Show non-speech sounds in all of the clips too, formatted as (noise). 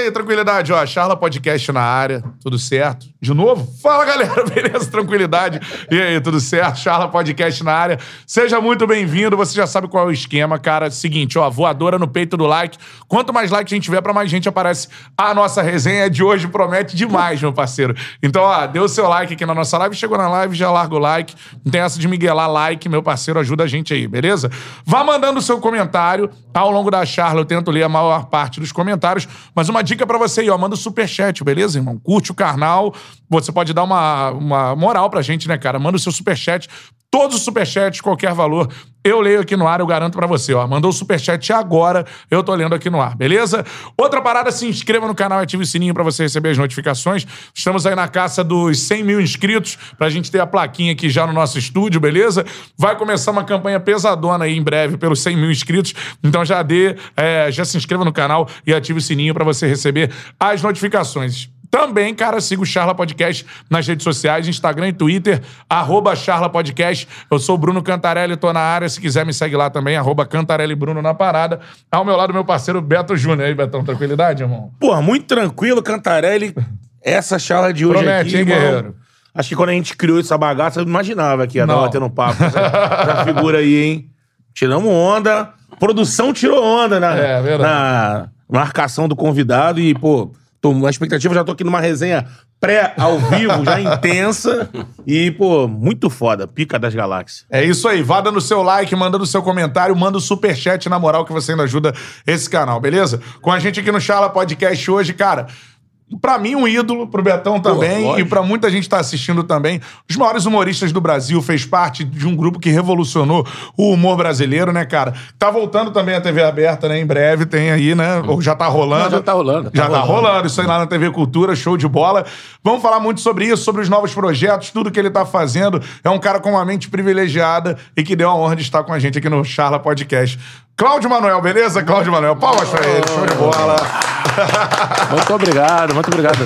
E aí, tranquilidade, ó, Charla Podcast na área, tudo certo? De novo? Fala, galera, (laughs) beleza? Tranquilidade. E aí, tudo certo? Charla Podcast na área. Seja muito bem-vindo, você já sabe qual é o esquema, cara. Seguinte, ó, voadora no peito do like. Quanto mais like a gente tiver, pra mais gente aparece a nossa resenha de hoje. Promete demais, meu parceiro. Então, ó, dê o seu like aqui na nossa live. Chegou na live, já larga o like. Não tem essa de miguelar like, meu parceiro, ajuda a gente aí, beleza? Vá mandando o seu comentário. Ao longo da charla eu tento ler a maior parte dos comentários, mas uma dica pra você aí, ó. Manda o superchat, beleza, irmão? Curte o canal. Você pode dar uma, uma moral pra gente, né, cara? Manda o seu superchat. Todos os superchats, qualquer valor, eu leio aqui no ar, eu garanto pra você, ó. Mandou o superchat agora, eu tô lendo aqui no ar, beleza? Outra parada, se inscreva no canal e ative o sininho pra você receber as notificações. Estamos aí na caça dos 100 mil inscritos, pra gente ter a plaquinha aqui já no nosso estúdio, beleza? Vai começar uma campanha pesadona aí em breve pelos 100 mil inscritos, então já dê, é, já se inscreva no canal e ative o sininho pra você receber as notificações. Também, cara, siga o Charla Podcast nas redes sociais, Instagram e Twitter, arroba Charla Podcast. Eu sou o Bruno Cantarelli, tô na área. Se quiser, me segue lá também, arroba Cantarelli Bruno na parada. Ao meu lado, meu parceiro Beto Júnior. Aí, Betão, tranquilidade, irmão? Porra, muito tranquilo, Cantarelli. Essa charla de hoje Promete, aqui, hein, irmão, guerreiro? Acho que quando a gente criou essa bagaça, eu não imaginava que ia dar batendo papo. Essa, essa figura aí, hein? Tiramos onda. Produção tirou onda na, É, verdade. na marcação do convidado e, pô, tô na expectativa, já tô aqui numa resenha pré ao vivo, já intensa. E, pô, muito foda. Pica das galáxias. É isso aí. Vá dando seu like, mandando seu comentário, manda o superchat na moral que você ainda ajuda esse canal, beleza? Com a gente aqui no Charla Podcast hoje, cara. Pra mim, um ídolo, pro Betão também, lógico. e pra muita gente que tá assistindo também. Os maiores humoristas do Brasil, fez parte de um grupo que revolucionou o humor brasileiro, né, cara? Tá voltando também a TV aberta, né? Em breve tem aí, né? Ou já tá rolando. Não, já tá rolando. Já Tá tá rolando. rolando. Isso aí lá na TV Cultura, show de bola. Vamos falar muito sobre isso, sobre os novos projetos, tudo que ele tá fazendo. É um cara com uma mente privilegiada e que deu a honra de estar com a gente aqui no Charla Podcast. Cláudio Manuel, beleza? Cláudio Manuel, palmas pra ele, show de bola. (laughs) Muito obrigado, muito obrigado.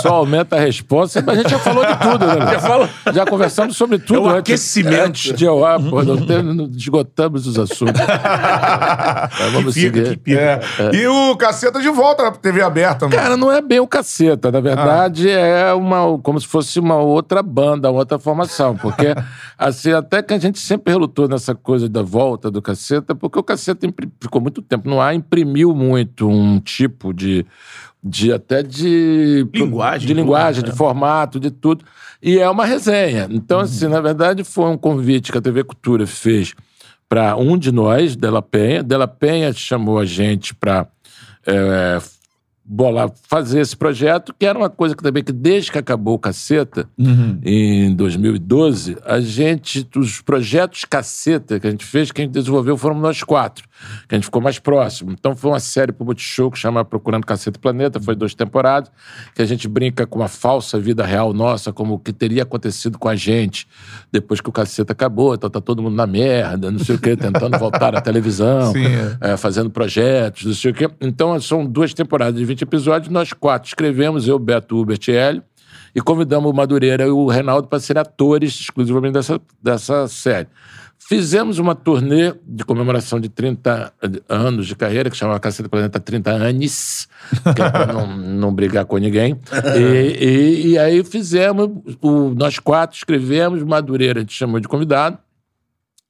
Só aumenta a resposta, mas a gente já falou de tudo, né? Já, falou. já conversamos sobre tudo. É o antes- aquecimento. Antes de eu, ah, pô, não tem- não esgotamos os assuntos. (laughs) Mas vamos Que pica, seguir. que pica. É. E o Caceta de volta na TV aberta, mano. Cara, não é bem o caceta. Na verdade, é uma, como se fosse uma outra banda, uma outra formação. Porque, (laughs) assim, até que a gente sempre relutou nessa coisa da volta do caceta, porque o caceta impri- ficou muito tempo no ar, imprimiu muito um tipo de. de até de. Linguagem, De linguagem, né? de formato, de tudo. E é uma resenha. Então, assim, na verdade, foi um convite que a TV Cultura fez para um de nós, Della Penha. Della Penha chamou a gente para bolar, fazer esse projeto, que era uma coisa que também, que desde que acabou o Caceta, em 2012, a gente, os projetos Caceta que a gente fez, que a gente desenvolveu foram nós quatro, que a gente ficou mais próximo. Então foi uma série pro Multishow que chama Procurando Caceta Planeta, foi duas temporadas, que a gente brinca com a falsa vida real nossa, como o que teria acontecido com a gente depois que o Caceta acabou, então tá todo mundo na merda, não sei o quê, tentando (laughs) voltar à televisão, Sim, é. é, fazendo projetos, não sei o quê. Então, são duas temporadas de 20 episódios, nós quatro escrevemos, eu, Beto, Hubert e Hélio, e convidamos o Madureira e o Reinaldo para serem atores exclusivamente dessa, dessa série. Fizemos uma turnê de comemoração de 30 anos de carreira, que chamava Caceta Planeta 30 Anis, que é para não, não brigar com ninguém. E, e- e aí fizemos, o- nós quatro escrevemos, Madureira gente chamou de convidado,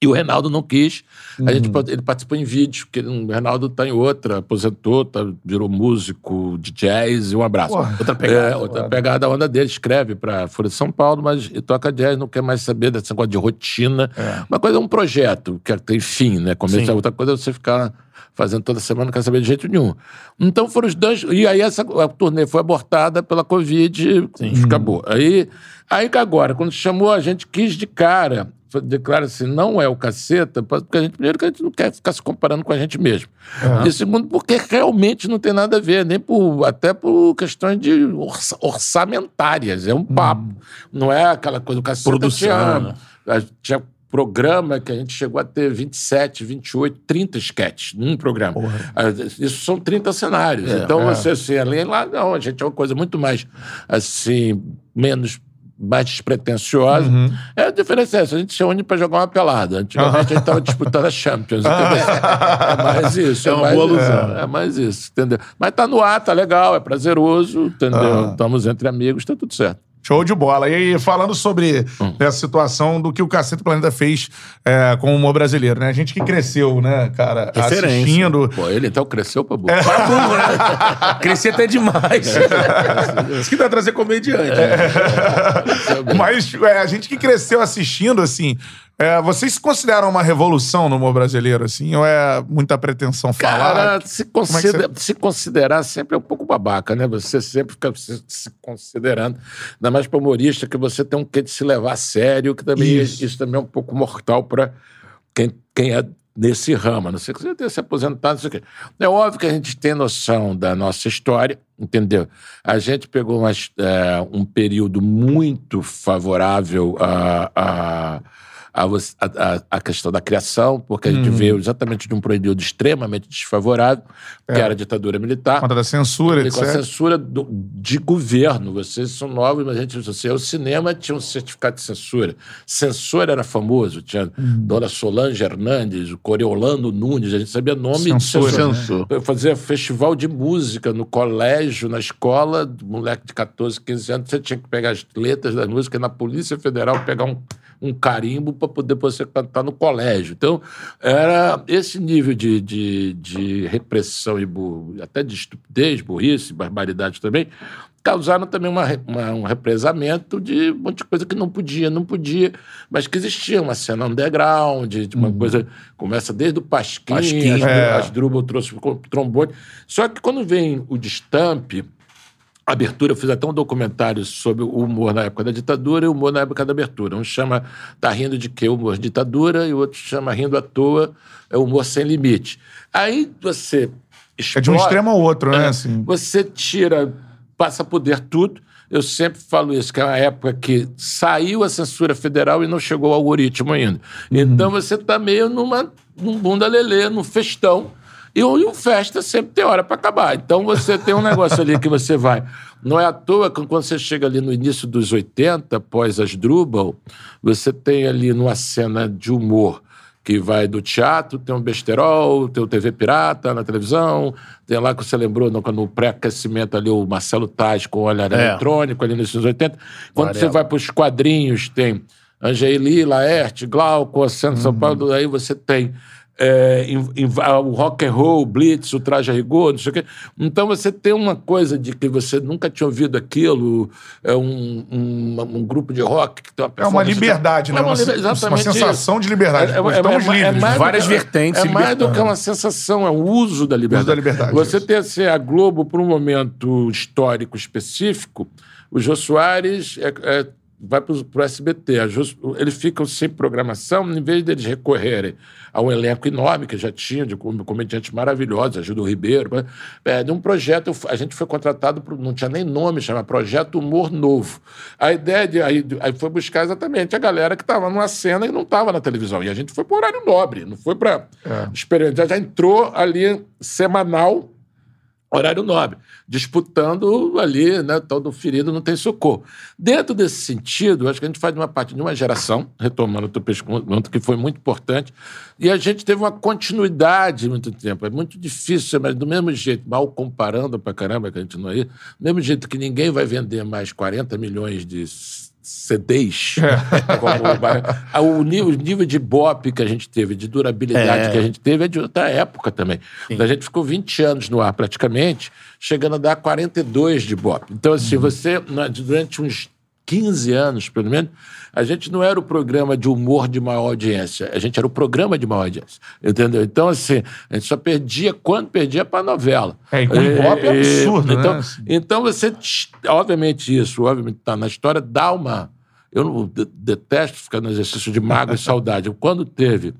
e o Reinaldo não quis. A gente, ele participou em vídeo, porque o Reinaldo está em outra, aposentou, tá, virou músico de jazz e um abraço. Porra. outra pegada. outra pegada, a onda dele, escreve para Folha de São Paulo, mas e toca jazz, não quer mais saber desse negócio de rotina. Uma coisa é um projeto, que tem fim, né? Começo, Sim. outra coisa é você ficar fazendo toda semana, não quer saber de jeito nenhum. Então foram os dois. E aí essa a turnê foi abortada pela Covid, acabou. Aí, aí que agora, quando chamou, a gente quis de cara. Foi- Declara assim, não é o caceta, porque a gente, primeiro, que a gente não quer ficar se comparando com a gente mesmo. E segundo, porque realmente não tem nada a ver, nem por, até por questões de orça- orçamentárias. É um papo. Não é aquela coisa do caceta. Produção, Tinha, né? tinha programa que a gente chegou a ter 27, 28, 30 sketches num programa. Ah, Isso são 30 cenários. então, você, assim, além lá, não, a gente é uma coisa muito mais, assim, menos mais despretensiosa. É, a diferença é essa, a gente se une pra jogar uma pelada. Antigamente a gente tava disputando a Champions, entendeu? (laughs) É mais isso. É uma mais, boa alusão. É, é mais isso, entendeu? Mas tá no ar, tá legal, é prazeroso, entendeu? Estamos entre amigos, tá tudo certo. Show de bola. E aí, falando sobre Hum. essa situação do que o Cacete Planeta fez é, com o humor brasileiro, né? A gente que cresceu, né, cara, Referência. assistindo. Pô, ele então cresceu pra boa. Tá bom, né? (laughs) Cresci até demais. Isso que vai trazer comediante. Mas é, a gente que cresceu assistindo, assim, é, vocês se consideram uma revolução no humor brasileiro, assim? Ou é muita pretensão falar? Cara, se, é considera- se considerar sempre é um pouco babaca, né? Você sempre fica se, se considerando. Ainda mais para humorista, que você tem um quê de se levar a sério, que também Isso. isso, também é um pouco mortal para quem, quem é nesse ramo. Não sei que você tenha se aposentado, não sei o quê. É óbvio que a gente tem noção da nossa história, entendeu? A gente pegou umas, é, um período muito favorável a. a a, a- a- questão da criação, porque a gente veio exatamente de um período extremamente desfavorável, que era a ditadura militar. Conta da censura, E com a etc. censura do- de governo. Vocês são novos, mas a gente. Você, o cinema tinha um certificado de censura. Censor era famoso. Tinha Dona Solange Hernandes, o Coriolano Nunes, a gente sabia nome Censura, de né? censor. Eu fazia festival de música no colégio, na escola, moleque de 14, 15 anos, você tinha que pegar as letras da música e na Polícia Federal pegar um, um carimbo para poder você cantar no colégio. Então, era esse nível de, de, de repressão e bu- até de estupidez, burrice, barbaridade também, causaram também uma, uma- um represamento de um monte de coisa que não podia, não podia, mas que existia uma cena underground, de uma coisa, começa desde o Pasquim, Pasquim, as, é. as trouxe o trombone. Só que quando vem o Destampe, abertura, eu fiz até um documentário sobre o humor na época da ditadura e o humor na época da abertura. Um chama Tá rindo de quê? Humor de ditadura, e o outro chama Rindo à toa, é humor sem limite. Aí você É de um explora- extremo ao outro, né? é, Assim. Você tira, passa a poder tudo. Eu sempre falo isso, que é uma época que saiu a censura federal e não chegou ao algoritmo ainda. Então você está meio numa, num bunda lelê, num festão. E o, festa sempre tem hora para acabar. Então você tem um negócio ali que você vai. Não é à toa que quando você chega ali no início dos 80, após as Drubal, você tem ali numa cena de humor que vai do teatro, tem um besterol, tem o TV Pirata na televisão, tem lá que você lembrou no, no pré-aquecimento ali o Marcelo Taz com o olhar É. eletrônico ali nos anos 80. Quando Varela. você vai para os quadrinhos, tem Angeli, Laerte, Glauco, Oceano de São Paulo, aí você tem é, em- em- o rock and roll, Blitz, o traje a rigor, não sei o quê. Então você tem uma coisa de que você nunca tinha ouvido aquilo, é um, um, um grupo de rock que tem uma É uma performance- liberdade, né? É uma, Uma, sensação isso. de liberdade. Tipo, Estamos livres. Várias que- vertentes É mais do libertando. que uma sensação, é um uso da liberdade. Uso da liberdade, Você isso. tem assim, a Globo, por um momento histórico específico, o Jô Soares é- é, vai para o SBT. Eles ficam sem programação, em vez deles recorrerem a um elenco enorme que já tinha, de com- comediantes maravilhosos, Ajuda Ribeiro, é, de um projeto, a gente foi contratado, por, não tinha nem nome, chama Projeto Humor Novo. A ideia de. Aí, aí foi buscar exatamente a galera que estava numa cena e não estava na televisão. E a gente foi para horário nobre, não foi para experimentar. Já entrou ali semanal horário nobre, disputando ali, né, tal do ferido não tem socorro. Dentro desse sentido, acho que a gente faz uma parte de uma geração, retomando o teu pescoço, que foi muito importante, e a gente teve uma continuidade muito tempo. É muito difícil, mas do mesmo jeito, mal comparando pra caramba, que a gente não é, do mesmo jeito que ninguém vai vender mais 40 milhões de CDs, como o, nível, o nível de bop que a gente teve, de durabilidade É. que a gente teve, é de outra época também. A gente ficou 20 anos no ar praticamente, chegando a dar 42 de bop. Então, assim, você, na- durante uns 15 anos, pelo menos, a gente não era o programa de humor de maior audiência, a gente era o programa de maior audiência, entendeu? Então, assim, a gente só perdia quando perdia para novela. É, e com Ibope é absurdo, né? então, Assim. então você, obviamente isso, obviamente está na história, dá uma... Eu não de- detesto ficar no exercício de mágoa e saudade. Quando teve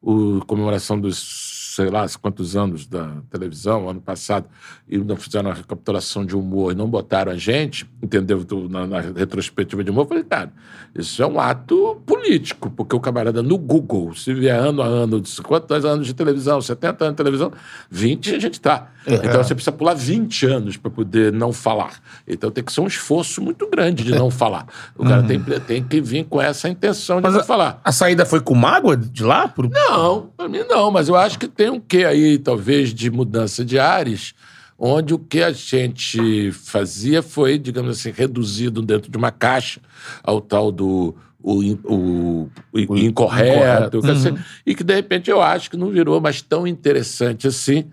o comemoração dos sei lá quantos anos da televisão, ano passado, e não fizeram uma recapitulação de humor e não botaram a gente, entendeu? Na, na retrospectiva de humor, eu falei, cara, isso é um ato político, porque o camarada no Google, se vier ano a ano, de quantos anos de televisão, 70 anos de televisão, 20 a gente tá. É. Então você precisa pular 20 anos para poder não falar. Então tem que ser um esforço muito grande de não (laughs) falar. O cara tem, tem que vir com essa intenção de Uhum. Mas não a- falar. A saída foi com mágoa de lá? Por... Não, pra mim não, mas eu acho que tem um quê aí, talvez, de mudança de ares, onde o que a gente fazia foi, digamos assim, reduzido dentro de uma caixa ao tal do o, o- o incorreto, incorreto. assim, e que de repente eu acho que não virou mais tão interessante assim.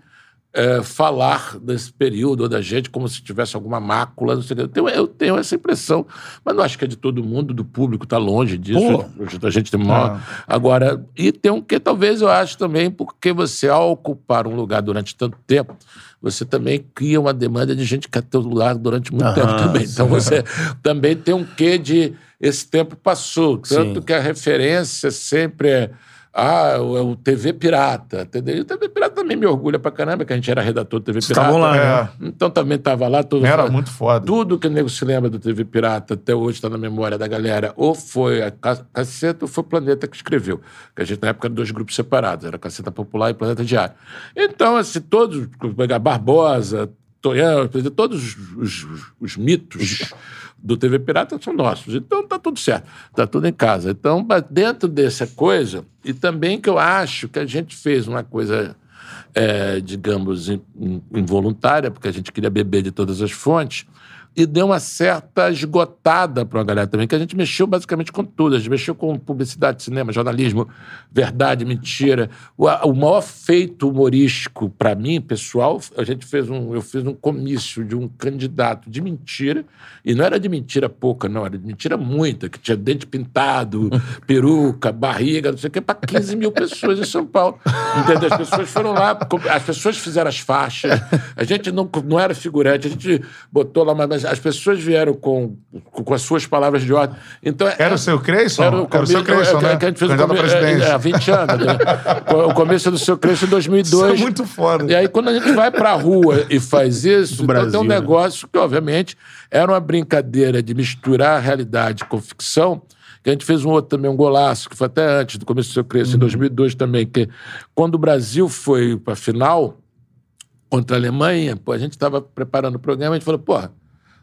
É, falar desse período ou da gente como se tivesse alguma mácula, não sei o quê. Eu tenho, eu tenho essa impressão, mas não acho que é de todo mundo, do público, está longe disso. A gente tem maior, Agora, e tem um que talvez eu acho também, porque você, ao ocupar um lugar durante tanto tempo, você também cria uma demanda de gente que quer ter o lugar durante muito tempo também. Então você também tem um quê de esse tempo passou. Tanto Sim. que a referência sempre é. Ah, o, é o TV Pirata, entendeu? O TV Pirata também me orgulha pra caramba, que a gente era redator do TV Pirata. estavam lá, É. né? Então também tava lá. Todo Era muito foda. tudo que o nego se lembra do TV Pirata até hoje está na memória da galera. Ou foi a Ca- Caceta ou foi o Planeta que escreveu. Que a gente, na época, era dois grupos separados. Era Caceta Popular e Planeta Diário. Então, assim, todos... Barbosa, Tonhão, todos os, os- os mitos do TV Pirata são nossos. Então, tá tudo certo. Tá tudo em casa. Então, dentro dessa coisa... E também que eu acho que a gente fez uma coisa é, digamos, in- in- involuntária, porque a gente queria beber de todas as fontes, e deu uma certa esgotada para uma galera também, que a gente mexeu basicamente com tudo. A gente mexeu com publicidade, cinema, jornalismo, verdade, mentira. O, o maior feito humorístico para mim, pessoal, a gente fez um, eu fiz um comício de um candidato de mentira, e não era de mentira pouca, não, era de mentira muita, que tinha dente pintado, (laughs) peruca, barriga, não sei o quê, para 15 mil pessoas em São Paulo. Entendeu? As pessoas foram lá, as pessoas fizeram as faixas, a gente não, não era figurante, a gente botou lá, mas as pessoas vieram com, com as suas palavras de ordem. Então, Era o seu Creyson? era Era o, o seu começo- Creyson, é, né? que a gente fez o Candidato come- é, presidência. é, há 20 anos. né? (laughs) o começo do seu Creyson em 2002. Isso é muito foda. E aí, quando a gente vai pra rua e faz isso, então Brasil, tem um né? negócio que, obviamente, era uma brincadeira de misturar a realidade com ficção. Que a gente fez um outro também, um golaço, que foi até antes do começo do seu Cresce, em 2002 também, que quando o Brasil foi pra final contra a Alemanha, pô, a gente estava preparando o programa, a gente falou, pô,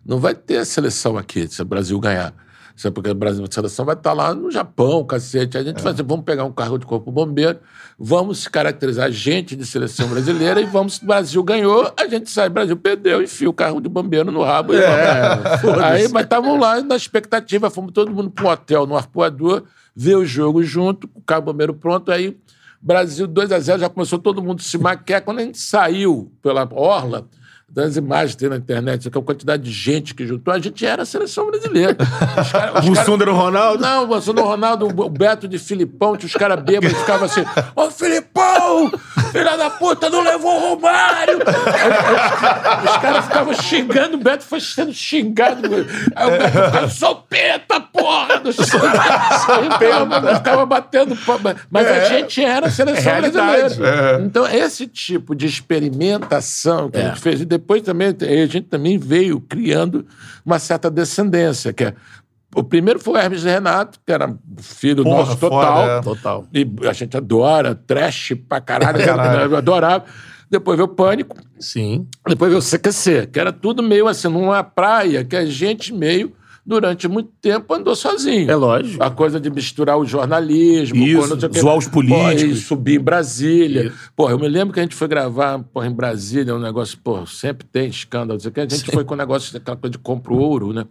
não vai ter a seleção aqui se o Brasil ganhar. É porque o Brasil, a seleção vai estar lá no Japão, cacete. A gente vai dizer, vamos pegar um carro de corpo bombeiro, vamos se caracterizar gente de seleção brasileira e vamos, se o Brasil ganhou, a gente sai, o Brasil perdeu, enfia o carro de bombeiro no rabo. e vamos. Aí, mas estavam lá na expectativa, fomos todo mundo para um hotel, no arpoador, ver o jogo junto, com o carro bombeiro pronto, aí Brasil 2 a 0 já começou todo mundo se maquiar. Quando a gente saiu pela orla, das imagens que tem na internet, aquela quantidade de gente que juntou, a gente era a seleção brasileira. Os cara- os (laughs) O cara- som era o Ronaldo? Não, o Sandro Ronaldo, o Beto de Filipão, tinha os caras bêbados, ficavam assim, ô Filipão, filha da puta, não levou o Romário. Os os caras ficavam xingando, o Beto foi sendo xingado. Aí o Beto ficava, sou peta, porra! Do ficava, ficava batendo, mas a gente era a seleção É brasileira. Então, esse tipo de experimentação que a gente fez, depois também a gente também veio criando uma certa descendência, que é. O primeiro foi o Hermes e Renato, que era filho Porra, nosso total. é. Total. E a gente adora, trash pra caralho, Caralho. eu adorava. Depois veio o Pânico, Sim. depois veio o CQC, que era tudo meio assim, numa praia que a gente meio, durante muito tempo, andou sozinho. É lógico. A coisa de misturar o jornalismo, Isso, pô, não sei o quê. zoar os políticos. Pô, subir em Brasília. Pô, eu me lembro que a gente foi gravar porra, em Brasília, um negócio, pô, sempre tem escândalo, não sei o quê. A gente foi com o negócio, aquela coisa de compra o ouro, né?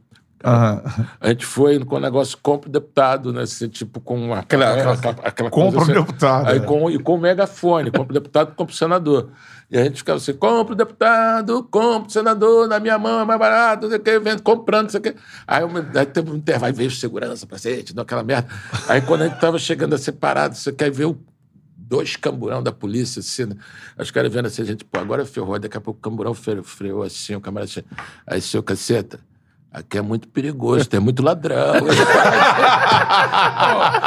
Aham. A gente foi com o negócio compra o deputado, né? Assim, tipo, com uma, aquela, aquela, aquela Compra coisa o assim. deputado, Aí é. com, e com o megafone, compra o deputado, compra o senador. E a gente ficava assim, compra o deputado, compra o senador, na minha mão é mais barato, não sei o vendo, comprando, não sei o que. Aí, aí teve um intervalo, veio segurança, paciente, deu aquela merda. Aí quando a gente tava chegando a separado, você quer ver o dois camburão da polícia, assim, né? Os caras vendo assim, a gente, pô, agora ferrou, daqui a pouco o camburão fre- freou assim, o camarada assim, aí, seu caceta, aqui é muito perigoso, tem muito ladrão. (laughs)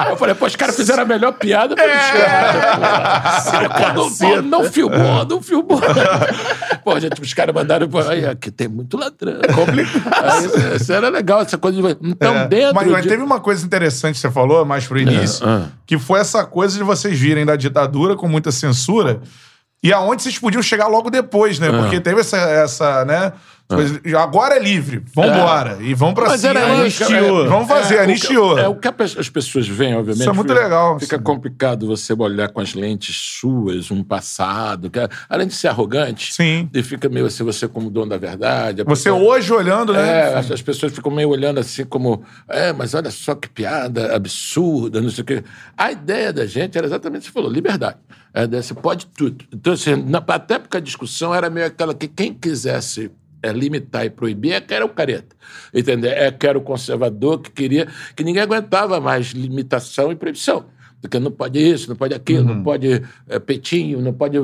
eu falei, pô, os caras fizeram a melhor piada pra é. Não, não filmou, não filmou. pô, gente, os caras mandaram, pô, aqui tem muito ladrão. É complicado. Isso era legal, essa coisa de... Então, É. dentro Mas, mas de... teve uma coisa interessante que você falou mais pro início, ah. que foi essa coisa de vocês virem da ditadura com muita censura e aonde vocês podiam chegar logo depois, né? Ah. Porque teve essa, essa né? Coisa- agora é livre, vambora. E vamos pra Mas cima. era anistiou. é, Vamos fazer, é, o que- anistiou. É o que as pessoas veem, obviamente. Isso é muito fica- legal, Fica sim. complicado você olhar com as lentes suas, um passado, que, é- além de ser arrogante. Sim. E fica meio assim, você como dono da verdade. Você pessoa- hoje olhando, né? É, as, as pessoas ficam meio olhando assim como, é, mas olha só que piada absurda, não sei o quê. A ideia da gente era exatamente o que você falou, liberdade. A ideia, você pode tudo. Então, assim, na, até porque a discussão era meio aquela que quem quisesse é, limitar e proibir é que era o careta. Entendeu? É que era o conservador que queria, que ninguém aguentava mais limitação e proibição. Porque não pode isso, não pode aquilo, Uhum. não pode é, peitinho, não pode.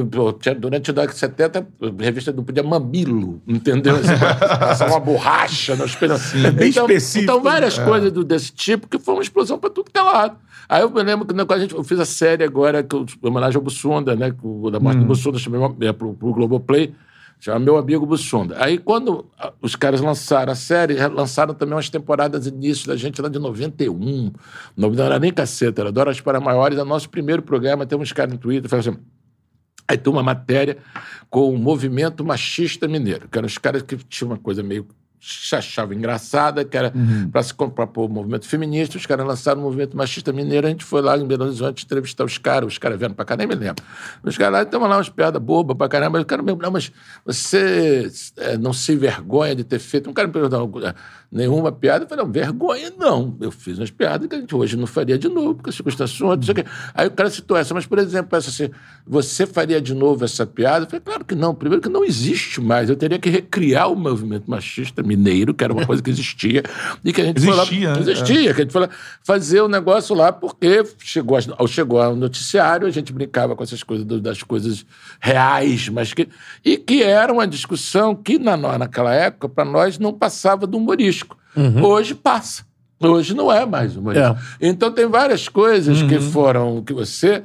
durante a década de 70, a revista não podia mamilo, entendeu? (laughs) Passar uma borracha no espelho. É bem então, específico. Então, várias coisas do- desse tipo que foi uma explosão para tudo que é lado. Aí eu me lembro que né, a gente, eu fiz a série agora, que eu, em homenagem ao Bussunda, né? Da morte do Bussunda, chamei é, pro, pro Globoplay. Chama Meu Amigo Bussunda. Aí, quando ah, os caras lançaram a série, lançaram também umas temporadas início da gente lá de 91. Não era nem caceta, era Doras para Maiores. É nosso primeiro programa. Tem uns caras no Twitter falando assim. Aí tem uma matéria com o movimento machista mineiro, que eram os caras que tinham uma coisa meio achava engraçada, que era para se comprar o movimento feminista, os caras lançaram o movimento machista mineiro, a gente foi lá em Belo Horizonte entrevistar os caras, os caras vendo pra cá, nem me lembro. Os caras lá, estavam lá umas piadas bobas pra caramba, o cara me não, mas você é, não se envergonha de ter feito, um cara me perguntou nenhuma piada, eu falei, não, vergonha não, eu fiz umas piadas que a gente hoje não faria de novo, porque as circunstâncias são outras, não sei o quê. Aí o cara citou essa, mas por exemplo, essa assim, você faria de novo essa piada? Eu falei, claro que não, primeiro que não existe mais, eu teria que recriar o movimento machista mineiro, que era uma coisa que existia, e que a gente Existia, foi lá, né? existia, que a gente foi lá fazer o negócio lá, porque chegou, ao- chegou ao noticiário, a gente brincava com essas coisas das coisas reais, mas que, e que era uma discussão que na, naquela época, para nós, não passava do humorístico. Hoje passa. Hoje não é mais humorístico. Então tem várias coisas que foram, que você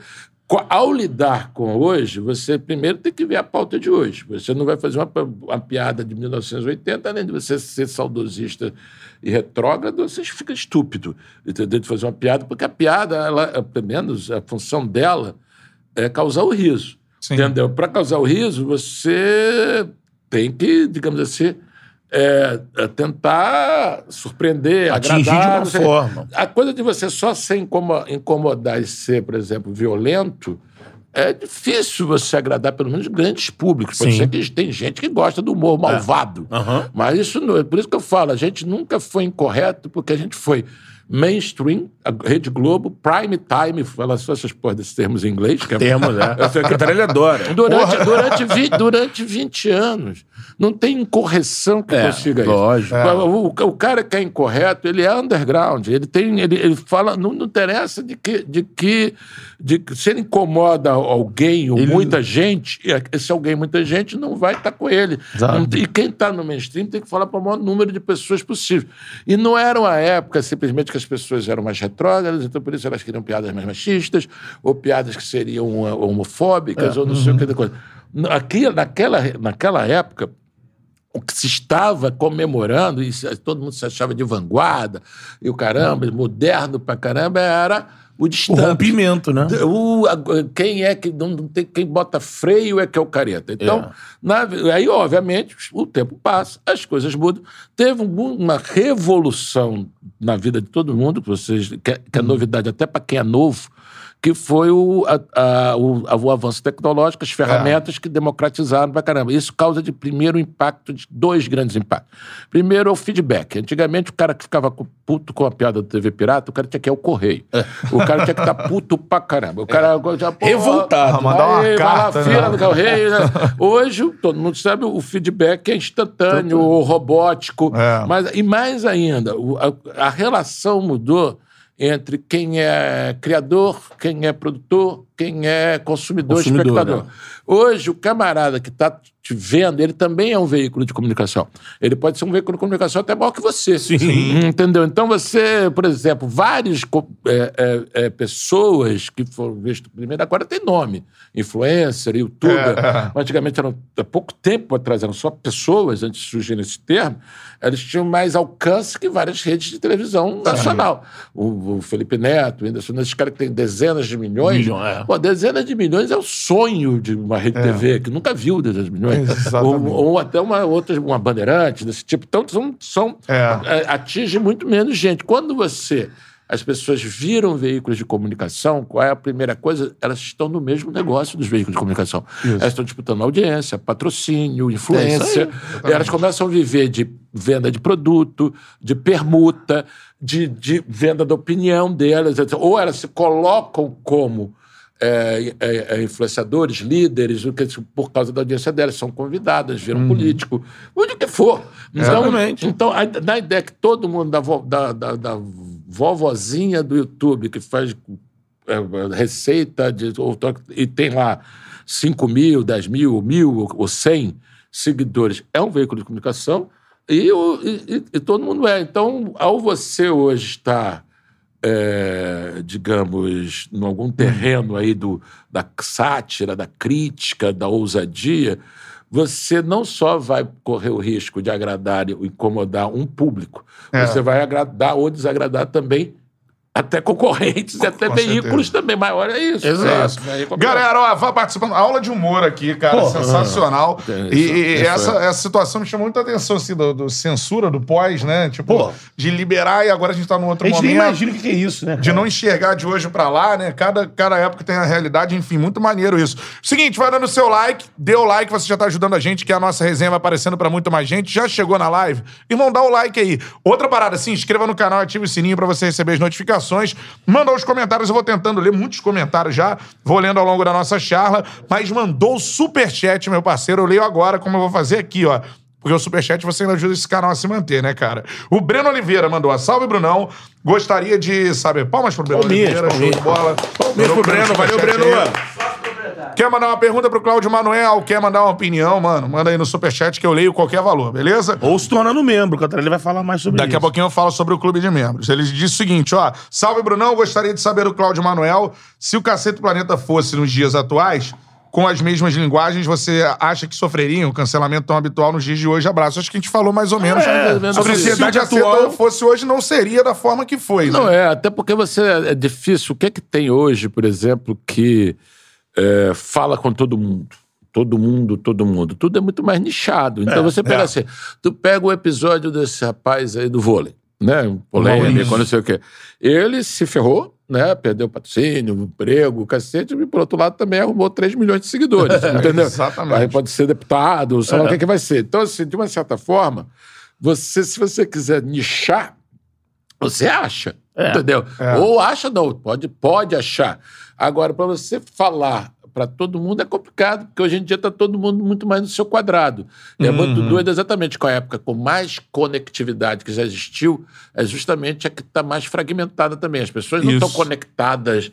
ao lidar com hoje, você primeiro tem que ver a pauta de hoje. Você não vai fazer uma, uma piada de 1980, além de você ser saudosista e retrógrado, você fica estúpido, entendeu? De fazer uma piada, porque a piada, ela, pelo menos a função dela, é causar o riso. Sim. Entendeu? Para causar o riso, você tem que, digamos assim, é, é tentar surpreender, Atingir de agradar. uma o quê. forma. A coisa de você só incomo- incomodar e ser, por exemplo, violento, é difícil você agradar pelo menos grandes públicos. Pode Sim. ser que tem gente que gosta do humor malvado. Aham. Mas isso não é. Por isso que eu falo, a gente nunca foi incorreto, porque a gente foi mainstream, a Rede Globo, prime time, fala só essas desses termos em inglês. Que é- Temos, é. A Catarina adora. Durante, durante, vi- durante 20 anos. Não tem incorreção que É, consiga lógico. isso. O, o- o cara que é incorreto, ele é underground. Ele tem. Ele, ele fala. Não, não interessa de que, de que. De que se ele incomoda alguém ou Ele- muita gente, esse alguém, muita gente, não vai estar com ele. Exato. E quem está no mainstream tem que falar para o maior número de pessoas possível. E não era uma época simplesmente que as pessoas eram mais retrógradas, então por isso elas queriam piadas mais machistas, ou piadas que seriam uh, homofóbicas, ou não sei o que da coisa. Aqui, naquela, naquela época, o que se estava comemorando, e todo mundo se achava de vanguarda, e o caramba, moderno pra caramba, era o O rompimento, né? O- a- quem é que não, tem quem bota freio é que é o careta. Então, É. na- aí, obviamente, o tempo passa, as coisas mudam. Teve um- uma revolução na vida de todo mundo, que, vocês, que, que é novidade até para quem é novo, que foi o, a- a- o, o avanço tecnológico, as ferramentas que democratizaram pra caramba. Isso causa de primeiro impacto, de dois grandes impactos. Primeiro é o feedback. Antigamente, o cara que ficava puto com a piada do TV Pirata, o cara tinha que ir ao correio. O cara tinha que estar puto pra caramba. O cara já, pô, Revoltado. Mandar uma vai carta, lá, né? fila do correio. né? (laughs) Hoje, todo mundo sabe, o feedback é instantâneo, o robótico. É. Mas, e mais ainda, a, a relação mudou entre quem é criador, quem é produtor, quem é consumidor, Consumidor, espectador. né? Hoje, o camarada que está te vendo, ele também é um veículo de comunicação. Ele pode ser um veículo de comunicação até maior que você. Sim. Entendeu? Então, você, por exemplo, várias é, é, é, pessoas que foram vistas primeiro, agora tem nome. Influencer, youtuber. É. Antigamente, eram, há pouco tempo atrás, eram só pessoas, antes de surgir esse termo, eles tinham mais alcance que várias redes de televisão nacional. O, o Felipe Neto, o Whindersson, esses caras que têm dezenas de milhões. Milhão, é. Pô, dezenas de milhões é o sonho de uma rede TV, que nunca viu dezenas de milhões. Ou, ou até uma outra, uma bandeirante desse tipo. Então, são, são, É. é, atinge muito menos gente. Quando você. As pessoas viram veículos de comunicação, qual é a primeira coisa? Elas estão no mesmo negócio dos veículos de comunicação. Elas estão disputando audiência, patrocínio, influência. elas começam a viver de venda de produto, de permuta, de, de venda da opinião delas. Ou elas se colocam como é, é, é, influenciadores, líderes, por causa da audiência delas, são convidadas, viram político, onde que for. Então, Exatamente. então a, na ideia que todo mundo, da, vo- da, da, da vovozinha do YouTube, que faz é, receita de, ou e tem lá 5 mil, 10 mil, mil ou 100 seguidores, é um veículo de comunicação e, o- e- e- e todo mundo é. Então, ao você hoje estar é, digamos, em algum terreno aí do, da sátira, da crítica, da ousadia, você não só vai correr o risco de agradar e incomodar um público, É. você vai agradar ou desagradar também até concorrentes e até Com veículos certeza. também. Mas olha isso. Exato. É, isso. Galera, ó, vá participando. Aula de humor aqui, cara. Pô, sensacional. é, e isso- e isso essa, é. essa situação me chamou muita atenção, assim, do, do censura, do pós, né? Tipo, Pô. de liberar e agora a gente tá num outro A gente nem momento. imagina o que que é isso, né? De não enxergar de hoje pra lá, né? Cada, cada época tem a realidade, enfim, muito maneiro isso. Seguinte, vai dando seu like, dê o like, você já tá ajudando a gente, que a nossa resenha vai aparecendo pra muito mais gente. Já chegou na live? Irmão, dá o like aí. Outra parada, se inscreva no canal, ative o sininho pra você receber as notificações. Manda os comentários, eu vou tentando ler muitos comentários já, vou lendo ao longo da nossa charla, mas mandou o superchat, meu parceiro, eu leio agora, como eu vou fazer aqui, ó. Porque o Superchat você ainda ajuda esse canal a se manter, né, cara? O Breno Oliveira mandou a salve, Brunão. Gostaria de saber. Palmas pro Breno Palminhas, Oliveira, show palminhas. de bola. Palminhas pro Breno, valeu, Breno. aí. Quer mandar uma pergunta pro Cláudio Manuel? Quer mandar uma opinião, mano? Manda aí no Superchat que eu leio qualquer valor, beleza? Ou se tornando membro, que o Cantarelli vai falar mais sobre Daqui isso. a pouquinho eu falo sobre o clube de membros. Ele disse o seguinte, ó. Salve, Brunão. Gostaria de saber do Cláudio Manuel se o Cacete Planeta fosse nos dias atuais, com as mesmas linguagens, você acha que sofreria um cancelamento tão habitual nos dias de hoje? Abraço. Acho que a gente falou mais ou menos É, sobre sociedade se o atual- fosse hoje, não seria da forma que foi. Não né? é, até porque você é difícil. O que é que tem hoje, por exemplo, que é, fala com todo mundo? Todo mundo, todo mundo. Tudo é muito mais nichado. Então você pega é. assim, tu pega o episódio desse rapaz aí do vôlei, né? Polêmico, não sei o quê. Ele se ferrou, né? Perdeu o patrocínio, o emprego, o cacete, e por outro lado também arrumou 3 milhões de seguidores, (laughs) entendeu? Exatamente. Aí pode ser deputado, sei lá o que, que vai ser. Então, assim, de uma certa forma, você, se você quiser nichar, você acha, É. entendeu? É. Ou acha não, pode, pode achar. Agora, para você falar para todo mundo é complicado, porque hoje em dia está todo mundo muito mais no seu quadrado. E é Uhum. muito doido exatamente com a época com mais conectividade que já existiu, é justamente a que está mais fragmentada também. As pessoas não estão conectadas.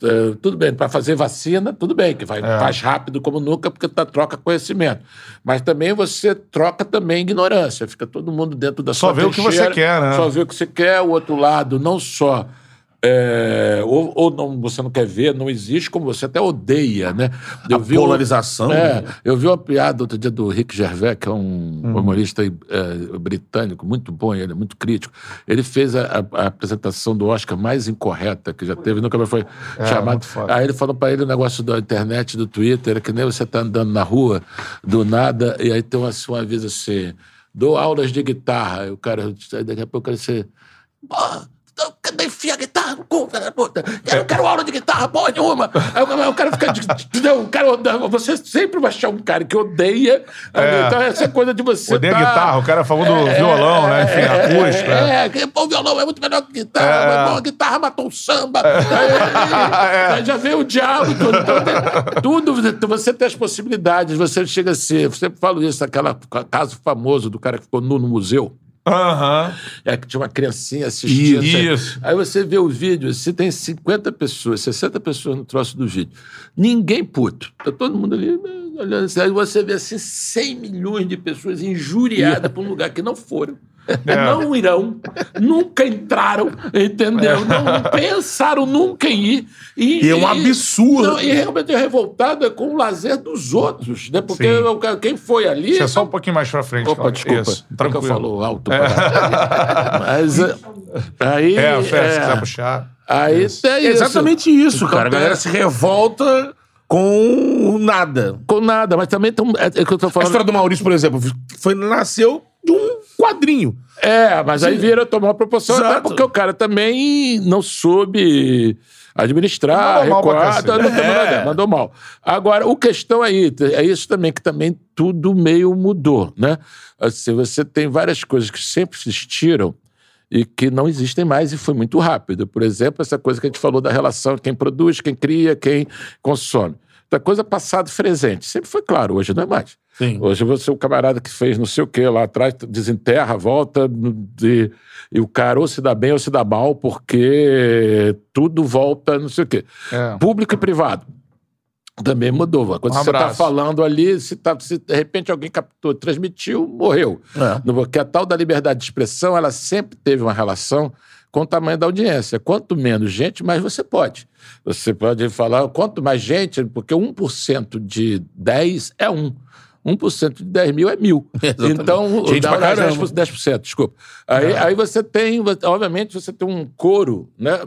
eh, tudo bem, para fazer vacina, tudo bem, que vai É. faz rápido como nunca, porque tá, troca conhecimento. Mas também você troca também ignorância. Fica todo mundo dentro da Só sua vê o que você quer, né? Só vê o que você quer, o outro lado não só. É, ou ou não, você não quer ver, não existe, como você até odeia, né? A um- polarização, é, né? eu vi uma piada outro dia do Rick Gervais, que é um Hum. humorista é, britânico, muito bom, ele é muito crítico. Ele fez a, a- a apresentação do Oscar mais incorreta que já teve, nunca mais foi chamado. É, foda. Aí ele falou pra ele o negócio da internet, do Twitter, que nem você tá andando na rua, do nada, e aí tem uma, uma vez assim, dou aulas de guitarra, aí o cara, daqui a pouco ele assim, porra, cadê enfia a guitarra no cu, filha da puta? Eu quero aula de guitarra, porra nenhuma. Aí o- cara fica. Não, o cara, você sempre vai achar um cara que odeia. É. Então, essa coisa de você. Odeia tá- guitarra, o cara falou do violão, né? Enfim, é. É, é, que, pô, o violão é muito melhor que guitarra, É. mas, pô, a guitarra matou o samba. Aí, aí (laughs) já veio o diabo tudo. Então, tem- tudo, você tem as possibilidades, você chega a ser. Eu sempre falo isso, aquele caso famoso do cara que ficou nu no museu. Aham. É que tinha uma criancinha assistindo. Isso. Aí você vê o vídeo, se tem 50 pessoas, 60 pessoas no troço do vídeo. Ninguém puto. Tá todo mundo ali né, olhando. Aí você vê assim 100 milhões de pessoas injuriadas por um lugar que não foram. É. Não irão, nunca entraram, entendeu? Não pensaram nunca em ir. E, E é um absurdo. Não, e realmente é revoltado é com o lazer dos outros, né? Porque cara- quem foi ali. Deixa só um pouquinho mais pra frente. Opa, desculpa. Isso, Tranquilo. eu falo alto. pra- Mas é, aí. É, Fé, se é, quiser puxar. aí Isso. é É isso. exatamente isso, Então, cara. A galera é- se revolta com nada. Com nada, mas também tem é, é que eu tô A falando. história do Maurício, por exemplo, foi, nasceu quadrinho. É, mas aí vira tomar uma proporção, até Exato. porque o cara também não soube administrar, Mandou recuar, tá, não É. mandou mal. Agora, o questão aí, é isso também, que também tudo meio mudou, né? Assim, você tem várias coisas que sempre existiram e que não existem mais e foi muito rápido. Por exemplo, essa coisa que a gente falou da relação quem produz, quem cria, quem consome. Da coisa passado e presente. Sempre foi claro, hoje não é mais. Sim. Hoje você o camarada que fez não sei o que lá atrás, desenterra, volta, de- e o cara ou se dá bem ou se dá mal, porque tudo volta, não sei o quê. É. Público e privado. Também mudou. Quando Um você está falando ali, se, tá, se de repente alguém captou, transmitiu, morreu. É. Porque a tal da liberdade de expressão, ela sempre teve uma relação com o tamanho da audiência. Quanto menos gente, mais você pode. Você pode falar, quanto mais gente, porque 1% de 10 é 1. 1% de 10 mil é mil. (laughs) Exatamente. Então, Gente dá pra caramba. 10%, 10%, desculpa. Aí, aí você tem, obviamente, você tem um coro, né,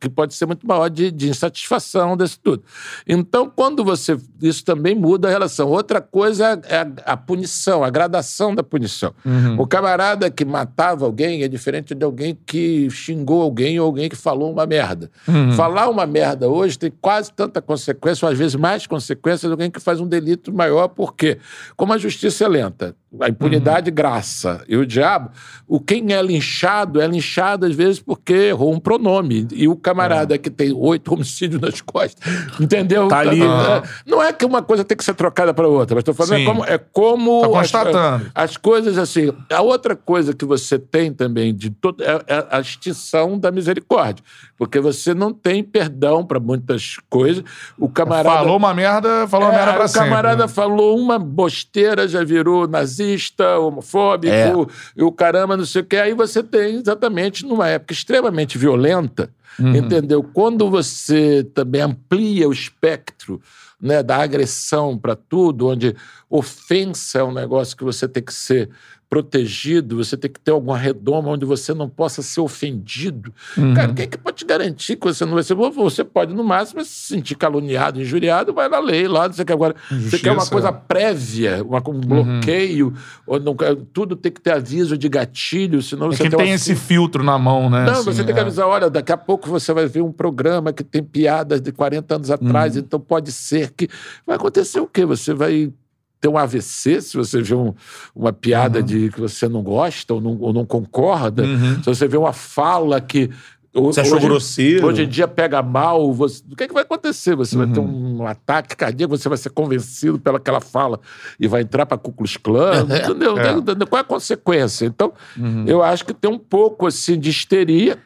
que pode ser muito maior de, de insatisfação desse tudo. Então, quando você. Isso também muda a relação. Outra coisa é a, a punição, a gradação da punição. O camarada que matava alguém é diferente de alguém que xingou alguém ou alguém que falou uma merda. Falar uma merda hoje tem quase tanta consequência, ou às vezes mais consequência, de alguém que faz um delito maior, por quê? Como a justiça é lenta, a impunidade graça e o diabo, o quem é linchado é linchado às vezes porque errou um pronome. E o camarada que tem oito homicídios nas costas, (laughs) entendeu? Tá ali, É, Não é que uma coisa tem que ser trocada para outra, mas estou falando é como, é como Tá as- constatando. as coisas assim. A outra coisa que você tem também de todo é, é a extinção da misericórdia, porque você não tem perdão para muitas coisas. O camarada Falou uma merda, falou uma é, merda pra o sempre. camarada né? falou uma bosteira, já virou nazista, homofóbico, É. e o caramba, não sei o que. Aí você tem exatamente numa época extremamente violenta, Uhum. entendeu? Quando você também amplia o espectro né, da agressão para tudo, onde ofensa é um negócio que você tem que ser protegido, você tem que ter alguma redoma onde você não possa ser ofendido. Uhum. Cara, quem é que pode te garantir que você não vai ser? Você pode, no máximo, se sentir caluniado, injuriado, vai na lei lá, não sei o que agora. Você quer uma Justiça, coisa prévia, uma, um bloqueio, ou não, tudo tem que ter aviso de gatilho, senão É você que tem tem uma- esse filtro na mão, né? não, assim, você tem que é. avisar, olha, daqui a pouco você vai ver um programa que tem piadas de 40 anos atrás, Uhum. então pode ser que... Vai acontecer o quê? Você vai ter um AVC se você vê um- uma Uhum. piada de que você não gosta ou não, ou não concorda, Uhum. se você vê uma fala que... Você achou grosseiro? Hoje em dia pega mal, você, o que, é que vai acontecer? Você vai ter Uhum. um ataque cardíaco, você vai ser convencido pelaquela fala e vai entrar para Ku Klux Klan, entendeu? É. Entendeu? Qual é a consequência? Então, Uhum. eu acho que tem um pouco assim de histeria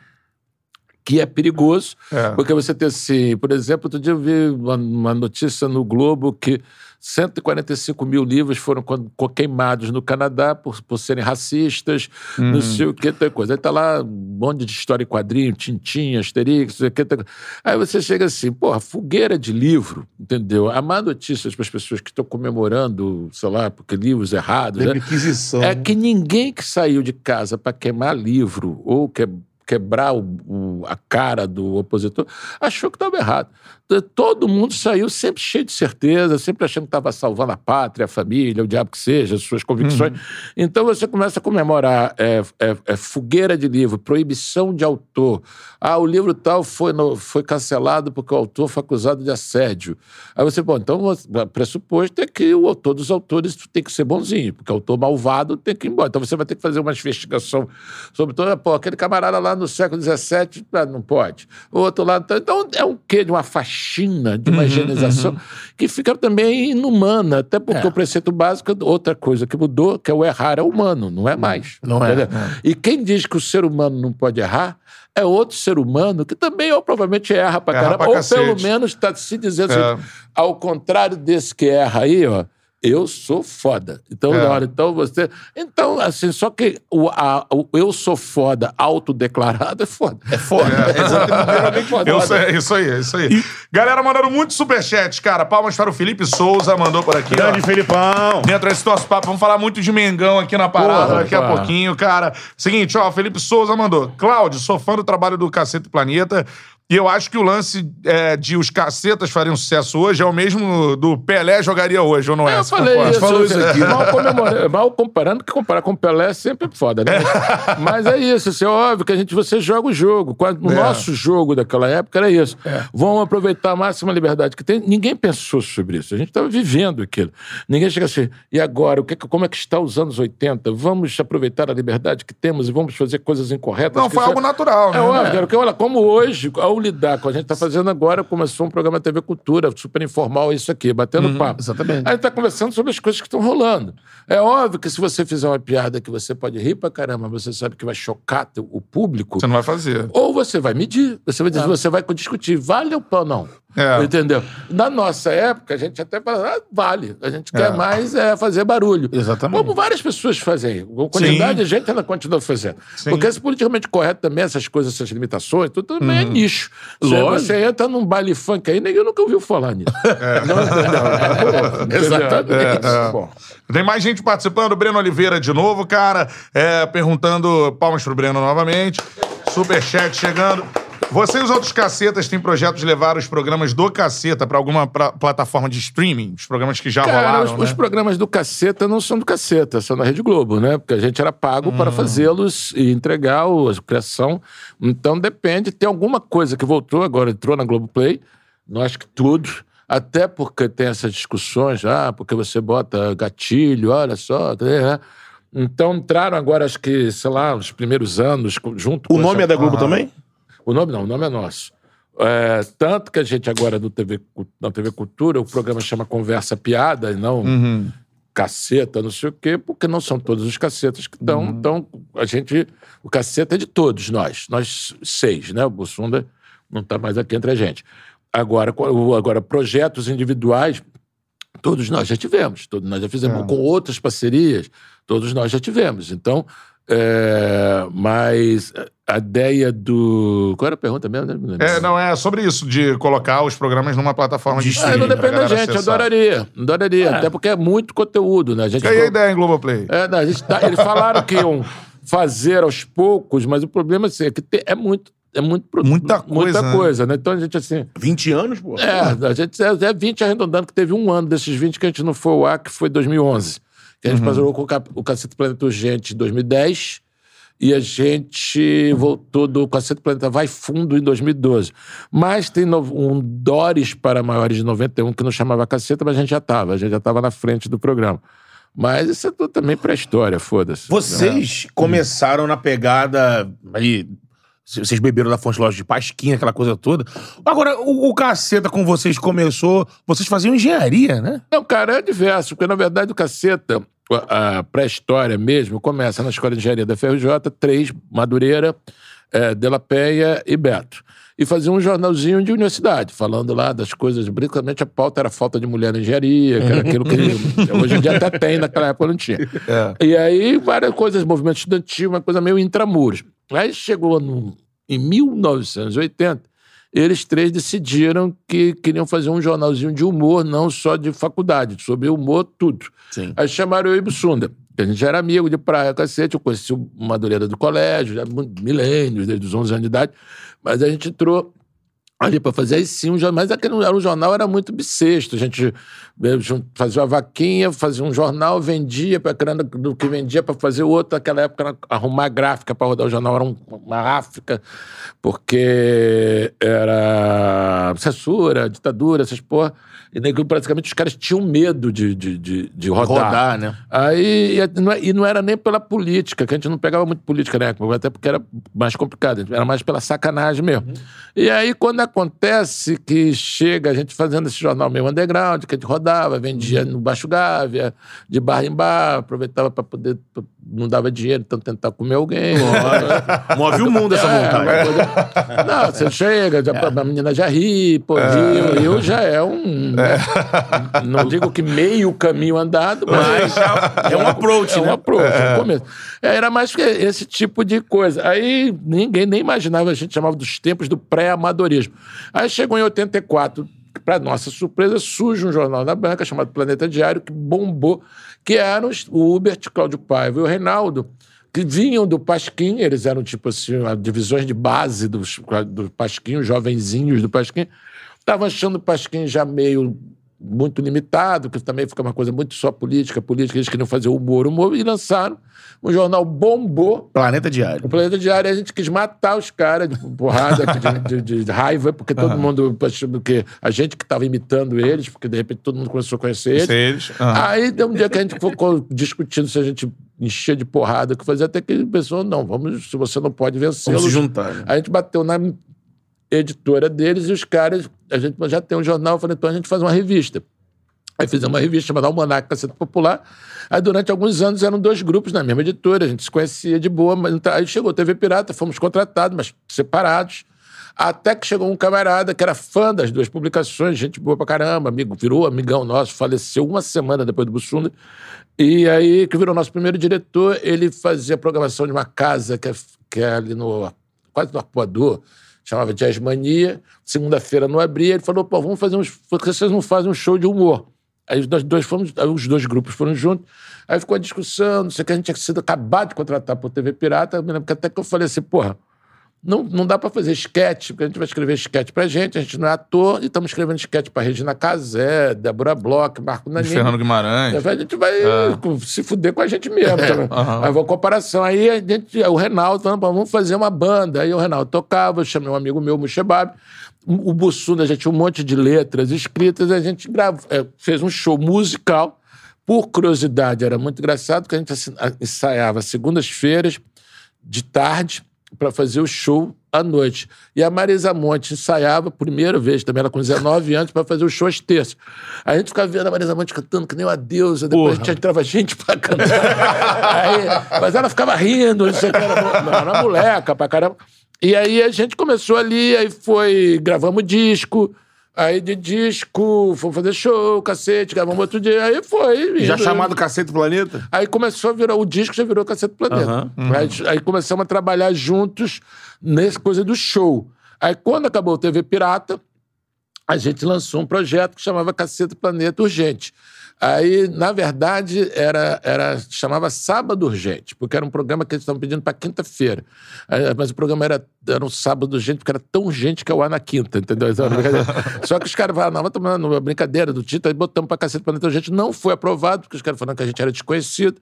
que é perigoso, É. porque você tem assim, por exemplo, outro dia eu vi uma, uma notícia no Globo que 145 mil livros foram queimados no Canadá por, por serem racistas, não sei o que, tem coisa. Aí tá lá um monte de história em quadrinho, tintinha, asterix, não sei o que. coisa. Aí você chega assim, porra, fogueira de livro, entendeu? A má notícia para as pessoas que estão comemorando, sei lá, porque livros errados, né? É que ninguém que saiu de casa para queimar livro ou que- quebrar o- o- a cara do opositor achou que estava errado. Todo mundo saiu sempre cheio de certeza, sempre achando que estava salvando a pátria, a família, o diabo que seja, as suas convicções. Então você começa a comemorar é, é- é fogueira de livro, proibição de autor. Ah, o livro tal foi, no- foi cancelado porque o autor foi acusado de assédio. Aí você, bom, então o pressuposto é que o autor dos autores tem que ser bonzinho, porque o autor malvado tem que ir embora. Então você vai ter que fazer uma investigação sobre todo, pô, aquele camarada lá no século XVII, ah, não pode. O outro lado. tá- Então é um quê de uma faxina, de uma higienização, que fica também inumana, até porque É. o preceito básico, outra coisa que mudou, que é o errar é humano, não é mais. Não é, Entendeu? E quem diz que o ser humano não pode errar é outro ser humano que também, ou provavelmente erra pra Erra caramba, pra ou cacete. pelo menos está se dizendo É. assim, ao contrário desse que erra aí, ó. Eu sou foda. Então, É. na hora, então você. Então, assim, só que o, a- o eu sou foda autodeclarado é foda. É foda. É (laughs) exatamente foda. Eu é isso aí, é isso aí. Galera mandando muito superchat, cara. Palmas para o Felipe Souza, mandou por aqui. Grande ó. Felipão. Dentro desse nosso papo, vamos falar muito de Mengão aqui na parada Porra, daqui a porra. pouquinho, cara. Seguinte, ó, Felipe Souza mandou. Cláudio, sou fã do trabalho do Cacete Planeta. E eu acho que o lance é, de os cacetas fariam sucesso hoje é o mesmo do Pelé jogaria hoje, ou não é? Eu falei isso, Falou isso aqui. Mal, comemorando, mal comparando, que comparar com o Pelé é sempre foda, né? (laughs) Mas é isso, assim, é óbvio que a gente, você joga o jogo. O É. nosso jogo daquela época era isso. Vamos aproveitar a máxima liberdade que tem. Ninguém pensou sobre isso. A gente estava vivendo aquilo. Ninguém chega assim, e agora? O que, que- como é que está os anos 80? Vamos aproveitar a liberdade que temos e vamos fazer coisas incorretas. Não, foi algo natural, né? É óbvio, porque olha, como hoje, ao lidar com a gente tá fazendo agora, começou um programa TV Cultura, super informal, isso aqui, batendo Uhum, papo. exatamente. Aí tá conversando sobre as coisas que estão rolando. É óbvio que se você fizer uma piada que você pode rir pra caramba, você sabe que vai chocar o público, Você não vai fazer. ou você vai medir, você vai dizer, você vai discutir, vale ou não? É. Entendeu? Na nossa época, a gente até fala, ah, vale. A gente É. quer mais é, fazer barulho. Exatamente. Como várias pessoas fazem. Com quantidade de gente ainda continua fazendo. Sim. Porque esse politicamente correto também, essas coisas, essas limitações, tudo também é nicho. Você, Lógico. você entra num baile funk aí, ninguém nunca ouviu falar nisso. Não? Exatamente. É, é. Bom. Tem mais gente participando. Breno Oliveira de novo, cara. É, perguntando. Palmas pro Breno novamente. Superchat chegando. Você e os outros cacetas têm projetos de levar os programas do caceta pra alguma pra- plataforma de streaming? Os programas que já Cara, rolaram, os, né? os programas do Caceta não são do Caceta, são da Rede Globo, né? Porque a gente era pago para Hum. fazê-los e entregar o- a criação. Então depende. Tem alguma coisa que voltou, agora entrou na Globoplay. Nós que tudo. Até porque tem essas discussões, ah, porque você bota gatilho, olha só. né? Então entraram agora, acho que, sei lá, os primeiros anos, junto O com nome essa- é da Globo também? O nome não, o nome é nosso. É, tanto que a gente agora no TV, na TV Cultura, o programa chama Conversa Piada e não Uhum. caceta, não sei o quê, porque não são todos os cacetas que estão. Então, a gente. O caceta é de todos nós. Nós seis, né? O Bussunda não está mais aqui entre a gente. Agora, agora projetos individuais, todos nós já tivemos. Todos nós já fizemos. É. Com outras parcerias, todos nós já tivemos. Então. É, mas a ideia do. Qual era a pergunta mesmo? né? É, não, é sobre isso, de colocar os programas numa plataforma de Ah, streaming. não pra depende da gente, eu acessar. adoraria. Adoraria. Até porque é muito conteúdo, né? A gente E aí a ideia em Globoplay? É, não, a gente tá- eles falaram que iam fazer aos poucos, mas o problema assim, é que te- é muito. É muito pro- Muita coisa, Muita né? coisa, né? Então a gente assim. 20 anos, pô. É, a gente é, é 20 arredondando, que teve um ano desses 20 que a gente não foi ao ar, que foi 2011. Que a gente passou com o, Cacete Planeta Urgente em 2010 e a gente voltou do Cacete Planeta Vai Fundo em 2012. Mas tem um Doris para maiores de 91 que não chamava Caceta, mas a gente já estava, a gente já estava na frente do programa. Mas isso é tudo também pré-história, foda-se. Vocês começaram na pegada aí. c- Vocês beberam da fonte loja de pasquinha, aquela coisa toda. Agora, o, o caceta com vocês começou. Vocês faziam engenharia, né? Não, cara, é diverso, porque na verdade o caceta, a pré-história mesmo, começa na Escola de Engenharia da FRJ, três, Madureira, eh, Dela Penha e Beto. E fazia um jornalzinho de universidade, falando lá das coisas, principalmente a pauta era a falta de mulher na engenharia, que era aquilo que (laughs) hoje em dia até tem, naquela época não tinha. E aí várias coisas, movimento estudantil, uma coisa meio intramuros. Aí chegou no, em 1980, eles três decidiram que queriam fazer um jornalzinho de humor, não só de faculdade, sobre humor, tudo. Sim. Aí chamaram eu e o Bussunda, a gente já era amigo de praia, cacete, eu conheci o Madureira do colégio, já milênios, desde os 11 anos de idade, mas a gente entrou ali para fazer aí sim um jornal, mas aquele era um jornal, era muito bissexto, a gente eh, fazia uma vaquinha, fazia um jornal, vendia para grana do que vendia para fazer outro, naquela época arrumar gráfica para rodar o jornal era um- uma África, porque era censura, ditadura, essas porra, E naquilo, praticamente os caras tinham medo de, de, de, de rodar. Rodar, né? Aí, e não, é- e não era nem pela política, que a gente não pegava muito política na época, até porque era mais complicado, era mais pela sacanagem mesmo. E aí, quando acontece que chega a gente fazendo esse jornal meio underground, que a gente rodava, vendia no Baixo Gávea, de bar em bar, aproveitava para poder. Não dava dinheiro, então tentar comer alguém. (laughs) Move o mundo essa É, vontade. coisa- Não, você chega, já- a menina já ri, pô, rio, rio já é um. Não digo que meio caminho andado, mas. é um approach, É um né? approach, é um começo. Era mais que esse tipo de coisa. Aí ninguém nem imaginava, a gente chamava dos tempos do pré-amadorismo. Aí chegou em 84, para nossa surpresa, surge um jornal na banca chamado Planeta Diário, que bombou, que eram o Hubert, Cláudio Paiva e o Reinaldo, que vinham do Pasquim, eles eram tipo assim, divisões de base dos, do Pasquim, os jovenzinhos do Pasquim, estavam achando o Pasquim já meio muito limitado, que também fica uma coisa muito só política, política, eles queriam fazer humor, humor, e lançaram. O jornal bombou, Planeta Diário. o Planeta Diário, a gente quis matar os caras de porrada, de, de- de raiva, porque todo mundo achando que a gente que estava imitando eles, porque de repente todo mundo começou a conhecer eles. Eles. aham. Aí tem um dia que a gente ficou discutindo se a gente enchia de porrada que fazer, até que ele pensou, não, vamos, se você não pode vencê-los. Vamos se juntar, né? A gente bateu na editora deles e os caras, a gente já tem um jornal, eu falei, então a gente faz uma revista. Aí fizemos uma revista chamada Almanac Caceta Popular. Aí durante alguns anos eram dois grupos na mesma editora, a gente se conhecia de boa, mas então, aí chegou a TV Pirata, fomos contratados, mas separados. Até que chegou um camarada que era fã das duas publicações, gente boa pra caramba, amigo, virou amigão nosso, faleceu uma semana depois do Bussunda. E aí, que virou nosso primeiro diretor, ele fazia programação de uma casa que é, que é ali no. quase no Arpoador, chamava Jazz Mania. Segunda-feira não abria, ele falou: pô, vamos fazer uns. Vocês não fazem um show de humor? Aí nós dois fomos, os dois grupos foram juntos. Aí ficou a discussão, não sei o que, a gente tinha sido acabado de contratar por TV Pirata. Eu me lembro que até que eu falei assim, porra, não, não dá pra fazer esquete, porque a gente vai escrever esquete pra gente, a gente não é ator, e estamos escrevendo esquete pra Regina Casé, Débora Bloch, Marco Nanini. Fernando Guimarães. A gente vai se fuder com a gente mesmo. também. aham. Aí uma comparação. Aí a gente, o Reinaldo falando, "Pô, vamos fazer uma banda. Aí o Reinaldo tocava, eu chamei um amigo meu, Muxebab. O Bussunda, a gente tinha um monte de letras escritas, a gente grava, é, fez um show musical. Por curiosidade, era muito engraçado, que a gente ensaiava segundas-feiras, de tarde, para fazer o show à noite. E a Marisa Monte ensaiava, primeira vez também, ela com 19 (laughs) anos, para fazer o show às terças. Aí a gente ficava vendo a Marisa Monte cantando que nem uma deusa, depois a gente entrava gente para cantar. (laughs) Aí, mas ela ficava rindo, não sei o que, era, mo- era moleca pra caramba. E aí a gente começou ali, aí foi, gravamos disco, aí de disco, fomos fazer show, cacete, gravamos outro dia, aí foi. Já indo. chamado Cacete do Planeta? Aí começou a virar, o disco já virou Cacete do Planeta. Aí, aí começamos a trabalhar juntos nessa coisa do show. Aí quando acabou o TV Pirata, a gente lançou um projeto que chamava Cacete do Planeta Urgente. Aí, na verdade, era, era chamava Sábado Urgente, porque era um programa que eles estavam pedindo para quinta-feira. Mas o programa era, era um sábado urgente, porque era tão urgente que é o ar na quinta, entendeu? Brincadeira. (laughs) Só que os caras falaram, não, vamos tomar uma brincadeira do título, aí botamos para Cacete do Planeta Urgente. Não foi aprovado, porque os caras falaram que a gente era desconhecido.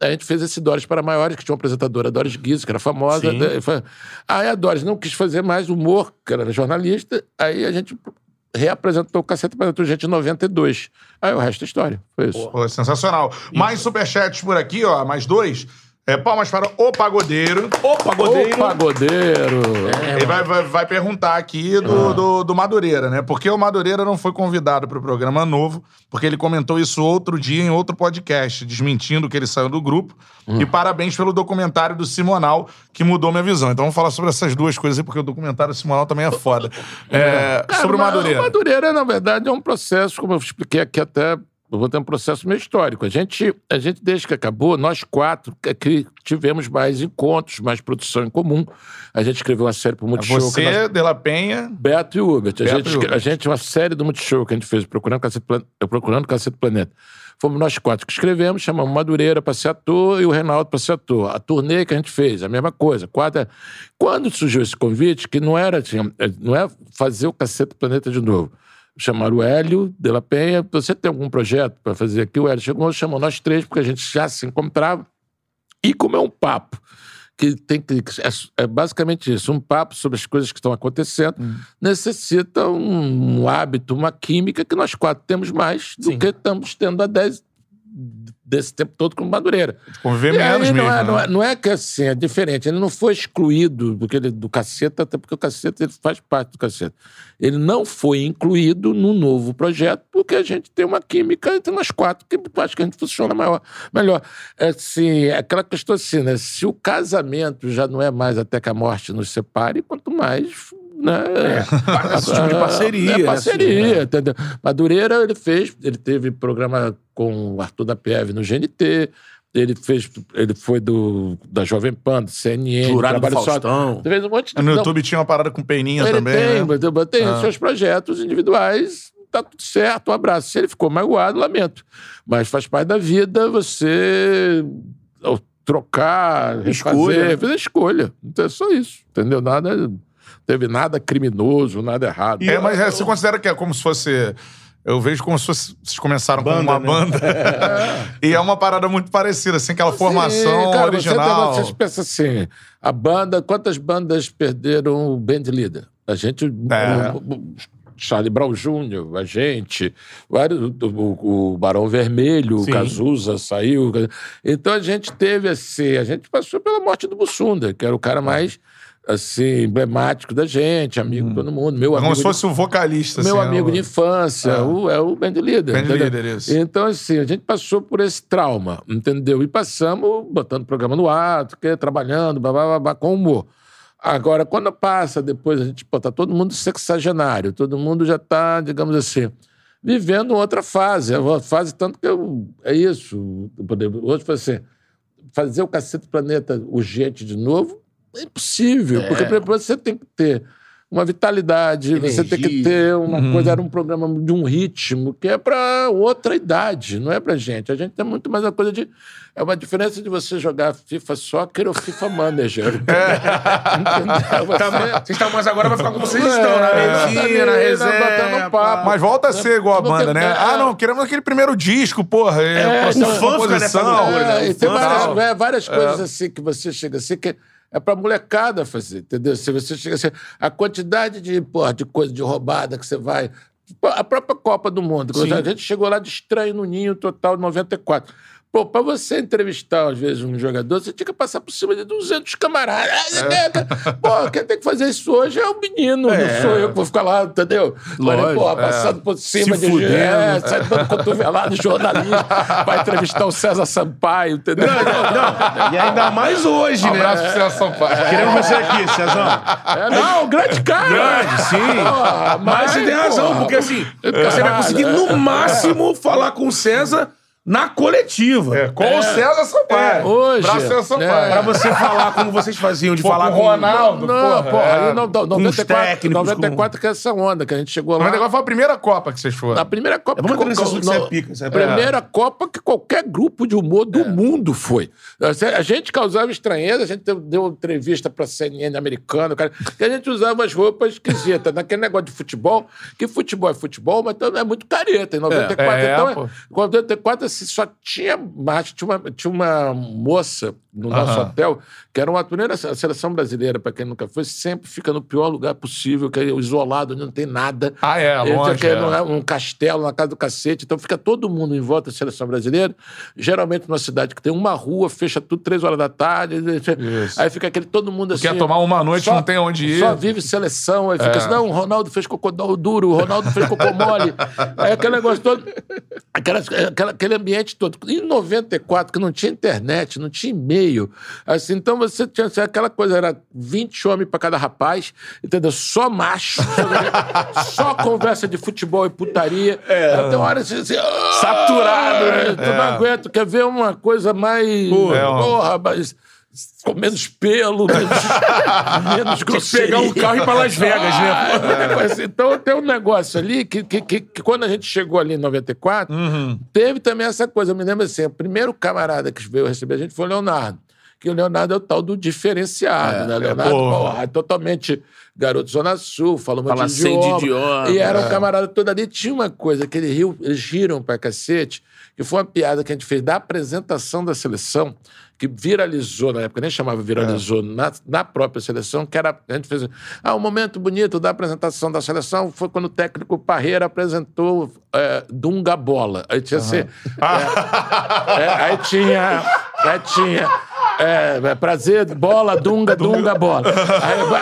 Aí a gente fez esse Doris para Maiores, que tinha uma apresentadora, a Doris Guizo, que era famosa. Foi- Aí a Doris não quis fazer mais humor, que era jornalista, aí a gente reapresentou o Cacete Planeta Urgente em 92. Aí o resto é história. Foi isso. Pô, sensacional. Mais superchats por aqui, ó. Mais dois. É, palmas para o Pagodeiro. Ô, pagodeiro! Ô, pagodeiro! Ele vai, vai, vai perguntar aqui do, do, do Madureira, né? Porque o Madureira não foi convidado para o programa novo, porque ele comentou isso outro dia em outro podcast, desmentindo que ele saiu do grupo. E parabéns pelo documentário do Simonal, que mudou minha visão. Então vamos falar sobre essas duas coisas aí, porque o documentário do Simonal também é foda. É, Cara, sobre o Madureira. O Madureira, na verdade, é um processo, como eu expliquei aqui até. Eu vou ter um processo meio histórico. A gente, a gente, desde que acabou, nós quatro que- tivemos mais encontros, mais produção em comum. A gente escreveu uma série pro Multishow. que nós- Você, De La Penha. Beto e Hubert. A, gente, Hubert. a gente, uma série do Multishow que a gente fez, Procurando Cacete, Plan... Procurando Cacete Planeta. Fomos nós quatro que escrevemos, chamamos Madureira para ser ator e o Reinaldo para ser ator. A turnê que a gente fez, a mesma coisa. Quatro... Quando surgiu esse convite, que não era, assim, eh, não é fazer o Cacete Planeta de novo. Chamaram o Hélio de la Penha. Você tem algum projeto para fazer aqui? O Hélio chegou, chamou nós três, porque a gente já se encontrava. E como é um papo que tem que. É, é basicamente isso: um papo sobre as coisas que estão acontecendo necessita um, um hábito, uma química que nós quatro temos mais do Sim. que estamos tendo há 10 desse tempo todo com Madureira. Conviver menos não, mesmo. é, não, né? é, não é que assim, é diferente. Ele não foi excluído porque ele, do caceta, até porque o caceta ele faz parte do caceta. Ele não foi incluído no novo projeto porque a gente tem uma química entre nós quatro que acho que a gente funciona maior, melhor. É, assim, é aquela questão assim, né? Se o casamento já não é mais até que a morte nos separe, quanto mais. Né? esse tipo de parceria, É né, parceria, assim, entendeu? Madureira, ele fez, ele teve programa com o Arthur da PF no GNT, ele fez, ele foi do, da Jovem Pan, do CNN, Jurado do Trabalho Só- Faustão. Fez um monte de No não, YouTube tinha uma parada com peninha ele também. tem, né? mas eu- tem os seus projetos individuais, tá tudo certo, um abraço. Se ele ficou magoado, lamento. Mas faz parte da vida você trocar, Escolha. refazer, fazer escolha. Então é só isso, entendeu? Nada, teve nada criminoso, nada errado. É, mas é, você considera que é como se fosse. Eu vejo como se fosse, vocês começaram com Banda, uma né? banda. (laughs) e é uma parada muito parecida, assim, aquela formação cara, original. Você, você pensa assim, a banda, quantas bandas perderam o band leader? A gente, É. o, o Charlie Brown Jr., a gente, vários, o, o- o Barão Vermelho, Sim. o Cazuza saiu. Então a gente teve assim, a gente passou pela morte do Bussunda, que era o cara mais assim, emblemático da gente, amigo de todo mundo, meu É como se de- fosse o vocalista. meu assim, amigo o- de infância, É. o, é o band leader. Band entendeu? leader, isso. Então, assim, a gente passou por esse trauma, entendeu? E passamos botando o programa no ar, trabalhando, blá, blá, blá, blá, com humor. Agora, quando passa depois, a gente pô, tá todo mundo sexagenário, todo mundo já tá, digamos assim, vivendo outra fase. É uma fase tanto que eu, é isso. Hoje foi assim, fazer o Cacete Planeta urgente de novo é impossível, porque primeiro você tem que ter uma vitalidade, você tem que Energia. ter uma coisa, era um programa de um ritmo que é para outra idade, não é pra gente. A gente tem muito mais a coisa de. É uma diferença de você jogar FIFA Soccer ou FIFA Manager. (laughs) Entendeu? Você- Tá, vocês estão mais agora, vai ficar como vocês estão, na É, mesinha, na tá resenha. batendo papo. Mas volta a ser igual a banda, né? é. Ah, não, queremos aquele primeiro disco, porra. É, É, processo o fã fica nessa né? É, O e tem várias, tal. é, várias coisas assim que você chega assim que é pra molecada fazer, entendeu? Se você chega assim, a quantidade de, porra, de coisa de roubada que você vai. A própria Copa do Mundo. A gente chegou lá de estranho no ninho total de 94. Pô, pra você entrevistar, às vezes, um jogador, você tinha que passar por cima de 200 camaradas. É. (laughs) Pô, quem tem que fazer isso hoje é o menino, não sou eu que vou ficar lá, entendeu? Mas, Lógico, porra, passando por cima Se de fudendo. é, sai dando cotovelado de jornalista, (laughs) vai entrevistar o César Sampaio, entendeu? E ainda mais hoje, Um né? abraço pro César Sampaio. Queremos você aqui, Cezão. É, não, grande cara! Grande, sim. Porra, Mas você tem razão, porque assim, você vai conseguir no máximo falar com o César na coletiva. É, com o César Sampaio. Hoje, Abraço, César Sampaio. é. Pra você falar como vocês faziam, de Pô, falar com com o Ronaldo. Não, porra, é. aí não, não, os 94, técnicos, 94 que é essa onda, que a gente chegou lá. Mas agora foi a primeira Copa que vocês foram. Na primeira Copa. Vamos que entrar nesse assunto é pica, você é a primeira Copa que qualquer grupo de humor do mundo foi. A gente causava estranheza, a gente deu, entrevista pra CNN americana, cara, que a gente usava as roupas esquisitas, naquele negócio de futebol, que futebol é futebol, mas é muito careta. Em 94, É, então, pô. em 94 só tinha macho, tinha uma, tinha uma moça no nosso hotel, que era uma primeira a seleção brasileira, pra quem nunca foi, sempre fica no pior lugar possível, que é isolado, onde não tem nada. Ah, é, longe, é. num- um castelo na casa do cacete, então fica todo mundo em volta da seleção brasileira. Geralmente numa cidade que tem uma rua, fecha tudo três horas da tarde. (laughs) Isso. Aí fica aquele todo mundo assim. Quer tomar uma noite, só- não tem onde ir. Só vive seleção. Aí fica É. assim: não, o Ronaldo fez cocô duro, o Ronaldo fez cocô mole. aí (laughs) aquele negócio todo. Aquelas, aquela- aquele ambiente todo. Em 94, que não tinha internet, não tinha e-mail. Assim, então você tinha assim, aquela coisa, era 20 homens para cada rapaz, entendeu? Só macho, (laughs) só conversa de futebol e putaria. Até uma hora assim, "Ah, Saturado, né? Tu não aguenta, quer ver uma coisa mais. É, uma- Porra, mais. Com menos pelo, menos, (laughs) menos grosseria. Pegar um carro e ir pra Las Vegas, né? Um negócio assim. Então tem um negócio ali que, que, que- que quando a gente chegou ali em 94, teve também essa coisa. Eu me lembro assim: o primeiro camarada que veio receber a gente foi o Leonardo. que o Leonardo é o tal do diferenciado, né? Leonardo, porra. porra, é totalmente garoto Zona Sul, de seis idioma. idiomas, E era um é. camarada todo ali. Tinha uma coisa que ele riu, eles riram pra cacete, que foi uma piada que a gente fez da apresentação da seleção, que viralizou na época, nem chamava viralizou, na, na própria seleção, que era. A gente fez. Ah, o momento bonito da apresentação da seleção foi quando o técnico Parreira apresentou é, Dunga Bola. Aí tinha assim. é, é, aí tinha. Aí tinha. É, é, prazer, bola, dunga, dunga, bola.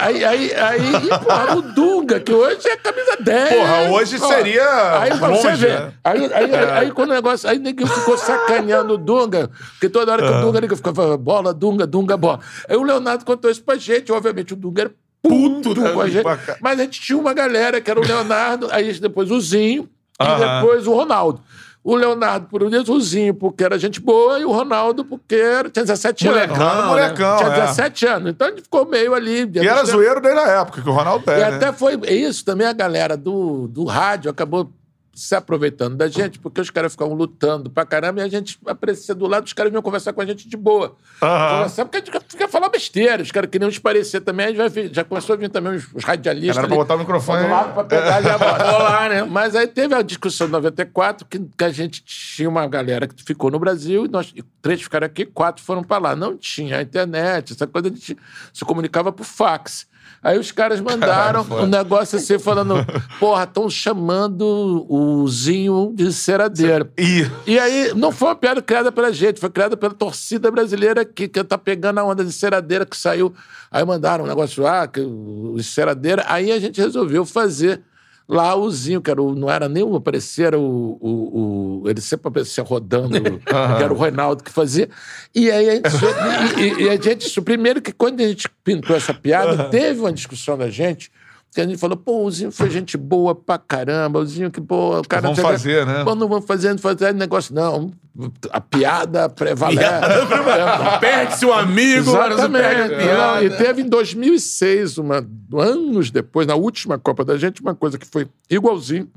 Aí, aí, aí, aí porra, o Dunga, que hoje é camisa 10. Porra, hoje Porra. seria Aí pra você longe, ver. né? Aí, aí, aí, aí quando o negócio. Aí ninguém ficou sacaneando o Dunga, porque toda hora que o Dunga ninguém ficava bola, Dunga, Dunga, bola. Aí o Leonardo contou isso pra gente, obviamente o Dunga era puto, Puto, né, com a gente. pra cá. Mas a gente tinha uma galera que era o Leonardo, aí depois o Zinho e depois o Ronaldo. O Leonardo, por um dia, o Zinho, porque era gente boa, e o Ronaldo, porque era, tinha 17 anos. Molecão, molecão, Tinha é. 17 anos. Então a gente ficou meio ali. E era zoeiro desde a época, que o Ronaldo é, E né? até foi isso também, a galera do, do rádio acabou se aproveitando da gente, porque os caras ficavam lutando pra caramba e a gente aparecia do lado, os caras vinham conversar com a gente de boa. Conversar, porque a gente fica falando besteira, os caras queriam esparecer também, a gente vai ver- já começou a vir também os, os radialistas. Era pra botar o microfone. do lado pra pegar ali a (laughs) bola. Olá, né? Mas aí teve a discussão de 94, que, que a gente tinha uma galera que ficou no Brasil, e nós e três ficaram aqui, quatro foram pra lá. Não tinha a internet, essa coisa a gente se comunicava por fax. Aí os caras mandaram um negócio assim, falando: porra, estão chamando o Zinho de ceradeiro. Ih, E aí, não foi uma piada criada pela gente, foi criada pela torcida brasileira que, que tá pegando a onda de ceradeira que saiu. Aí mandaram um negócio lá, que o ceradeira. Aí a gente resolveu fazer lá o Zinho, que era o, não era nem o aparecer, era o, o, o- ele sempre aparecia rodando, (laughs) que era o Reinaldo que fazia. E aí a gente, e, e- a gente, primeiro que quando a gente pintou essa piada, teve uma discussão da gente. Que a gente falou, pô, o Zinho foi gente boa pra caramba, o Zinho que boa, o cara... Vamos fazer, né? Pô, não vamos fazer, não fazer negócio, não. A piada prevalece. Perde-se o amigo, Exatamente. Não, e teve em 2006, uma, anos depois, na última Copa da gente, uma coisa que foi igualzinho,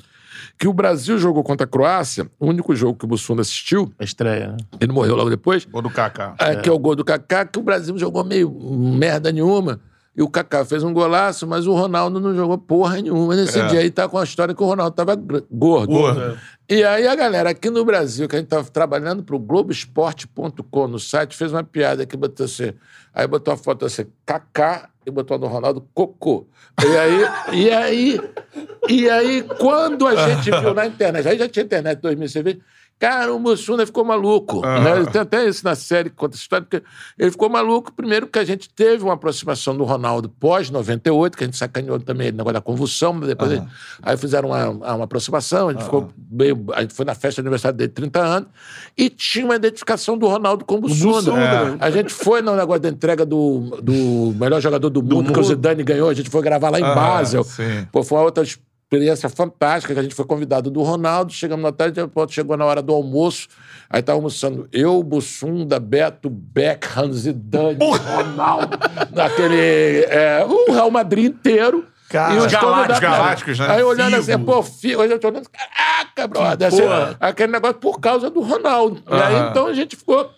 que o Brasil jogou contra a Croácia, o único jogo que o Bussunda assistiu, A estreia, né? ele morreu logo depois, Gol do Kaká. é, que é o gol do Kaká, que o Brasil jogou meio merda nenhuma. E o Kaká fez um golaço, mas o Ronaldo não jogou porra nenhuma nesse É. dia. Aí tá com a história que o Ronaldo tava gordo. Gordo. E aí a galera aqui no Brasil, que a gente tava trabalhando pro Globoesporte.com no site, fez uma piada que botou assim. Aí botou a foto assim, Kaká, e botou a do Ronaldo Cocô. E aí, e aí, e aí, quando a gente viu na internet, aí já tinha internet em 2006, cara, o Mussuna ficou maluco. né? Tem até isso na série que conta essa história, porque ele ficou maluco, primeiro que a gente teve uma aproximação do Ronaldo pós-98, que a gente sacaneou também ele negócio da convulsão, mas depois ele- aí fizeram uma, uma aproximação, a gente ficou meio. A gente foi na festa de aniversário dele, 30 anos, e tinha uma identificação do Ronaldo com o Mussuna. É. A gente foi no negócio da entrega do, do melhor jogador do mundo, que o mundo. Zidane ganhou, a gente foi gravar lá em Ah, Basel. sim. Pô, foi uma outra experiência fantástica, que a gente foi convidado do Ronaldo, chegamos na tarde, chegou na hora do almoço, aí tava almoçando eu, Bussunda, Beto, Beckham, Zidane, Ronaldo, naquele... É, o Real Madrid inteiro. Cara, e os galácticos, galácticos, né? Aí olhando assim, pô, fico, a gente olhando, caraca, brother, assim, aquele negócio por causa do Ronaldo. E aí, Aham. então, a gente ficou...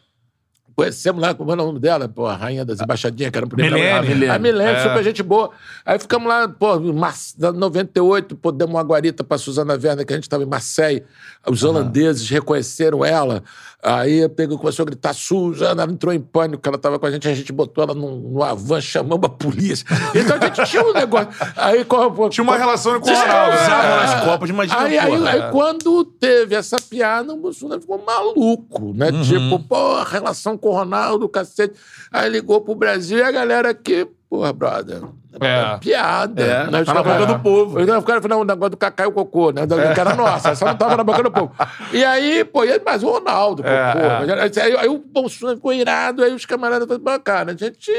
Conhecemos lá, como era o nome dela, pô, a rainha das embaixadinhas, que era o primeiro. Milene. A Milene, a Milene É. super gente boa. Aí ficamos lá, pô, em Mar- na 98, pô, demos uma guarita pra Suzana Werner, que a gente estava em Marseille. Os holandeses reconheceram ela. Aí pegou, começou a gritar, Suzana, ela entrou em pânico, ela estava com a gente, a gente botou ela num, num avan, chamamos a polícia. (laughs) Então a gente tinha um negócio. Aí, Tinha uma relação com o É. Ronaldo. Né? nas Copas, imagina, Aí, aí, porra. aí quando teve essa piada, o Mussuna ficou maluco, né? Uhum. Tipo, pô, relação com o Ronaldo, cacete. Aí ligou pro Brasil e a galera aqui, porra, brother. É. Piada. É, né? Os tá na boca do povo. Os caras falaram, o negócio do Cacá e o Cocô, né? Que era nossa, essa não tava na boca do povo. E aí, pô, e mas o Ronaldo, pô, É, pô. Aí, aí o Bolsonaro ficou irado, aí os camaradas falaram, "Pô, cara, a gente.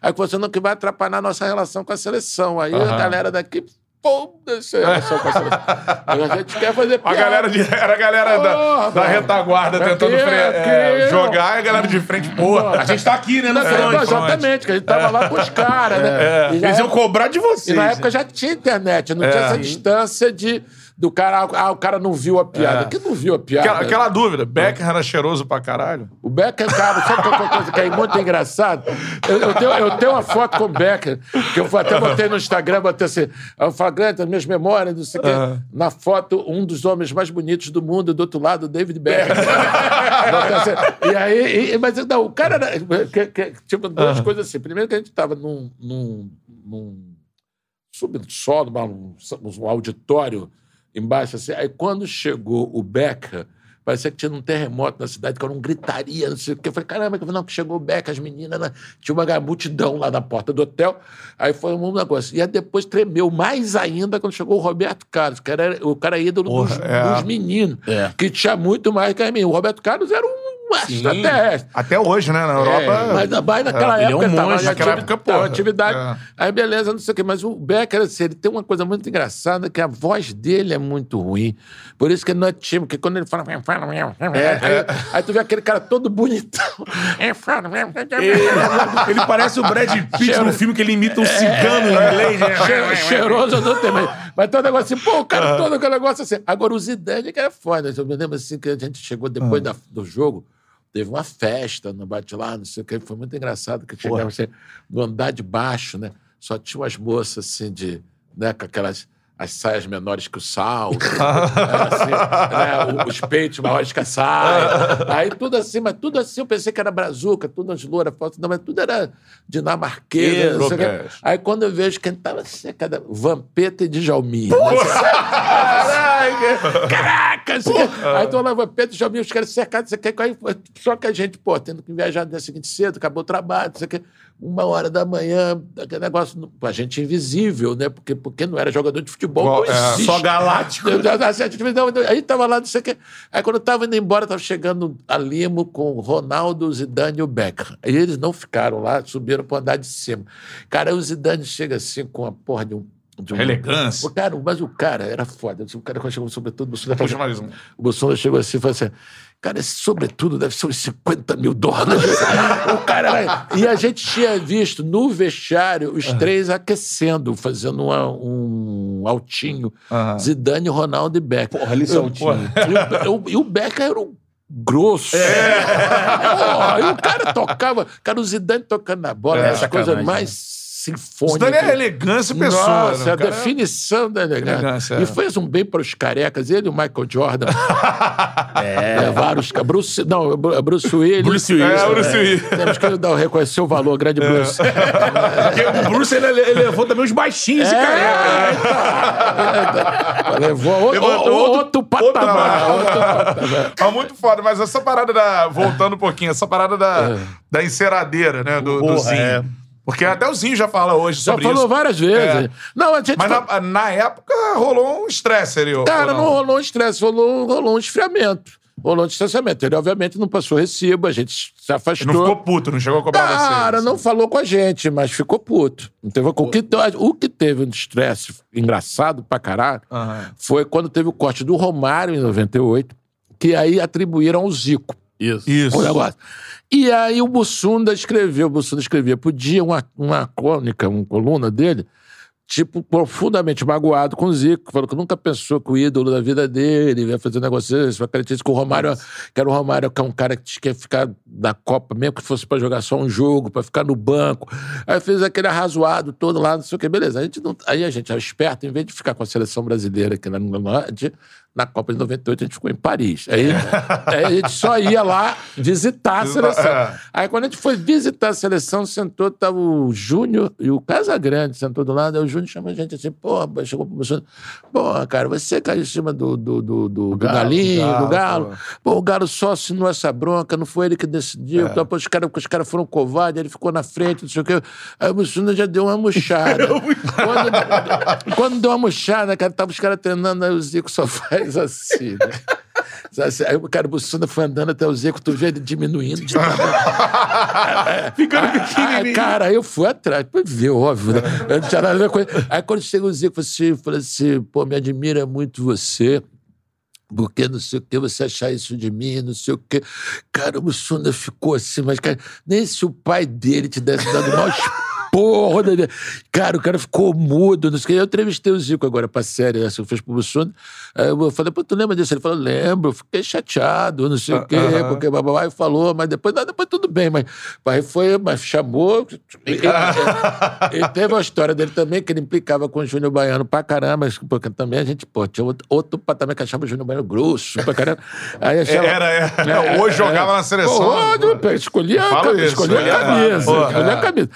Aí você não que vai atrapalhar a nossa relação com a seleção. Aí a galera daqui. Foda-se a relação com a seleção. a gente quer fazer A piada. galera de, era a galera da, Porra, da mano. retaguarda Aqui, tentando fre- é, jogar e a galera de frente, porra. A gente tá aqui, né, Não, front. não, exatamente, que a gente tava lá com os caras, né? E Eles iam era- cobrar de E vocês. na né? época já tinha internet, não tinha É. essa distância de do cara, ah, o cara não viu a piada. É. Que não viu a piada? Aquela, aquela dúvida, Beckham era cheiroso pra caralho? O Becker, cara, sabe qual que é coisa que é muito engraçado? Eu, eu tenho, eu tenho uma foto com o Becker, que eu até botei no Instagram, botei assim, eu falo, Grant, as minhas memórias, não sei o quê. Na foto, um dos homens mais bonitos do mundo, do outro lado, David. (laughs) Botei assim, e aí, e- mas não, o cara era, que- que- tipo, duas coisas assim. Primeiro que a gente tava num, num, num subsolo, um auditório embaixo, assim. Aí quando chegou o Becker, parecia que tinha um terremoto na cidade, que era um gritaria, não sei o quê. Eu falei, caramba, não, que chegou o Becker, as meninas, né? tinha uma multidão lá na porta do hotel. Aí foi um negócio. E aí depois tremeu mais ainda quando chegou o Roberto Carlos, que era o cara ídolo dos, Porra, é. dos meninos, É. que tinha muito mais que a mim. O Roberto Carlos era um extraterrestre. Até hoje, né? Na Europa. É, mas, mas naquela ele é um época tava monstro. em Naquela ativi- época, em atividade. É. Aí beleza, não sei o quê. Mas o Becker, assim, ele tem uma coisa muito engraçada, que a voz dele é muito ruim. Por isso que ele não é tímido, porque quando ele fala... aí, aí tu vê aquele cara todo bonitão. (laughs) Ele, ele parece o Brad Pitt Cheiro- no filme que ele imita um cigano em inglês. né? Che- cheiroso não tem mais. Mas tem um negócio assim, pô, o cara todo aquele negócio assim. Agora, o Zidane que é foda. Eu me lembro assim que a gente chegou depois da- do jogo, teve uma festa no bate lá, não sei o que, foi muito engraçado, que chegava assim, no andar de baixo, né? Só tinha umas moças assim de, né, com aquelas as saias menores que o salto, era (laughs) assim, né, os peitos maiores que a saia. (laughs) Aí tudo assim, mas tudo assim, eu pensei que era brazuca, tudo as louras, foto, não, mas tudo era dinamarquesa. Aí quando eu vejo quem tava assim, cada Vampeta e Djalminha. (laughs) Caraca! Assim, aí tô lá, Vampeta e Djalminha, os caras cercados, não sei o quê. Aí, só que a gente, pô, tendo que viajar no dia seguinte cedo, acabou o trabalho, não sei o quê. Uma hora da manhã, aquele negócio, a gente invisível, né? Porque, porque não era jogador de futebol, Bom, não é. Só galáctico. Assim, Aí tava lá, não sei o quê. Aí quando eu tava indo embora, tava chegando a Limo com o Ronaldo, o Zidane e o Beckham. E eles não ficaram lá, subiram pro andar de cima. Cara, aí o Zidane chega assim com a porra de um. De um Elegância. O cara, mas o cara era foda. O cara, quando chegou sobretudo, o Bolsonaro, Puxa mais um. o Bolsonaro chegou assim e falou assim: Cara, esse sobretudo deve ser uns 50 mil dólares. (laughs) o cara era- E a gente tinha visto no vestiário os três aquecendo, fazendo uma- um altinho. Aham. Zidane, Ronaldo e Becker. Porra, ali saltinho. E o, e o Becker era um grosso. Porra, e o cara tocava. Cara, o Zidane tocando na bola, É, as coisas sacanagem, mais Isso daí é elegância pessoa. Nossa, né? a cara- definição da elegância. Elegância, é. E fez um bem para os carecas. Ele e o Michael Jordan. (laughs) é. Levaram os... Bruce, não, Bru- Bruce Willis. Bruce Willis. É, Bruce Willis. Temos que dar, reconhecer o valor, grande Bruce. (laughs) Porque o Bruce ele, ele levou também os baixinhos e careca. É, levou o- Levou o- outro- outro, patamar. outro outro patamar. Tá muito foda, mas essa parada da. Voltando um pouquinho, essa parada da, da enceradeira, né? Do, do Porra, Zinho. Porque até o Zinho já fala hoje Já sobre falou isso. várias vezes. É. Não, a gente Mas fa- na, na época rolou um estresse ali. Cara, ou não rolou um estresse, rolou, rolou um esfriamento. Rolou um distanciamento. Ele, obviamente, não passou recibo, a gente se afastou. Ele não ficou puto, não chegou a cobrar vocês. Cara, assim. não falou com a gente, mas ficou puto. Não teve- o, que, o que teve um estresse engraçado pra caralho Aham. foi quando teve o corte do Romário em 98, que aí atribuíram ao Zico Isso. Isso. o negócio. E aí o Bussunda escreveu, o Bussunda escrevia por dia uma, uma crônica, uma coluna dele, tipo, profundamente magoado com o Zico, falou que nunca pensou que o ídolo da vida dele ia fazer um negócio desse, que o Romário, que era o Romário, que é um cara que quer ficar da Copa, mesmo que fosse pra jogar só um jogo, pra ficar no banco. Aí fez aquele arrazoado todo lá, não sei o que, beleza. A gente não, aí a gente é esperto, em vez de ficar com a seleção brasileira aqui na, na, na Copa de 98, a gente ficou em Paris. Aí, aí a gente só ia lá visitar a seleção. É. Aí quando a gente foi visitar a seleção, sentou, tava o Júnior e o Casagrande sentou do lado, aí o Júnior chamou a gente assim, pô, chegou pro professor, pô, cara, você caiu em cima do, do, do, do, do Galo, Galinho, Galo, do Galo. pô. Pô, o Galo só assinou essa bronca, não foi ele que decidiu, então, pô, os caras os cara foram covardes, ele ficou na frente, não sei o quê. Aí o Mussuna já deu uma murchada. (laughs) quando, quando deu uma murchada, cara, tava os caras treinando, aí o Zico só (laughs) faz assim, né? Assim, Aí o cara, o Mussuna foi andando até o Zico, tu ele diminuindo de. (laughs) Ficando pequenininho. cara, aí eu fui atrás, pra ver, óbvio, né? Eu não tinha nada a ver com ele. Aí quando chega o Zico, eu falei assim, pô, me admira muito você, porque não sei o que, você achar isso de mim, não sei o que. Cara, o Mussunda ficou assim, mas, cara, nem se o pai dele tivesse dado mal porra. Cara, o cara ficou mudo. Não sei o que. Eu entrevistei o Zico agora pra série, essa que fez pro Bussunda. Aí eu falei, pô, tu lembra disso? Ele falou, lembro, fiquei chateado, não sei o quê, porque babá falou, mas depois, não, depois tudo bem. Mas aí foi, mas chamou. Ele, ele teve uma história dele também, que ele implicava com o Júnior Baiano pra caramba, porque também a gente, pô, tinha outro, outro patamar que achava o Júnior Baiano grosso pra caramba. Aí achava, Era, era. Não, hoje jogava na seleção. Pô, hoje, escolhia, escolhia é. a camisa. Escolhia é. a camisa.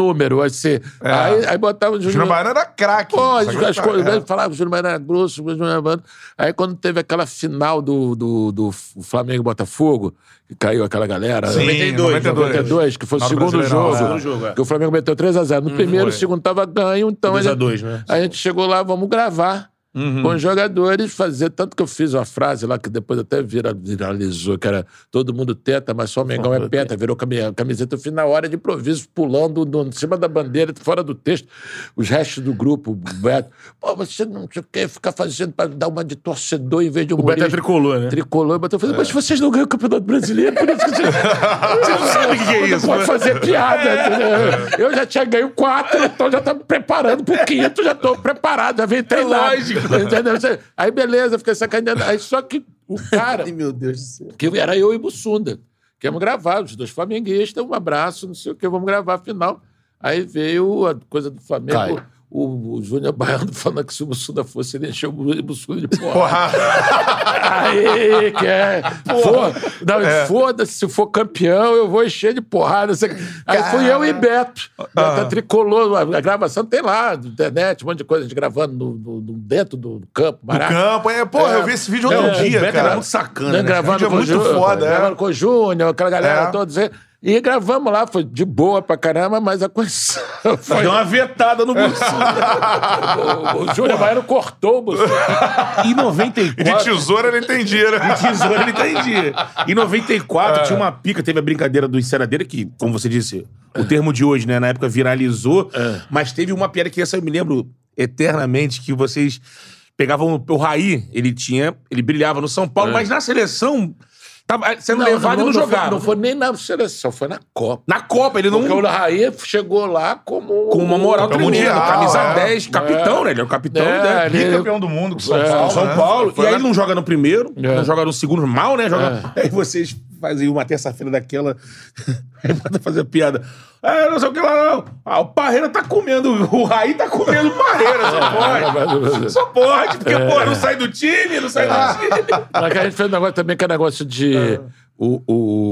Ah, o número, assim. Aí, aí botava o O Júnior Júnior Baiano era craque. Pô, as, as tá- coisas, é. né? falava que o Júnior Baiano era grosso, o Júnior Baiano. Aí quando teve aquela final do, do, do Flamengo e Botafogo, que caiu aquela galera. Sim, 92, 92, que foi o segundo jogo. é. Segundo jogo, é. Que o Flamengo meteu 3x0. No primeiro, o segundo tava ganho, então. 2 a ele- 2, né? a gente chegou lá, vamos gravar. Uhum. Com os jogadores, fazer. Tanto que eu fiz uma frase lá que depois até vira- viralizou, que era todo mundo teta, mas só o Mengão é penta. Virou cami- camiseta. Eu fiz na hora de improviso, pulando do, em cima da bandeira, fora do texto. Os restos do grupo, o Beto. Pô, você não sei o que, ficar fazendo pra dar uma de torcedor em vez de O Beto é tricolor, né? Tricolor, e bateu falando, mas vocês não ganham o Campeonato Brasileiro, por isso que vocês, (laughs) vocês não sabe o que é isso, Pode né? fazer piada. entendeu? Eu já tinha ganho quatro, então já tô me preparando pro quinto, já tô preparado, já vem treinado. lógico. Entendeu? Aí beleza, fiquei sacaneando. Aí só que o cara, Ai, meu Deus do céu. que era eu e Bussunda, que íamos gravar, os dois flamenguistas, um abraço, não sei o que, vamos gravar final. Aí veio a coisa do Flamengo. Cai. O, o Júnior Baiano falando que se o Bussunda fosse, ele encheu o Bussunda de porra. Porra. Aí, que é. Foda- não, Foda-se, se for campeão, eu vou encher de porrada. Aí fui eu e Beto. Beto tricolor, a, gravação tem lá, internet, um monte de coisa, a gente gravando no, no- no- dentro do campo, barato. campo. É, porra, É. eu vi esse vídeo outro É, dia, Beto cara. era muito sacana, Né, né? gravando é muito Júnior, foda, é. gravando com o Júnior, aquela galera É. toda. E gravamos lá, foi de boa pra caramba, mas a coisa (laughs) foi. Deu uma vetada no (laughs) Bussunda. o, o Júnior Baiano cortou o Bussunda. em E de 94... tesoura ele entendia, né? Tesoura, ele entendia. Em 94, tinha uma pica, teve a brincadeira do enceradeira, que, como você disse, o termo de hoje, né, na época viralizou, mas teve uma piada que essa eu me lembro eternamente, que vocês pegavam o Raí, ele tinha, ele brilhava no São Paulo, mas na seleção tava sendo levado e não, foi- jogava. Não foi nem na seleção, foi na Copa. Na Copa, ele não... Porque o Raí chegou lá como. Com uma moral Campeão tremenda, mundial, camisa é. 10, capitão, né? Ele é o capitão É, né? ele- Bicampeão do mundo com São É, Paulo. São né? Paulo. Foi E aí ele não joga no primeiro, É. não joga no segundo, mal, né? Joga... (laughs) Aí vocês fazem uma terça-feira daquela. (laughs) Aí bota fazer piada. Ah, não sei o que lá, não. Ah, o Parreira tá comendo. O Raí tá comendo o Parreira, (laughs) É, só pode. Só pode, porque, pô, não sai do time, não sai do time. Mas que a gente fez um negócio também que é negócio de. O,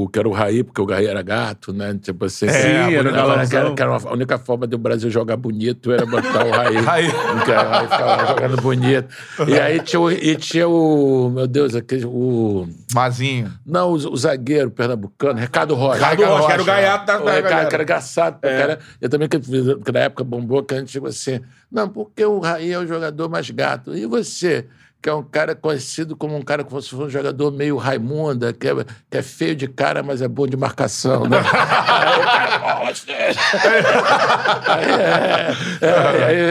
o, que era o Raí, porque o Raí era gato, né? Tipo assim. Sim, que era era, que era uma- a única forma do Brasil jogar bonito era botar o Raí. (laughs) Raí. Porque o Raí ficava jogando bonito. E aí tinha o, e tinha o. Meu Deus, aquele. O, Mazinho. não, o, o zagueiro pernambucano, Ricardo Rocha. Ricardo Rocha, que era o gaiato da, O da Ricardo, era engraçado. caramba. Eu também, que, que na época bombou, que a gente chegou assim, não, porque o Raí é o jogador mais gato. E você, que é um cara conhecido como um cara que fosse um jogador meio Raimunda, que é, que é feio de cara, mas é bom de marcação, né?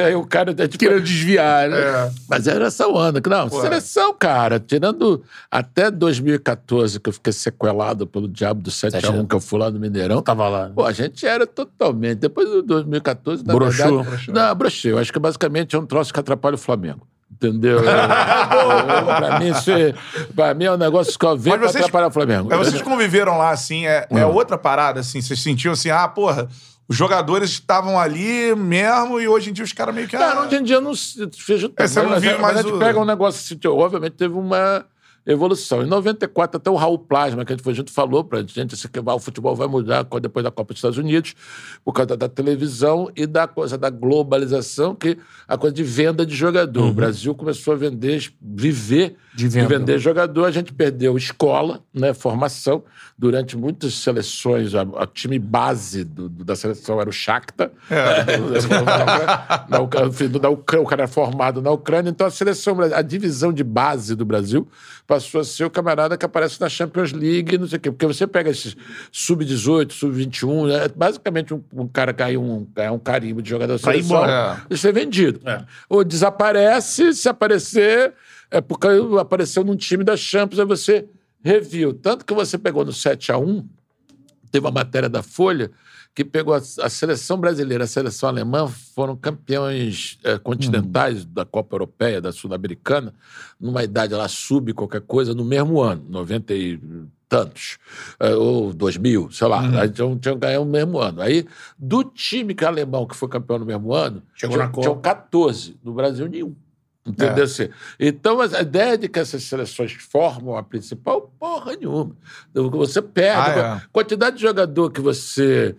aí o cara, é, é, é tipo, Querendo desviar, né? É. mas era essa onda. que Não, seleção, cara. Tirando até 2014, que eu fiquei sequelado pelo diabo do 7x1, que eu fui lá no Mineirão. Tava lá. Pô, a gente era totalmente. Depois do 2014, na Broxou. verdade... Não, brochei. Eu acho que basicamente é um troço que atrapalha o Flamengo. Entendeu? (laughs) Pra, mim, isso é, pra mim é um negócio que eu vejo Mas pra atrapalhar o Flamengo. Mas vocês conviveram lá, assim, é, é outra parada, assim. Vocês sentiam assim, ah, porra, os jogadores estavam ali mesmo e hoje em dia os caras meio que. Cara, ah, hoje em dia eu não se- tanto. É, você não mas, vive mas mais a gente o- pega um negócio assim, obviamente teve uma evolução. Em 94, até o Raul Plasma, que a gente, foi, a gente falou pra gente, assim, que o futebol vai mudar depois da Copa dos Estados Unidos, por causa da televisão e da coisa da globalização, que a coisa de venda de jogador. O Brasil começou a vender, viver De venda. vender jogador. A gente perdeu escola, né, formação. Durante muitas seleções, a, a time base do- do- da seleção era o Shakhtar. (laughs) Na Ucrânia, enfim, da Ucrânia, o cara formado na Ucrânia. Então, a seleção, a divisão de base do Brasil passou a ser o camarada que aparece na Champions League, não sei o quê. Porque você pega esses sub-18, sub-21, é basicamente um, um cara ganha um, ganha um carimbo de jogador Vai seleção embora. e ser vendido. É. Ou desaparece, se aparecer, é porque apareceu num time da Champions, aí você reviu. Tanto que você pegou no 7 a 1 teve uma matéria da Folha que pegou a, a seleção brasileira, a seleção alemã, foram campeões eh, continentais da Copa Europeia, da Sul-Americana, numa idade lá sub qualquer coisa, no mesmo ano, 90 e tantos, eh, ou 2000, sei lá. Aí tinham, tinham ganhado no mesmo ano. Aí, do time que é alemão que foi campeão no mesmo ano, Chegou tinham, tinham 14, no Brasil nenhum. Entendeu? assim? Então, a ideia de que essas seleções formam a principal, porra nenhuma. Você perde. Ah, é. Quantidade de jogador que você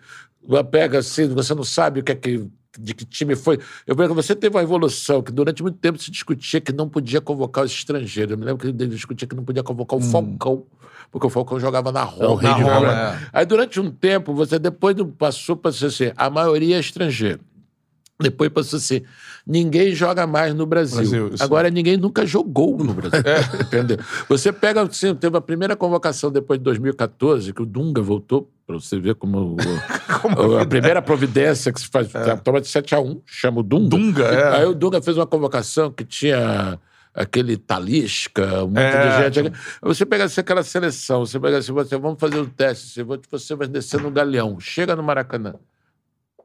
pega assim, você não sabe o que é que. De que time foi. Eu vejo que você teve uma evolução que durante muito tempo se discutia que não podia convocar os estrangeiros. Eu me lembro que ele discutia que não podia convocar o Falcão, porque o Falcão jogava na Roma. Hum. É Na Roma, é. Aí durante um tempo, você depois passou para ser assim, a maioria é estrangeiro. Depois passou assim, ninguém joga mais no Brasil. Brasil. Agora ninguém nunca jogou no Brasil. (laughs) Entendeu? Você pega, assim, teve a primeira convocação depois de 2014, que o Dunga voltou, para você ver como, o- (laughs) a primeira providência que se faz, toma de 7 a 1 chama o Dunga. Dunga, é. Aí o Dunga fez uma convocação que tinha aquele Talisca, um monte É. de gente. Você pega assim, aquela seleção, você pega assim, você, vamos fazer um teste, você, vai- você vai descer no Galeão, chega no Maracanã,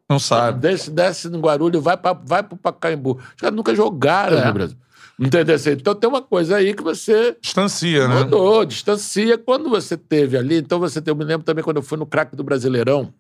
Não sabe. desce, desce no Guarulhos, vai, pra, vai pro Pacaembu. Os caras nunca jogaram É. no Brasil. Entendeu? Assim, Então tem uma coisa aí que você Distancia, né? mudou, distancia. Quando você teve ali, então você tem, eu me lembro também quando eu fui no craque do Brasileirão,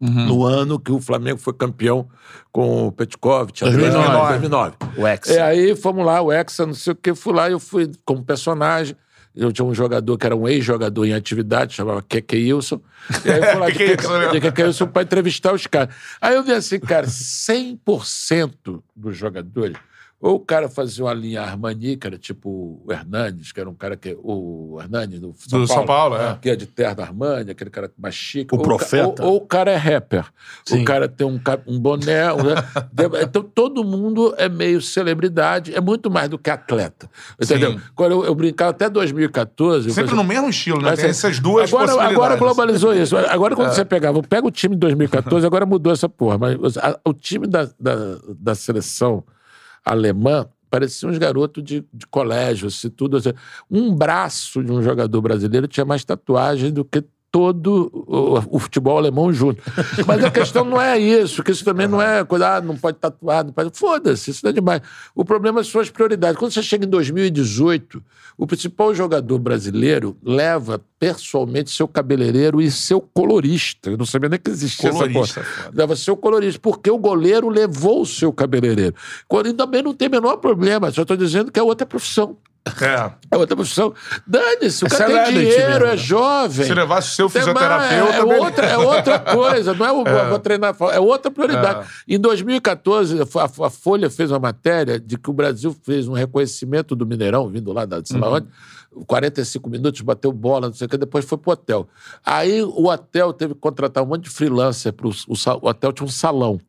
Uhum. no ano que o Flamengo foi campeão com o Petkov, 2009. 2009. O ex. É, aí fomos lá, o Hexa, não sei o que, fui lá, eu fui como personagem. Eu tinha um jogador que era um ex-jogador em atividade, chamava Keke Wilson. E aí eu fui lá (laughs) de Keke Keke Wilson, né? de Keke Wilson para entrevistar os caras. Aí eu vi assim, cara, 100% dos jogadores. Ou o cara fazia uma linha Armani, que era tipo o Hernandes, que era um cara que. O Hernandes do São Do Paulo. São Paulo, é. Que é de terno Armani, aquele cara mais chique. O Ou profeta. Ou, ou o cara é rapper. Sim. O cara tem um, um boné. um- (laughs) então todo mundo é meio celebridade, é muito mais do que atleta. Entendeu? Sim. Quando eu, eu brincava até 2014. eu Sempre no mesmo estilo, né? Tem assim, essas duas agora, agora globalizou isso. Agora, quando (laughs) você pegava, pega o time de 2014, (laughs) agora mudou essa porra. Mas a- o time da, da, da seleção alemã parecia uns garotos de, de colégio, assim, tudo. Assim. Um braço de um jogador brasileiro tinha mais tatuagem do que todo o, o futebol alemão junto. Mas a questão não é isso, que isso também não é coisa, ah, não pode tatuar, não pode. Foda-se, isso não é demais. O problema são as prioridades. Quando você chega em 2018, o principal jogador brasileiro leva pessoalmente seu cabeleireiro e seu colorista. Eu não sabia nem que existia Colorista, essa foda. Leva seu colorista, porque o goleiro levou o seu cabeleireiro. Quando também não tem o menor problema, só estou dizendo que é outra profissão. É. É outra profissão. Dane-se, o É cara tem dinheiro, é jovem. Se levasse o seu fisioterapeuta, é, beleza. outra, é outra coisa, não é o (laughs) vou treinar, é outra prioridade. Em 2014, a, a Folha fez uma matéria de que o Brasil fez um reconhecimento do Mineirão, vindo lá da sei lá onde, 45 minutos, bateu bola, não sei o que, depois foi pro hotel. Aí o hotel teve que contratar um monte de freelancer, pro, o, o hotel tinha um salão.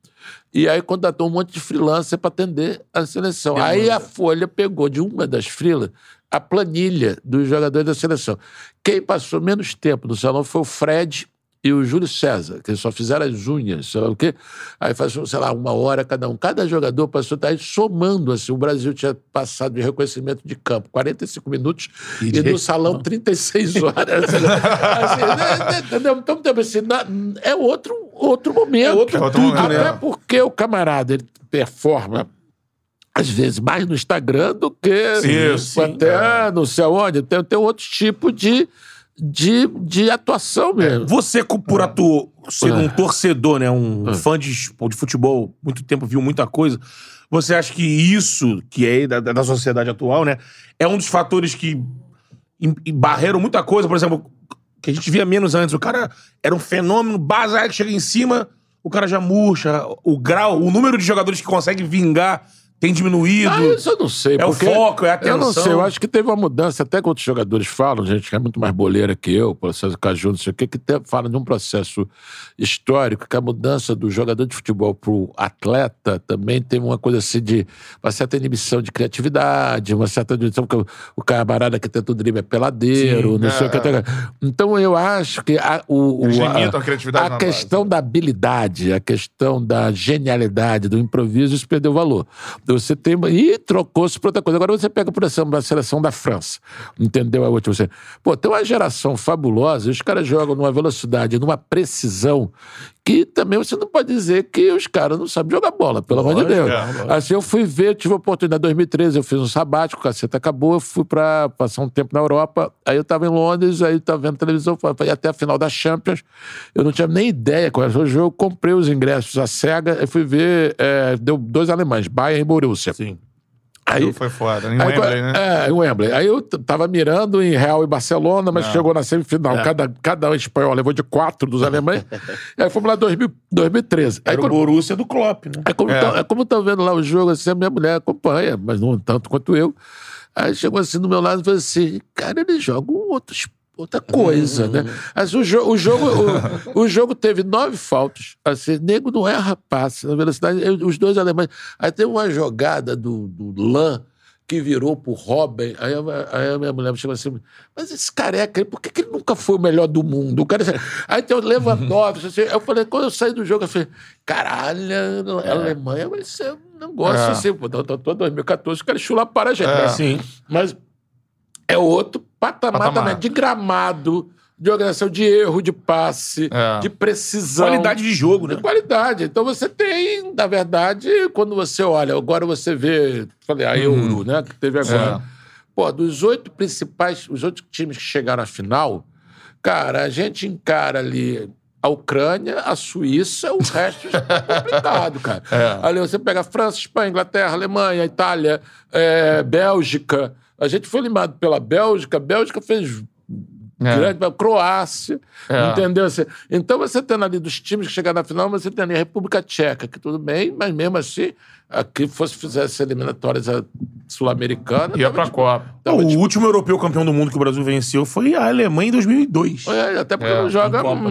E aí contratou um monte de freelancer para atender a seleção. Aí a Folha pegou de uma das freelas a planilha dos jogadores da seleção. Quem passou menos tempo no salão foi o Fred e o Júlio César, que só fizeram as unhas, sei lá o quê. Aí passou, sei lá, uma hora cada um. Cada jogador passou, tá aí somando, assim, o Brasil tinha passado de reconhecimento de campo 45 minutos e, de- no salão 36 horas. (laughs) assim, né, né, entendeu? Então, assim, na- é outro, outro momento. É outro outro momento, Até né? porque o camarada, ele performa às vezes mais no Instagram do que Isso, até não sei aonde. Tem, tem outro tipo de, de, de atuação mesmo. Você, por atu... ser É. um torcedor, né? Um fã de, de futebol, muito tempo viu muita coisa. Você acha que isso, que é da, da sociedade atual, né? É um dos fatores que barreram muita coisa. Por exemplo, que a gente via menos antes. O cara era um fenômeno, base, aí que chega em cima, o cara já murcha. O grau, o número de jogadores que consegue vingar tem diminuído. Ah, isso eu não sei. É o foco, é a Eu não atenção. sei, eu acho que teve uma mudança, até que outros jogadores falam, gente que é muito mais boleira que eu, processo Caju, não sei o quê, que te- fala de um processo histórico, que a mudança do jogador de futebol pro atleta também teve uma coisa assim de uma certa inibição de criatividade, uma certa inibição, porque o, camarada que tenta o drible é peladeiro, Sim, não é, sei o que. é. Então eu acho que a, o, o- a- a criatividade a questão da habilidade, a questão da genialidade, do improviso, isso perdeu valor. Você tem. E trocou-se por outra coisa. Agora você pega, por exemplo, a seleção da França. Entendeu? A última. Você, pô, tem uma geração fabulosa, os caras jogam numa velocidade, numa precisão que também você não pode dizer que os caras não sabem jogar bola, pelo amor de Deus. é, assim, eu fui ver, tive a oportunidade em 2013, eu fiz um sabático, o cacete acabou, eu fui pra passar um tempo na Europa, aí eu tava em Londres, aí eu tava vendo televisão, fui até a final da Champions, eu não tinha nem ideia qual era o jogo, comprei os ingressos à cega, e fui ver, é, deu dois alemães, Bayern e Borussia. Sim. Aí, Foi foda. Em Aí, Wembley, né? É, em Wembley. Aí eu tava mirando em Real e Barcelona, mas chegou na semifinal. Cada, cada espanhol levou de quatro dos alemães. (laughs) aí fomos lá em 2000 2013. Aí, Era o quando, Borussia do Klopp, né? é como, É. Tá, é como tá vendo lá o jogo, assim, a minha mulher acompanha, mas não tanto quanto eu. Aí chegou assim do meu lado e falou assim: cara, eles jogam outros, outra coisa, né? Assim, o, jo o, jogo, o, o jogo teve nove faltas. Assim, nego não erra passe na velocidade. Os dois alemães. Aí teve uma jogada do, do Lan que virou pro Robin. Aí, a- aí a minha mulher me chegou assim: mas esse careca, por que, que ele nunca foi o melhor do mundo? O cara, aí tem o Lewandowski. Assim, eu falei, quando eu saí do jogo, eu falei: caralho, a Alemanha vai ser um negócio É. assim. Pô, tô, tô, tô 2014, os caras chulaparam a gente. É. Mas, Sim. mas é outro patamar, Patamar. também, de gramado, de organização, de erro, de passe, É. de precisão. Qualidade de jogo, né? De qualidade. Então você tem, na verdade, quando você olha, agora você vê, falei, a Euro, né, que teve agora. É. Pô, dos oito principais, os oito times que chegaram à final, cara, a gente encara ali a Ucrânia, a Suíça, o resto já tá (laughs) complicado, cara. É. Ali você pega a França, Espanha, Inglaterra, Alemanha, Itália, é, Bélgica. A gente foi eliminado pela Bélgica, a Bélgica fez É. grande, Croácia, É. entendeu? Você- Então você tendo ali dos times que chegaram na final, você tem ali a República Tcheca, que tudo bem, mas mesmo assim, aqui fosse fizesse eliminatórias a sul-americana. Ia pra de- Copa. tava o de- último europeu campeão do mundo que o Brasil venceu foi a Alemanha em 2002. É, até porque É, não joga Copa,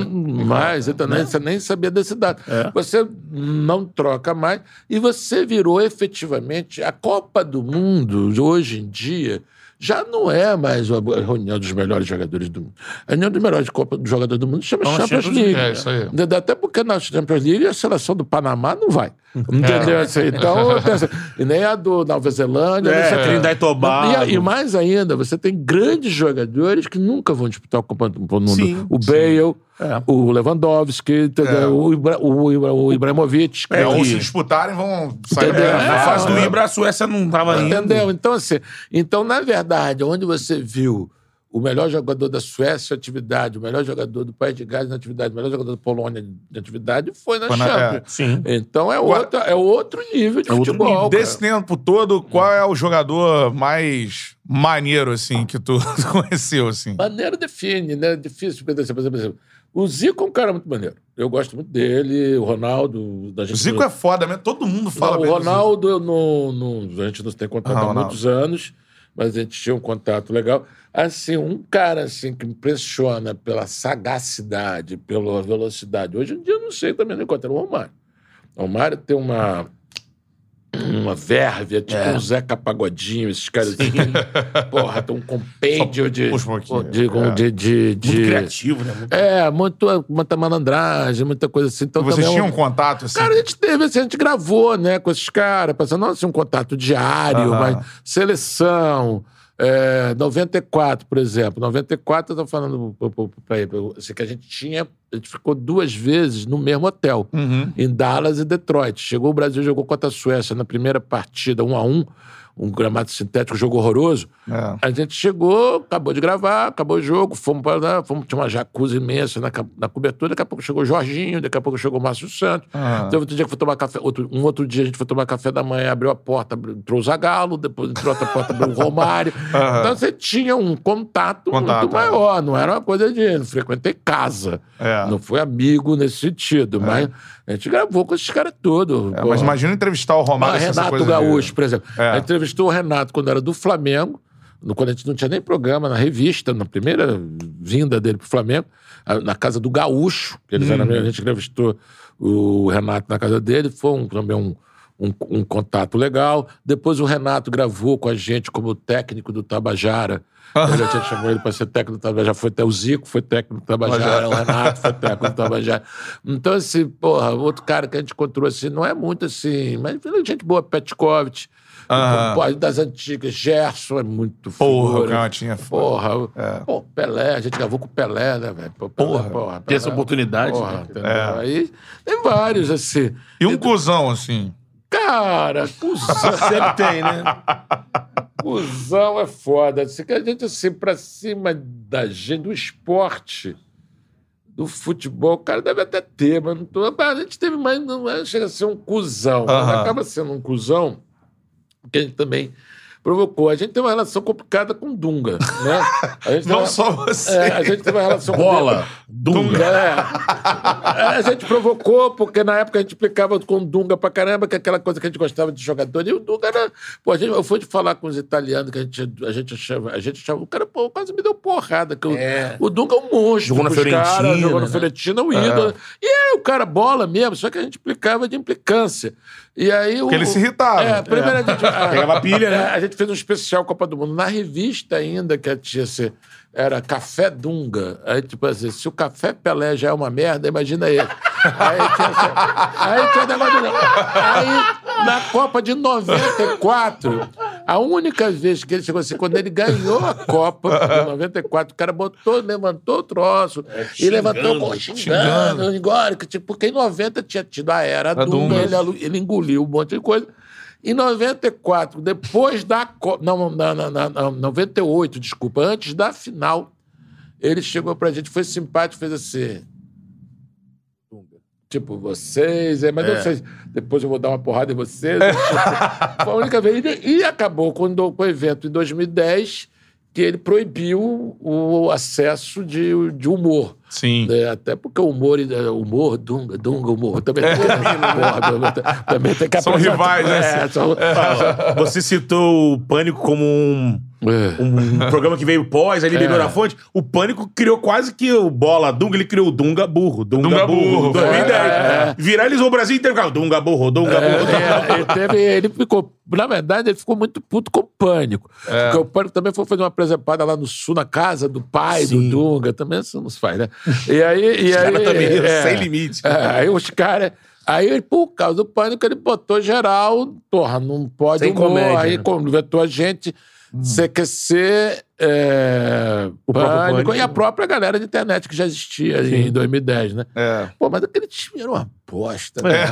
mais, então nem, você nem sabia desse dado. Você não troca mais e você virou efetivamente a Copa do Mundo hoje em dia. Já não é mais a reunião dos melhores jogadores do mundo. A reunião dos melhores Copa, dos jogadores do mundo chama Então, Champions League. É isso aí. Até porque na Champions League a seleção do Panamá não vai. Entendeu? Assim, Então, pensa, e nem a do Nova Zelândia. É, quê. Trinidad e Tobago. E, mais ainda, você tem grandes jogadores que nunca vão disputar o Copa do Mundo. Sim, o Bale, É. o Lewandowski, entendeu? o, Ibra, o, Ibra, o Ibrahimovic. É, é ou se disputarem, vão sair Na É, fase do é. Ibra, a Suécia não tava indo. Entendeu? Então, assim, então, na verdade, onde você viu o melhor jogador da Suécia atividade, o melhor jogador do País de Gales na atividade, o melhor jogador da Polônia em atividade, foi na Foi na- Champions. é. Então é, outra, é outro nível de outro futebol. E desse cara. tempo todo, qual é o jogador mais maneiro, assim, que tu (laughs) conheceu, assim? Maneiro define, né? Difícil de pensar. Por exemplo, o Zico é um cara muito maneiro. Eu gosto muito dele, o Ronaldo. Da O gente Zico é foda mesmo. Todo mundo fala Não, o. Ronaldo, eu não, não- a gente não tem contato Ah, há Ronaldo. muitos anos, mas a gente tinha um contato legal. Assim, um cara assim que impressiona pela sagacidade, pela velocidade. Hoje em dia eu não sei também não encontro o Romário. O Romário tem uma uma vérvia, tipo É. um Zeca Pagodinho, esses caras assim. Porra, tem um compêndio de, um de, É. de, de, de- Muito criativo, né? Muito- É, muito, muita malandragem, muita coisa assim. Então, Vocês também é um- tinham contato, assim? Cara, a gente teve, assim, a gente gravou, né, com esses caras, passando, não assim, um contato diário, Aham. mas seleção. É, 94, por exemplo. 94, eu tô falando pra ele, assim, que a gente tinha. A gente ficou duas vezes no mesmo hotel, Uhum. em Dallas e Detroit. Chegou o Brasil, jogou contra a Suécia na primeira partida, um a um, um gramado sintético, jogo horroroso. É. A gente chegou, acabou de gravar, acabou o jogo, fomos para lá, fomos, tinha uma jacuzzi imensa na, na cobertura, daqui a pouco chegou o Jorginho, daqui a pouco chegou o Márcio Santos. Ah. Teve outro dia que foi tomar café, outro, um outro dia a gente foi tomar café da manhã, abriu a porta, abriu- entrou o Zagalo, depois entrou outra porta, abriu o (laughs) Romário. Então você tinha um contato, Contato, muito é. maior, não era uma coisa de não frequentei casa. É. Não foi amigo nesse sentido, mas a gente gravou com esses caras todos. É, mas imagina entrevistar o Romário. Ah, Renato coisa de- Gaúcho, por exemplo. É. A gente entrevistou o Renato quando era do Flamengo, no- quando a gente não tinha nem programa, na revista, na primeira vinda dele pro Flamengo, na casa do Gaúcho, que eles Uhum. eram, a gente entrevistou o Renato na casa dele, foi um- também um, um, um contato legal. Depois o Renato gravou com a gente como técnico do Tabajara. Eu já tinha chamado ele para ser técnico do Tabajara. Foi até o Zico, foi técnico do Tabajara. O Renato foi técnico do Tabajara. Então, assim, porra, outro cara que a gente encontrou assim, não é muito assim, mas gente boa, Petkovic. Pô, das antigas, Gerson é muito Porra, figura. o Canhotinha é foda. Porra, É. pô, Pelé, a gente gravou com o Pelé, né, velho? Porra. porra Tem essa oportunidade, Porra, né? É. Aí tem vários, assim. E um cuzão, assim. Cara, cuzão, Sempre tem, né? (laughs) cuzão é foda. Que a gente, assim, pra cima da gente, do esporte, do futebol, o cara deve até ter, mas não tô, a gente teve mais, não é, chega a ser um cuzão. acaba sendo um cuzão, porque a gente também provocou. A gente tem uma relação complicada com Dunga, né? A gente Não uma- só você. É, a gente tem uma relação com Bola, Dunga. É. A gente provocou, porque na época a gente implicava com Dunga pra caramba, que é aquela coisa que a gente gostava de jogador. E o Dunga era. Pô, a gente, eu fui de falar com os italianos que a gente, a gente achava. A gente achava. O cara, pô, quase me deu porrada. Que o, É. o Dunga é um monstro. Jogou na Fiorentina, Jogou na né? Fiorentina, um ídolo. E era o cara bola mesmo, só que a gente implicava de implicância. E aí. Porque o, ele se irritava. É, primeiro a gente. a- Pegava pilha, né? é, a gente fez um especial Copa do Mundo. Na revista ainda, que tinha se- era Café Dunga. Aí, tipo assim, se o Café Pelé já é uma merda, imagina ele. Aí tinha, aí tinha o negócio do... Aí, na Copa de 94, a única vez que ele chegou assim, quando ele ganhou a Copa de 94, o cara botou, levantou o troço e levantou pô, xingando, xingando, tipo, porque em 90 tinha tido a era A Dunga, Dunga. ele ele engoliu um monte de coisa. Em 94, depois da. Não, na, na, na- 98, desculpa, antes da final, ele chegou pra gente, foi simpático, fez assim. Tipo, vocês, é, mas não sei. Depois eu vou dar uma porrada em vocês. Tipo, (laughs) foi a única vez. E, e acabou quando, com o evento em 2010, que ele proibiu o acesso de, de humor. Sim. É, até porque o humor, é, humor, dunga, dunga, humor, também tem, (laughs) também tem- também tem que São rivais, né? (laughs) É, são- Você citou o Pânico como um, É. um programa que veio pós, aí ele bebeu É. na fonte. O Pânico criou quase que o Bola Dunga, ele criou o Dunga Burro. Dunga, Dunga Burro. Burro. 2010. É. Viralizou o Brasil inteiro. ficava, Dunga Burro, Dunga Burro. É, ele, teve, ele ficou. Na verdade, ele ficou muito puto com o pânico. É. Porque o pânico também foi fazer uma presepada lá no sul, na casa do pai Sim. do Dunga. Também isso não se faz, né? E aí. E Os aí caras também, é, sem limite. é, aí os caras. Aí, por causa do pânico, ele botou geral, porra, não pode Sem humor. comédia, aí né? conversou a gente, CQC, é, O Pânico. e a própria galera de internet que já existia em 2010, né? É. Pô, mas aquele time era uma bosta, né?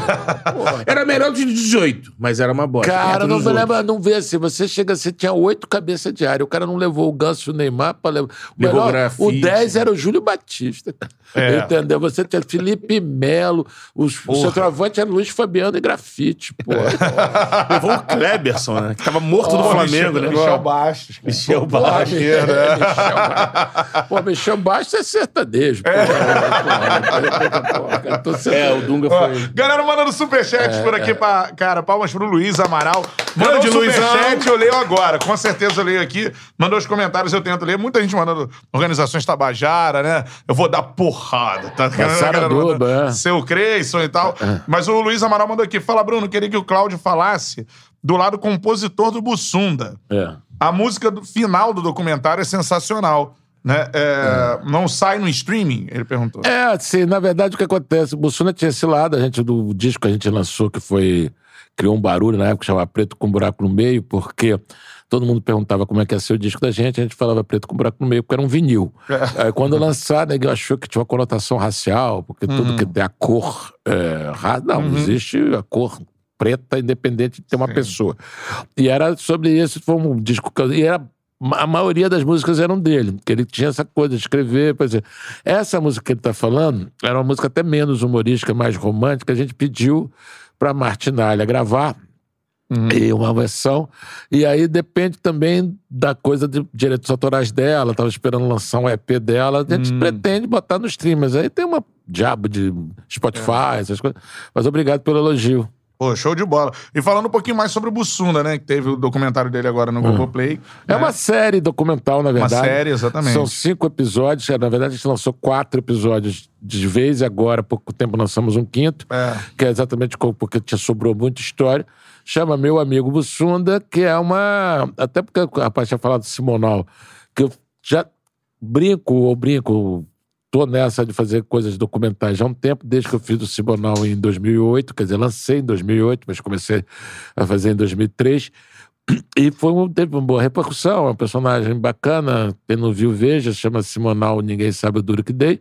Porra. Era melhor de 18, mas era uma bosta. Cara, não lembra, não vê assim. Você chega assim, tinha oito cabeças de área. O cara não levou o Ganso e o Neymar pra levar. O, melhor, grafite. o 10 era o Júlio Batista. É. Entendeu? Você tinha Felipe Melo, os, o centroavante era Luiz Fabiano e grafite, pô. Levou o Kleberson, né? Que tava morto no Ó, Flamengo, né? Michel Bastos. cara. Michel Bastos. Michel, é, Michel Bastos. Pô, Michel Bastos é sertanejo. Pô, Porra, porra, tô sendo- É, o Dunga Foi. Galera mandando superchat por aqui pra. Cara, palmas pro Luiz Amaral. Mandou Grande um superchat, eu leio agora. Com certeza eu leio aqui. Mandou os comentários, eu tento ler. Muita gente mandando organizações Tabajara, né? Eu vou dar porrada, tá? (laughs) Galera mandando Duba, é. Seu Creyson e tal. Mas o Luiz Amaral mandou aqui. Fala, Bruno, queria que o Cláudio falasse do lado compositor do Bussunda. É. A música do final do documentário é sensacional. Né? É, Não sai no streaming? Ele perguntou. É, assim, na verdade o que acontece, o tinha esse lado, a gente, do disco que a gente lançou, que foi, criou um barulho na época, chamava Preto com Buraco no Meio, porque todo mundo perguntava como é que ia ser o disco da gente, a gente falava Preto com Buraco no Meio, porque era um vinil. Aí quando lançar, ninguém achou que tinha uma conotação racial, porque tudo que tem a cor, é, não, existe a cor preta independente de ter uma pessoa. E era sobre isso, foi um disco que eu, e era a maioria das músicas eram dele, porque ele tinha essa coisa de escrever, por exemplo. Essa música que ele está falando era uma música até menos humorística, mais romântica. A gente pediu para Martinalha gravar e uma versão. E aí depende também da coisa de direitos autorais dela. Tava esperando lançar um EP dela. A gente pretende botar nos streamers. Aí tem uma diabo de Spotify, essas coisas. Mas obrigado pelo elogio. Pô, show de bola. E falando um pouquinho mais sobre o Bussunda, né? Que teve o documentário dele agora no Globoplay. É né? uma série documental, na verdade. série, exatamente. São cinco episódios. Na verdade, a gente lançou quatro episódios de vez e agora, há pouco tempo, lançamos um quinto. É. Que é exatamente porque tinha sobrou muita história. Chama Meu Amigo Bussunda, que é uma... Até porque o rapaz tinha falado do Simonal, que eu já brinco ou brinco... Tô nessa de fazer coisas documentais já há um tempo, desde que eu fiz o Simonal em 2008, quer dizer, lancei em 2008, mas comecei a fazer em 2003. E foi um, teve uma boa repercussão, é um personagem bacana. Quem não viu, veja, chama Simonal, Ninguém Sabe o Duro Que Dei.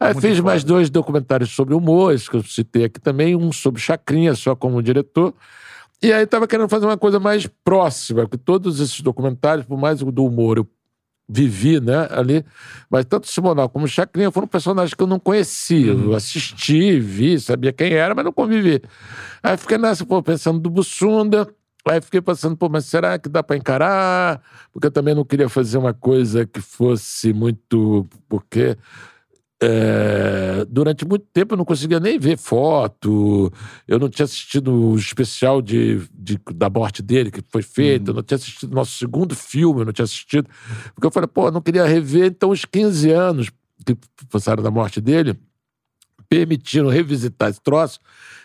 Aí Muito fiz foda. mais dois documentários sobre humor, esse que eu citei aqui também, um sobre Chacrinha, só como diretor. E aí tava querendo fazer uma coisa mais próxima, porque todos esses documentários, por mais do humor, eu vivi, né, ali, mas tanto Simonal como Chacrinha foram personagens que eu não conhecia. Eu assisti, vi, sabia quem era, mas não convivi. Aí fiquei nessa, pô, pensando do Bussunda, aí fiquei pensando, pô, mas será que dá pra encarar? Porque eu também não queria fazer uma coisa que fosse muito. Porque. É, durante muito tempo eu não conseguia nem ver foto, eu não tinha assistido o especial de, de- da morte dele que foi feito, eu não tinha assistido o nosso segundo filme, eu não tinha assistido, porque eu falei, pô, eu não queria rever, então os 15 anos que passaram da morte dele permitiram revisitar esse troço,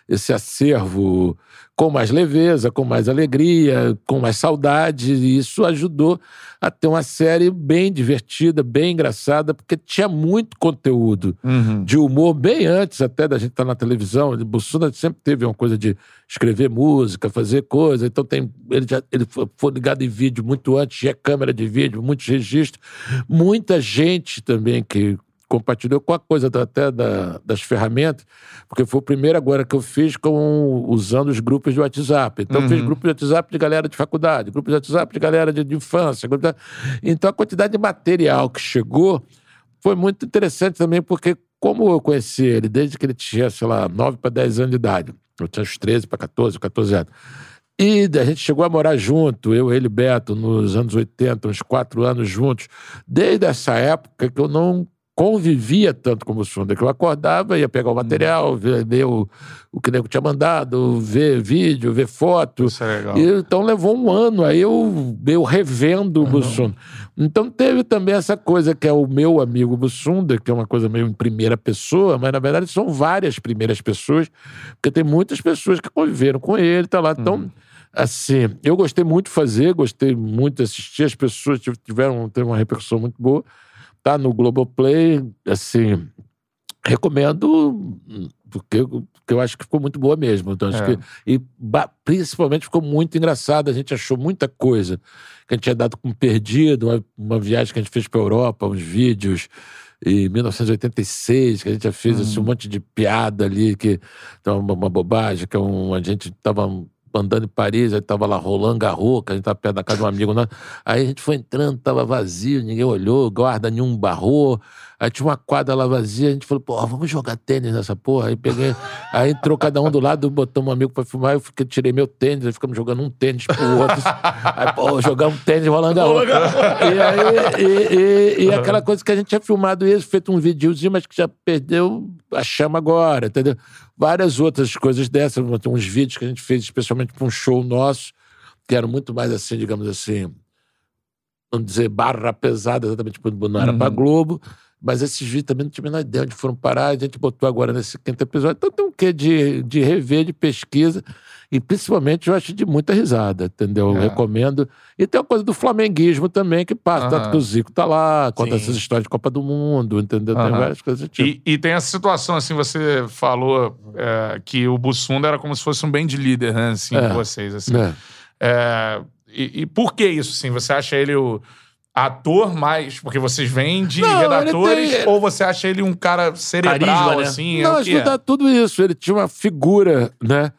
esse acervo com mais leveza, com mais alegria, com mais saudade, e isso ajudou a ter uma série bem divertida, bem engraçada, porque tinha muito conteúdo Uhum. de humor bem antes até da gente estar na televisão. O Bussunda sempre teve uma coisa de escrever música, fazer coisa. Então tem ele já ele fo- foi ligado em vídeo muito antes, tinha câmera de vídeo, muitos registros. Muita gente também que compartilhou com a coisa até da- das ferramentas, porque foi o primeiro agora que eu fiz com usando os grupos de WhatsApp. Então eu fiz grupo de WhatsApp de galera de faculdade, grupo de WhatsApp de galera de, de infância. de- Então a quantidade de material que chegou foi muito interessante também, porque como eu conheci ele desde que ele tinha, sei lá, 9 para 10 anos de idade, eu tinha uns 13 para 14, 14 anos. E a gente chegou a morar junto, eu, ele e Beto, nos anos 80, uns quatro anos juntos. Desde essa época que eu não convivia tanto com o Bussunda, que eu acordava, ia pegar o material, ver, ver o, o que o nego tinha mandado, ver vídeo, ver foto. Isso é legal. E, então levou um ano aí eu, eu revendo o Bussunda. Então teve também essa coisa que é o meu amigo Bussunda, que é uma coisa meio em primeira pessoa, mas na verdade são várias primeiras pessoas, porque tem muitas pessoas que conviveram com ele, tá lá. Então, assim, eu gostei muito de fazer, gostei muito de assistir, as pessoas tiv- tiveram teve uma repercussão muito boa. Tá no Globoplay, assim, recomendo porque, porque eu acho que ficou muito boa mesmo. Então, acho É. que, e principalmente ficou muito engraçado. A gente achou muita coisa que a gente tinha dado como perdido. Uma, uma viagem que a gente fez para Europa, uns vídeos em 1986, que a gente já fez assim, um monte de piada ali, que então, uma, uma bobagem, que é um, a gente tava andando em Paris, aí tava lá Roland Garros, que a gente tava perto da casa de um amigo nosso. Aí a gente foi entrando, tava vazio, ninguém olhou, guarda nenhum barrou. Aí tinha uma quadra lá vazia, a gente falou, pô, vamos jogar tênis nessa porra. Aí peguei, aí entrou cada um do lado, botamos um amigo pra filmar, eu fiquei, tirei meu tênis, aí ficamos jogando um tênis pro outro. Aí, pô, jogamos tênis Roland Garros. E aí, e, e- e aquela coisa que a gente tinha filmado isso, feito um videozinho, mas que já perdeu a chama agora, entendeu? Várias outras coisas dessas, uns vídeos que a gente fez especialmente para um show nosso, que eram muito mais assim, digamos assim, vamos dizer, barra pesada, exatamente, tipo, não era pra Globo. Mas esses vídeos também não tinha a menor ideia onde foram parar, a gente botou agora nesse quinto episódio. Então tem um quê de, de rever, de pesquisa, e principalmente eu acho de muita risada, entendeu? Eu É. recomendo. E tem uma coisa do flamenguismo também que passa, tanto Aham. que o Zico tá lá, conta Sim. essas histórias de Copa do Mundo, entendeu? Tem Aham. várias coisas do tipo. E, e tem essa situação, assim, você falou é, que o Bussunda era como se fosse um bem de líder, né, assim, É. vocês, assim. É. É, e, e por que isso, assim? Você acha ele o ator mais... Porque vocês vêm de Não, redatores, tem- ou você acha ele um cara cerebral, Carisma, né? assim? Não, é o acho que que é? tudo isso. Ele tinha uma figura, né,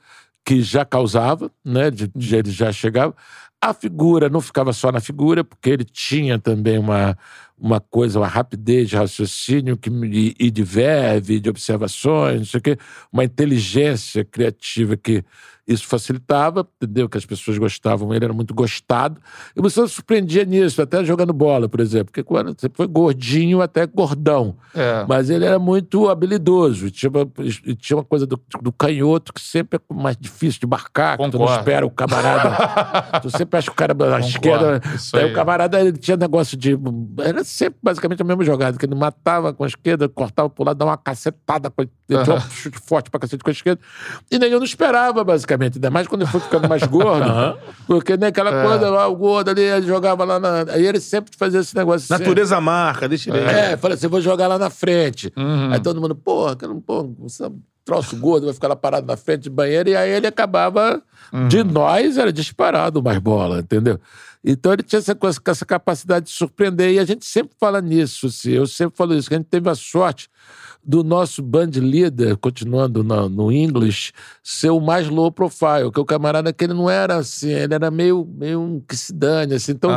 que já causava, né, de, de- ele já chegava. A figura não ficava só na figura, porque ele tinha também uma, uma coisa, uma rapidez de raciocínio que, me- e, de verve, de observações, não sei o quê, uma inteligência criativa que, Isso facilitava, entendeu? Que as pessoas gostavam, ele era muito gostado. E você se surpreendia nisso, até jogando bola, por exemplo. Porque quando você foi gordinho, até gordão. É. Mas ele era muito habilidoso. Tinha uma, tinha uma coisa do, do canhoto que sempre é mais difícil de marcar. que Tu não Concordo. espera o camarada. (laughs) tu sempre acha que o cara na esquerda. Aí aí. o camarada ele tinha negócio de. Era sempre basicamente a mesma jogada, que ele matava com a esquerda, cortava pro lado, dava uma cacetada, com tinha um chute forte pra cacete com a esquerda. E nenhum não esperava, basicamente. Ainda mais quando ele foi ficando mais gordo. Porque nem aquela É. coisa, lá, o gordo ali, ele jogava lá na. Aí ele sempre fazia esse negócio. assim. Natureza marca, deixa ele. É, falei assim, vou jogar lá na frente. Uhum. Aí todo mundo, porra, que não, pô, você é um troço gordo, vai ficar lá parado na frente do banheiro. E aí ele acabava, de Uhum. nós, era disparado mais bola, entendeu? Então ele tinha essa, coisa, essa capacidade de surpreender. E a gente sempre fala nisso, assim, eu sempre falo isso, que a gente teve a sorte do nosso band leader, continuando no, no English, ser o mais low profile, que o camarada que ele não era assim, ele era meio, meio um que se dane, assim. Então,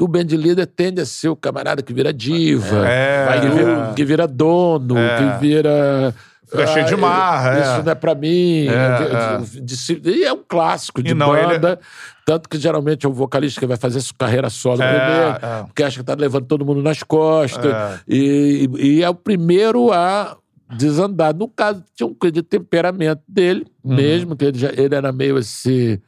o band leader tende a ser o camarada que vira diva, É, que, vira, é. que vira dono, É. que vira. Fica cheio de Ah, marra, Isso é. não é pra mim. É, de- de- de- e é um clássico de não, ele- banda. Tanto que geralmente é o vocalista que vai fazer sua carreira solo É, primeiro, é. porque acha que tá levando todo mundo nas costas. É. E, e é o primeiro a desandar. No caso, tinha um de temperamento dele Uhum. mesmo, que ele, já, ele era meio assim.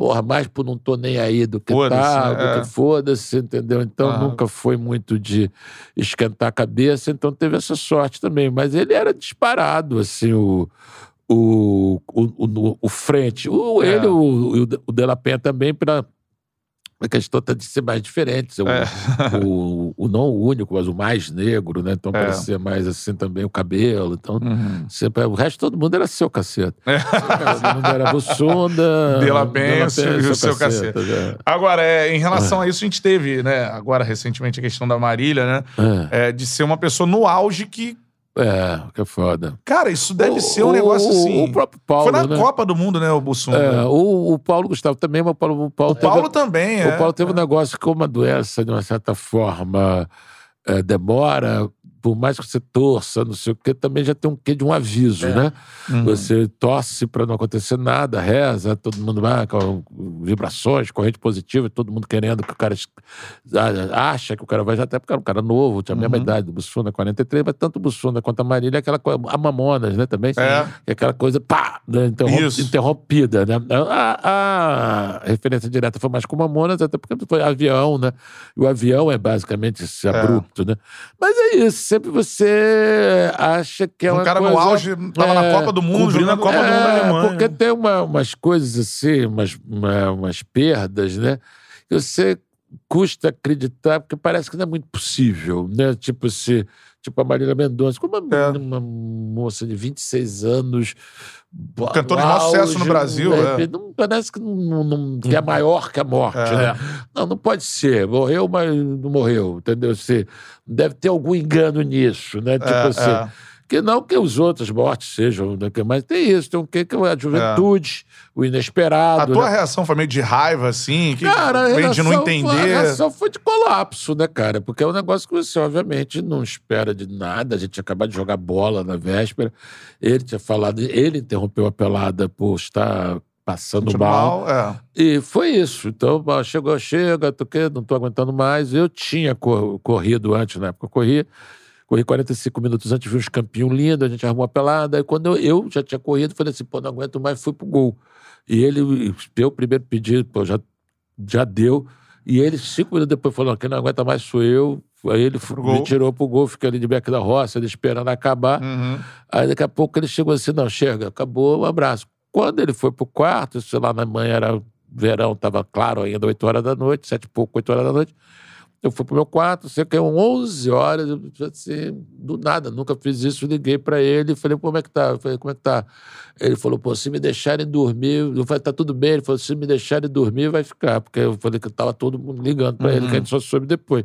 Porra, mais por não tô nem aí do que tá, né? do É. que foda-se, entendeu? Então Aham. nunca foi muito de esquentar a cabeça, então teve essa sorte também. Mas ele era disparado, assim, o. O, o, o, o frente. O, É. Ele, o, o Della Penha também, pela a questão até de ser mais diferente. O, É. o, o não o único, mas o mais negro, né? Então É. parecia mais assim também o cabelo. Então, Uhum. sempre, o resto todo mundo era seu cacete. É. Todo mundo era Bussunda. De La e o seu cacete. né? Agora, é, em relação a isso, a gente teve, né, agora recentemente a questão da Marília, né? É, é, de ser uma pessoa no auge que. É, que é foda. Cara, isso deve O- ser um negócio o- assim. O próprio Paulo. Foi na né? Copa do Mundo, né, o Bussum? É, o, o Paulo Gustavo também, mas o Paulo, o Paulo o Paulo teve, também, é. O Paulo teve um negócio que, como a doença, de uma certa forma, eh, demora, por mais que você torça, não sei o quê, também já tem um quê de um aviso, né? Uhum. Você torce para não acontecer nada, reza, todo mundo vai com vibrações, corrente positiva, todo mundo querendo que o cara acha que o cara vai já até porque era um cara novo, tinha a mesma Uhum. idade do Bussunda, 43, mas tanto o Bussunda quanto a Marília, aquela coisa, a Mamonas, né, também, É. é aquela coisa, pá, né, interrom- Isso. interrompida, né? A, a referência direta foi mais com Mamonas, até porque foi avião, né? E o avião é basicamente esse abrupto, né? Mas é isso, sempre você acha que é Um uma cara coisa... no auge, tava na é, Copa do Mundo, jogando- Copa do Mundo da é, Alemanha. porque tem uma- umas coisas assim, umas, uma- umas perdas, né? Que você custa acreditar, porque parece que não é muito possível, né? Tipo, se, tipo a Marília Mendonça, como uma, É. uma moça de 26 anos. Cantor de no maior sucesso no Brasil, né? é. Não, parece que, não, não- que é maior que a morte, É. né? Não, não pode ser. Morreu, mas não morreu, entendeu? Se, deve ter algum engano nisso, né? Tipo É, assim. É. Que não que os outras mortes sejam, né, mas tem isso, tem um quê que é a juventude, o A inesperado. tua né? reação foi meio de raiva, assim, que Cara, a vem de não reação foi- A entender. reação foi de colapso, né, cara? Porque é um negócio que você, obviamente, não espera de nada. A gente tinha acabado de jogar bola na véspera. Ele tinha falado, ele interrompeu a pelada por estar passando mal. mal, é. E foi isso. Então, chegou, chega, tô, não tô aguentando mais. Eu tinha cor- corrido antes, na época eu corria. Corri 45 minutos antes, vi uns campinhos lindos, a gente arrumou a pelada. Aí quando eu, eu já tinha corrido, falei assim, pô, não aguento mais, fui pro gol. E ele, eu primeiro pedi, pô, já, já deu. E ele, cinco minutos depois, falou, quem não aguenta mais sou eu. Aí ele Pro me gol. tirou pro gol, fiquei ali de beco da roça, ele esperando acabar. Uhum. Aí daqui a pouco ele chegou assim, não, chega, acabou, um abraço. Quando ele foi pro quarto, sei lá, na manhã era verão, tava claro ainda, 8 horas da noite, sete e pouco, 8 horas da noite. Eu fui pro meu quarto, sei que eram 11 horas, eu assim, do nada, nunca fiz isso, liguei pra ele, falei, como é que tá? Eu falei, como é que tá? Ele falou, pô, se me deixarem dormir, eu falei, tá tudo bem, ele falou, se me deixarem dormir, vai ficar, porque eu falei que tava todo mundo ligando pra ele, que a gente só soube depois.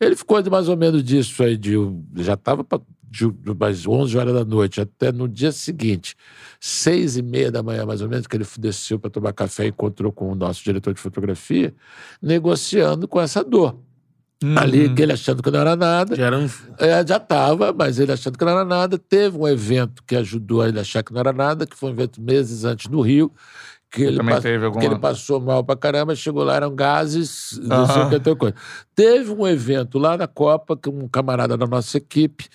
Ele ficou de mais ou menos disso aí, de, já estava de mais 11 horas da noite até no dia seguinte, seis e meia da manhã mais ou menos, que ele desceu para tomar café e encontrou com o nosso diretor de fotografia, negociando com essa dor. Ali, que ele achando que não era nada, Já era um... é, já estava, mas ele achando que não era nada. Teve um evento que ajudou a ele achar que não era nada, que foi um evento meses antes no Rio, que ele, também pa- teve alguma- que ele passou mal pra caramba, chegou lá, eram gases, não sei o que, outra coisa. Teve um evento lá na Copa, que um camarada da nossa equipe,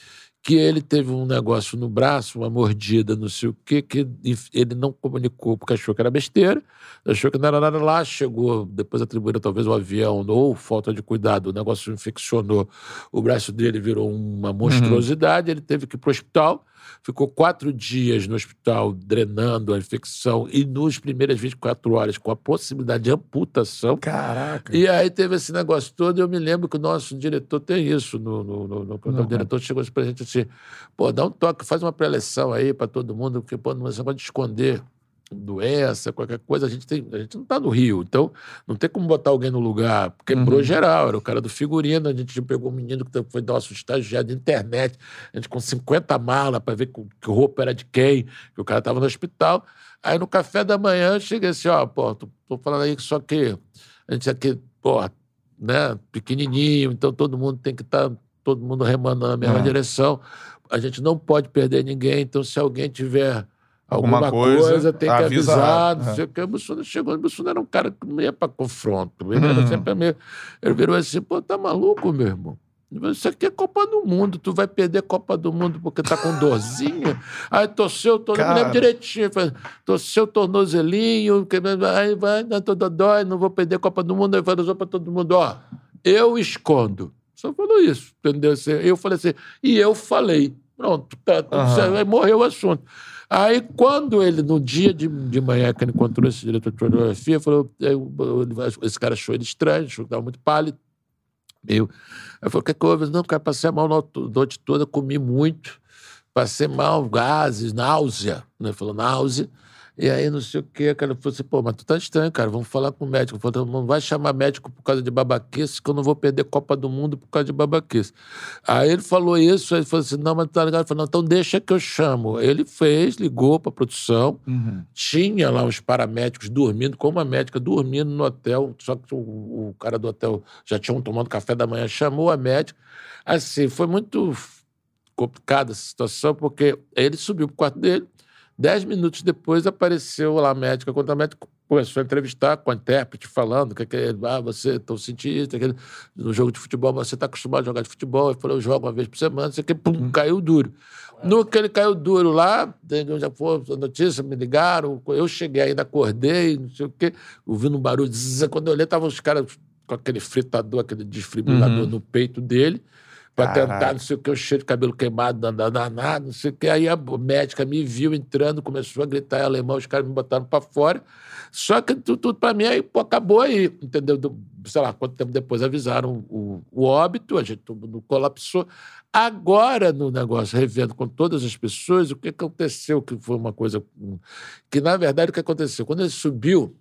que ele teve um negócio no braço, uma mordida, não sei o quê, que ele não comunicou porque achou que era besteira, achou que não era nada lá, chegou, depois atribuíram talvez o avião ou falta de cuidado, o negócio infeccionou, o braço dele virou uma monstruosidade, ele teve que ir pro hospital, ficou quatro dias no hospital drenando a infecção e nos primeiras 24 horas com a possibilidade de amputação. Caraca. E aí teve esse negócio todo, e eu me lembro que o nosso diretor tem isso. No, no, no, no- quando o diretor chegou pra gente assim: pô, dá um toque, faz uma pré-eleção aí pra todo mundo, porque pô, não você pode esconder doença, qualquer coisa. A gente, tem, a gente não tá no Rio, então não tem como botar alguém no lugar. Quebrou geral, era o cara do figurino. A gente pegou um menino que foi nosso estagiário de internet, a gente com 50 malas pra ver que, que roupa era de quem, que o cara tava no hospital. Aí no café da manhã cheguei assim: ó, pô, tô, tô falando aí que só que a gente aqui, pô, né, pequenininho, então todo mundo tem que estar, todo mundo remando na mesma É. direção. A gente não pode perder ninguém, então se alguém tiver Alguma coisa, coisa, tem que avisa, avisar. Não é. sei o que. O chegou, o Bussuna era um cara que não ia para confronto. Ele Uhum. era sempre meio. Ele virou assim: pô, tá maluco, meu irmão? Isso aqui é Copa do Mundo, tu vai perder Copa do Mundo porque tá com (laughs) dorzinha. Aí torceu, torno... eu me Cara. lembro direitinho, torceu o tornozelinho, aí vai, todo dói, não vou perder Copa do Mundo. Aí falou pra todo mundo: ó, eu escondo. Só falou isso, entendeu? Assim, Eu falei assim, e eu falei. Pronto, tá, tudo certo, aí morreu o assunto. Aí, quando ele, no dia de, de manhã, que ele encontrou esse diretor de fotografia, falou: esse cara achou ele estranho, achou que estava muito pálido. Eu, eu falei: o que, que houve? Não, cara, passei mal a noite toda, comi muito, passei mal, gases, náusea. Né? Ele falou: náusea. E aí, não sei o quê, cara, ele falou assim, pô, mas tu tá estranho, cara, vamos falar com o médico. Eu falei, não vai chamar médico por causa de babaquice, que eu não vou perder Copa do Mundo por causa de babaquice. Aí ele falou isso, aí ele falou assim, não, mas tá ligado? Eu falei, não, então deixa que eu chamo. Ele fez, ligou pra produção, Uhum. tinha lá os paramédicos dormindo, com uma médica dormindo no hotel, só que o, o cara do hotel já tinha um tomando café da manhã, chamou a médica. Assim, foi muito complicada essa situação, porque ele subiu pro quarto dele, dez minutos depois apareceu lá a médica, quando a médica começou a entrevistar com a intérprete, falando que, que ah, você é tão cientista, que no jogo de futebol você está acostumado a jogar de futebol, ele falou, eu jogo uma vez por semana, sei o que, pum, caiu duro. No que ele caiu duro lá, já foi a notícia, me ligaram, eu cheguei ainda, acordei, não sei o quê, ouvindo um barulho, zzz, quando eu olhei, estavam os caras com aquele fritador, aquele desfibrilador no peito dele, para tentar, não sei o que, o cheiro de cabelo queimado, danado, não sei o que. Aí a médica me viu entrando, começou a gritar em alemão, os caras me botaram para fora. Só que tudo, tudo para mim aí, pô, acabou aí, entendeu? Sei lá, quanto tempo depois avisaram o, o óbito, a gente mundo colapsou. Agora, no negócio, revendo com todas as pessoas, o que aconteceu, que foi uma coisa. hum, Que, na verdade, o que aconteceu? Quando ele subiu,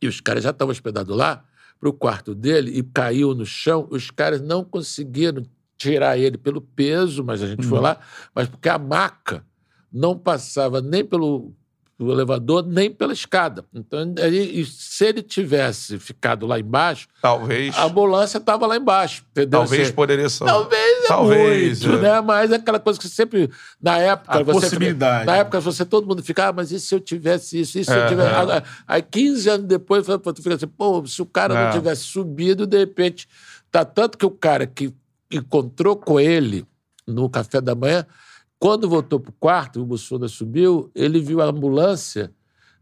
e os caras já estavam hospedados lá, para o quarto dele, e caiu no chão, os caras não conseguiram tirar ele pelo peso, mas a gente foi lá, mas porque a maca não passava nem pelo, pelo elevador, nem pela escada. Então, aí, e se ele tivesse ficado lá embaixo, Talvez. a ambulância estava lá embaixo, entendeu? Talvez Assim, poderia ser. Talvez é Talvez, muito, é. né? Mas é aquela coisa que sempre, na época, A você possibilidade. na época você todo mundo fica, ah, mas e se eu tivesse isso, e se É, eu tivesse. é. Aí 15 anos depois, tu fica assim, pô, se o cara É. não tivesse subido, de repente, tá tanto que o cara que encontrou com ele no café da manhã, quando voltou pro quarto, o Bussunda subiu, ele viu a ambulância.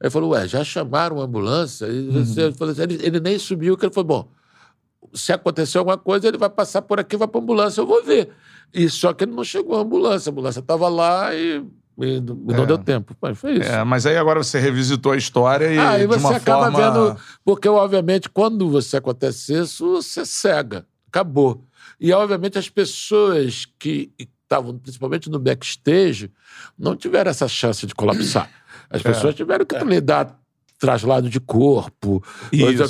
Aí falou, ué, já chamaram a ambulância? Uhum. assim, ele, ele nem subiu, que ele falou, bom, se acontecer alguma coisa, ele vai passar por aqui, vai para ambulância, eu vou ver. E só que ele não chegou à ambulância, a ambulância estava lá e, e não É. deu tempo. Mas foi isso. É, mas aí agora você revisitou a história e Aí de você uma acaba forma... vendo. Porque, obviamente, quando você acontece isso, você cega. Acabou. E, obviamente, as pessoas que estavam, principalmente no backstage, não tiveram essa chance de colapsar. É. As pessoas tiveram que lidar traslado de corpo, Isso.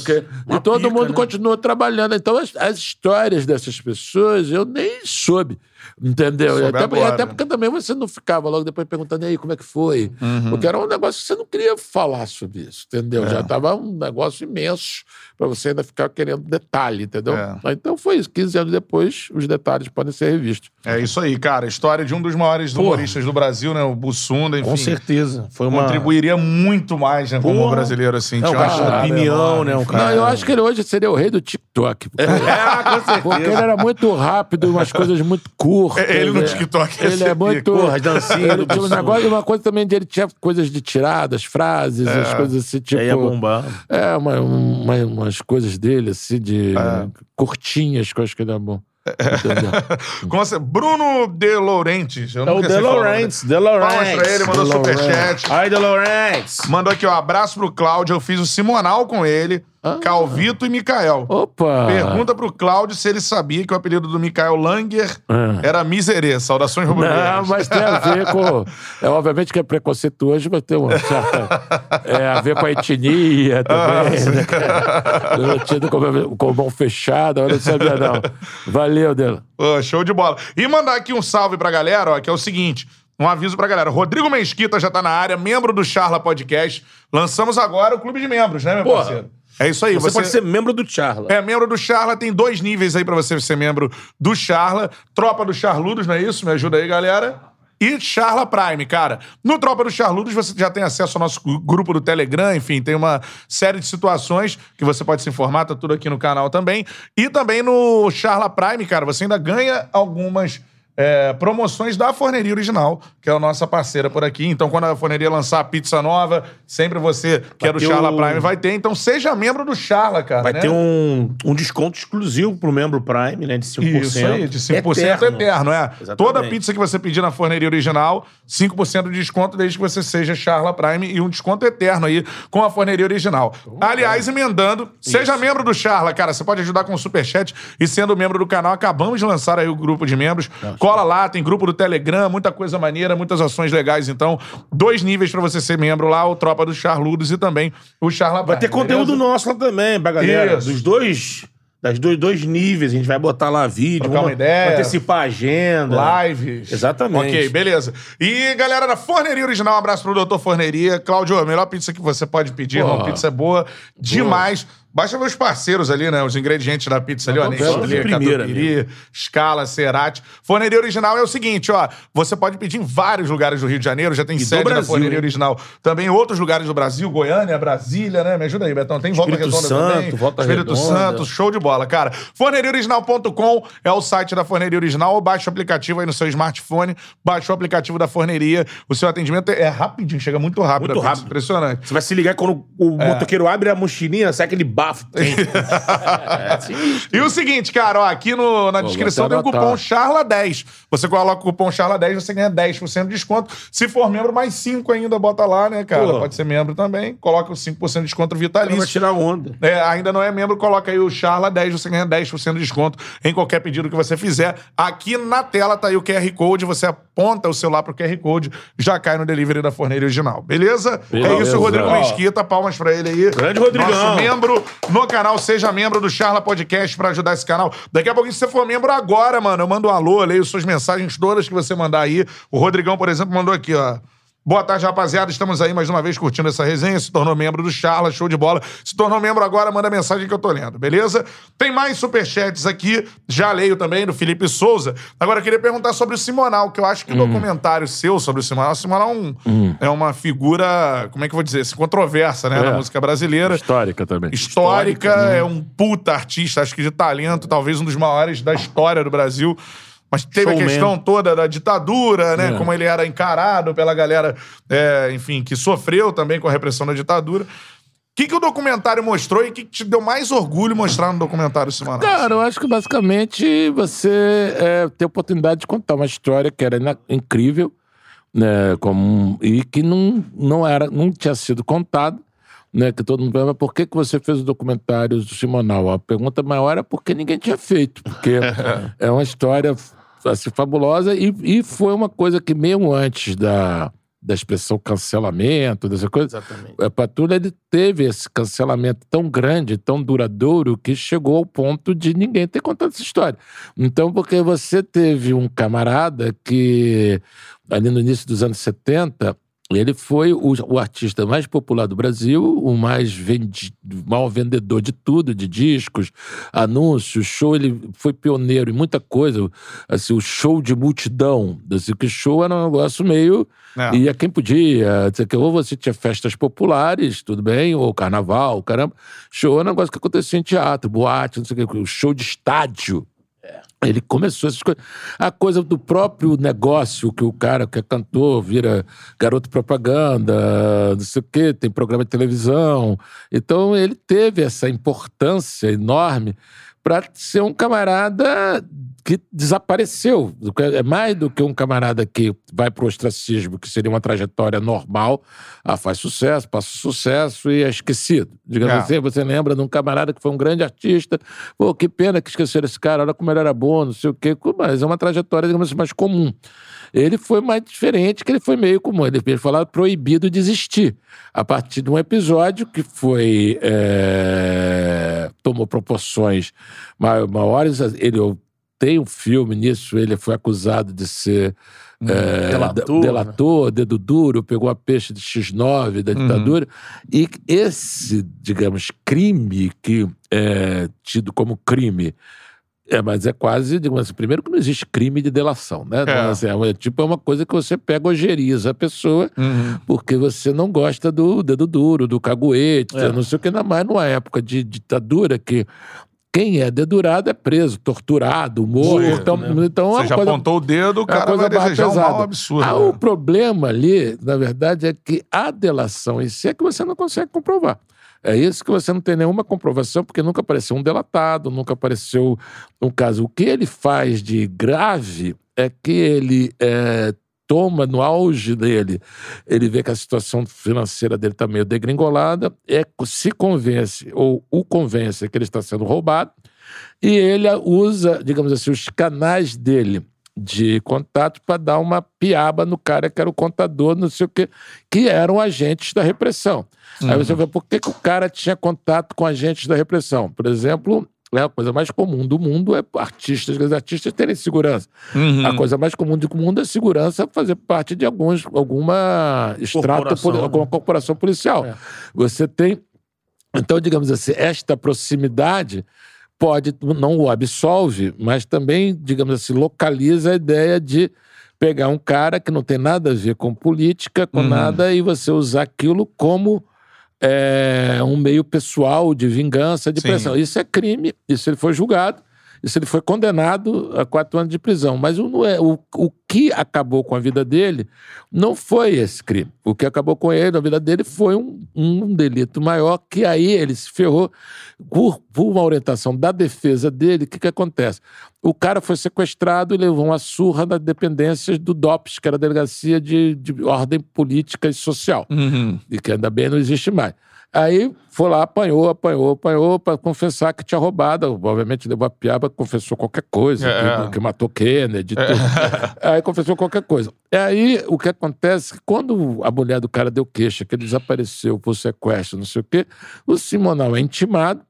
Uma e todo pica, mundo né? continuou trabalhando. Então, as, as histórias dessas pessoas eu nem soube. Entendeu? E até, agora. até porque também você não ficava logo depois perguntando, e aí, como é que foi? Uhum. Porque era um negócio que você não queria falar sobre isso, entendeu? É. Já estava um negócio imenso para você ainda ficar querendo detalhe, entendeu? É. Então foi isso. 15 anos depois, os detalhes podem ser revistos. É isso aí, cara. História de um dos maiores humoristas do Brasil, né? O Bussunda, enfim. Com certeza. Foi uma. Contribuiria muito mais, né, como Porra. brasileiro, assim. É Tinha cara uma opinião, né? Um cara- Não, eu acho que ele hoje seria o rei do TikTok. (laughs) Porque, É, com certeza. porque ele era muito rápido, umas coisas muito curtas. Ele no né? TikTok ia Ele é muito. Porra, as dancinhas Ele tinha um negócio, uma coisa também de ele tinha coisas de tiradas, frases, as coisas assim, tipo. Aí ia bombar. É, uma, uma- umas coisas dele, assim, de É. curtinhas, que eu acho que ele é bom. Entendeu? (laughs) Como você... Bruno De Laurentiis. Eu É o De Laurentiis, dele. De Laurentiis. Palmas pra ele, mandou superchat. Ai, De Laurentiis. Mandou aqui, ó. Abraço pro Cláudio. Eu fiz o Simonal com ele, Ah. Calvito e Mikael. Opa! Pergunta pro Cláudio se ele sabia que o apelido do Mikael Langer Ah. era Miserê. Saudações Não, rubro-negras. mas tem a ver com. É, obviamente que é preconceituoso, mas tem uma. É a ver com a etnia também. né, cara? Eu Tido como, como mão fechada, eu não sabia, não. Valeu, Dela. Pô, show de bola. E mandar aqui um salve pra galera, ó, que é o seguinte. Um aviso pra galera. Rodrigo Mesquita já tá na área, membro do Charla Podcast. Lançamos agora o clube de membros, né, meu Porra. parceiro? É isso aí. Você, pode ser membro do Charla. É, membro do Charla, tem dois níveis aí pra você ser membro do Charla. Tropa do Charludos, não é isso? Me ajuda aí, galera. E Charla Prime, cara. No Tropa do Charludos você já tem acesso ao nosso grupo do Telegram, enfim, tem uma série de situações que você pode se informar, tá tudo aqui no canal também. E também no Charla Prime, cara, você ainda ganha algumas é, promoções da Forneria Original, que é a nossa parceira por aqui. Então, quando a Forneria lançar a pizza nova, sempre você que é do Charla o- Prime vai ter. Então, seja membro do Charla, cara. Vai né? ter um, um desconto exclusivo pro membro Prime, né? De 5%. Isso aí, de 5% eterno, eterno é. Exatamente. Toda pizza que você pedir na forneria original, 5% de desconto desde que você seja Charla Prime e um desconto eterno aí com a forneria original. Aliás, emendando, seja membro do Charla, cara, você pode ajudar com o Superchat e sendo membro do canal, acabamos de lançar aí o grupo de membros. Cola lá, tem grupo do Telegram, muita coisa maneira, muitas ações legais, então, dois níveis pra você ser membro lá, o Tropa dos Charludos e também o Charla. Vai ter conteúdo beleza? nosso lá também, pra galera. Isso. Dos dois. Das dois, dois níveis, a gente vai botar lá vídeo, Trocar uma ideia. antecipar a agenda. Lives. Exatamente. Ok, beleza. E galera da Forneria Original, um abraço pro Doutor Forneria. Cláudio, a melhor pizza que você pode pedir. Porra. Pizza é boa demais. Baixa ver os parceiros ali, né? Os ingredientes da pizza ali, ó. Nestlé, Catupiry, Scala, Cerati. Forneria Original é o seguinte, ó. Você pode pedir em vários lugares do Rio de Janeiro. Já tem do sede da Brasil, Forneria hein? Original. Também em outros lugares do Brasil. Goiânia, Brasília, né? Me ajuda aí, Betão. Tem Volta Espírito Redonda Santo, também. Volta Espírito Redonda. Santo. Show de bola, cara. Forneriaoriginal.com é o site da Forneria Original. Ou baixa o aplicativo aí no seu smartphone. Baixa o aplicativo da Forneria. O seu atendimento é rapidinho, chega muito rápido. Muito pizza. rápido. Impressionante. Você vai se ligar quando o É. motoqueiro abre a mochilinha, sai aquele bafo. (laughs) E o seguinte, cara, ó, aqui no- na descrição tem o cupom anotar. CHARLA10. Você coloca o cupom CHARLA10, você ganha 10% de desconto. Se for membro, mais 5 ainda, bota lá, né, cara? Pô. Pode ser membro também. Coloca os 5% de desconto vai vitalício. tirar onda. É, ainda não é membro, coloca aí o Charla 10, você ganha 10% de desconto em qualquer pedido que você fizer. Aqui na tela tá aí o QR Code, você aponta o celular pro QR Code, já cai no delivery da Forneira Original. Beleza? É Beleza. isso, Rodrigo. Mesquita, palmas pra ele aí. Grande Rodrigão. Nosso membro no canal, seja membro do Charla Podcast pra ajudar esse canal. Daqui a pouquinho, se você for membro agora, mano, eu mando um alô, leio suas mensagens todas que você mandar aí. O Rodrigão, por exemplo, mandou aqui, ó. Boa tarde, rapaziada. Estamos aí mais uma vez curtindo essa resenha. Se tornou membro do Charla, show de bola. Se tornou membro agora, manda mensagem que eu tô lendo, beleza? Tem mais superchats aqui, já leio também, do Felipe Souza. Agora, eu queria perguntar sobre o Simonal, que eu acho que o documentário seu sobre o Simonal, o Simonal é, um- é uma figura, como é que eu vou dizer, controversa, né, É. na música brasileira Histórica também. histórica, é um puta artista, acho que de talento, talvez um dos maiores da história do Brasil. Mas teve Showman. a questão toda da ditadura, né? É. Como ele era encarado pela galera, é, enfim, que sofreu também com a repressão da ditadura. O que, que o documentário mostrou e o que, que te deu mais orgulho mostrar no documentário Simonal? Cara, eu acho que basicamente você é, tem a oportunidade de contar uma história que era incrível, né, como, e que não, não, era, não tinha sido contada, né, que todo mundo pergunta, por que, que você fez o documentário do Simonal? A pergunta maior é porque ninguém tinha feito, porque (laughs) é uma história assim, fabulosa e, e foi uma coisa que meio antes da, da expressão cancelamento, dessa coisa. Exatamente. A Patrulha ele teve esse cancelamento tão grande, tão duradouro, que chegou ao ponto de ninguém ter contado essa história. Então, porque você teve um camarada que, ali no início dos anos 70, ele foi o, o artista mais popular do Brasil, o mais vendi, maior vendedor de tudo, de discos, anúncios, show. Ele foi pioneiro em muita coisa. Assim, o show de multidão. Assim, que show era um negócio meio. É. Ia quem podia. Que ou você tinha festas populares, tudo bem, ou carnaval, caramba. Show é um negócio que acontecia em teatro, boate, não sei o que. O show de estádio. Ele começou essas coisas. A coisa do próprio negócio, que o cara que é cantor vira garoto propaganda, não sei o quê, tem programa de televisão. Então ele teve essa importância enorme para ser um camarada que desapareceu. É mais do que um camarada que vai para o ostracismo, que seria uma trajetória normal, ah, faz sucesso, passa sucesso e é esquecido. Digamos É. assim, você lembra de um camarada que foi um grande artista, pô, que pena que esqueceram esse cara, olha como ele era bom, não sei o quê, mas é uma trajetória, digamos assim, mais comum. Ele foi mais diferente, que ele foi meio comum. Ele ele falava proibido de existir. A partir de um episódio que foi. é, tomou proporções ma- maiores. Ele tem um filme nisso, ele foi acusado de ser. é, delator, de- delator, dedo duro, pegou a peixe de X9 da ditadura. E esse, digamos, crime que é tido como crime é, mas é quase, digamos assim, primeiro que não existe crime de delação, né? Então, assim, é, uma- tipo, é uma coisa que você pega ojeriza a pessoa Uhum. porque você não gosta do dedo duro, do caguete, É. não sei o que, ainda mais numa época de ditadura que quem é dedurado é preso, torturado, morto. Morto, então, né? então Você já coisa, apontou o dedo, o cara coisa vai desejar um pesada. mal absurdo. Ah, né? o problema ali, na verdade, é que a delação em si é que você não consegue comprovar. É isso que você não tem nenhuma comprovação, porque nunca apareceu um delatado, nunca apareceu um caso. O que ele faz de grave é que ele é, toma no auge dele, ele vê que a situação financeira dele está meio degringolada, é, se convence, ou o convence que ele está sendo roubado, e ele usa, digamos assim, os canais dele de contato para dar uma piaba no cara que era o contador, não sei o quê, que eram agentes da repressão. Aí você vê por que, que o cara tinha contato com agentes da repressão. Por exemplo, é a coisa mais comum do mundo é artistas, os artistas terem segurança. Uhum. A coisa mais comum do mundo é segurança fazer parte de alguns, alguma poli- né? alguma corporação policial. É. Você tem. Então, digamos assim, esta proximidade pode, não o absolve, mas também, digamos assim, localiza a ideia de pegar um cara que não tem nada a ver com política, com Uhum. nada, e você usar aquilo como é, um meio pessoal de vingança, de Sim. pressão. Isso é crime, isso ele foi julgado, isso ele foi condenado a quatro anos de prisão. Mas o, é, o, o que acabou com a vida dele não foi esse crime. O que acabou com ele, a vida dele, foi um, um delito maior, que aí ele se ferrou por, por uma orientação da defesa dele. O que, que acontece? O cara foi sequestrado e levou uma surra nas dependências do DOPS, que era a Delegacia de, de Ordem Política e Social Uhum. e que ainda bem não existe mais. Aí foi lá, apanhou, apanhou, apanhou para confessar que tinha roubado. Obviamente levou a piaba, confessou qualquer coisa, É. que, que matou Kennedy, tudo. (laughs) Aí confessou qualquer coisa. E aí o que acontece é que quando a mulher do cara deu queixa, que ele desapareceu por sequestro, não sei o quê, o Simonal é intimado.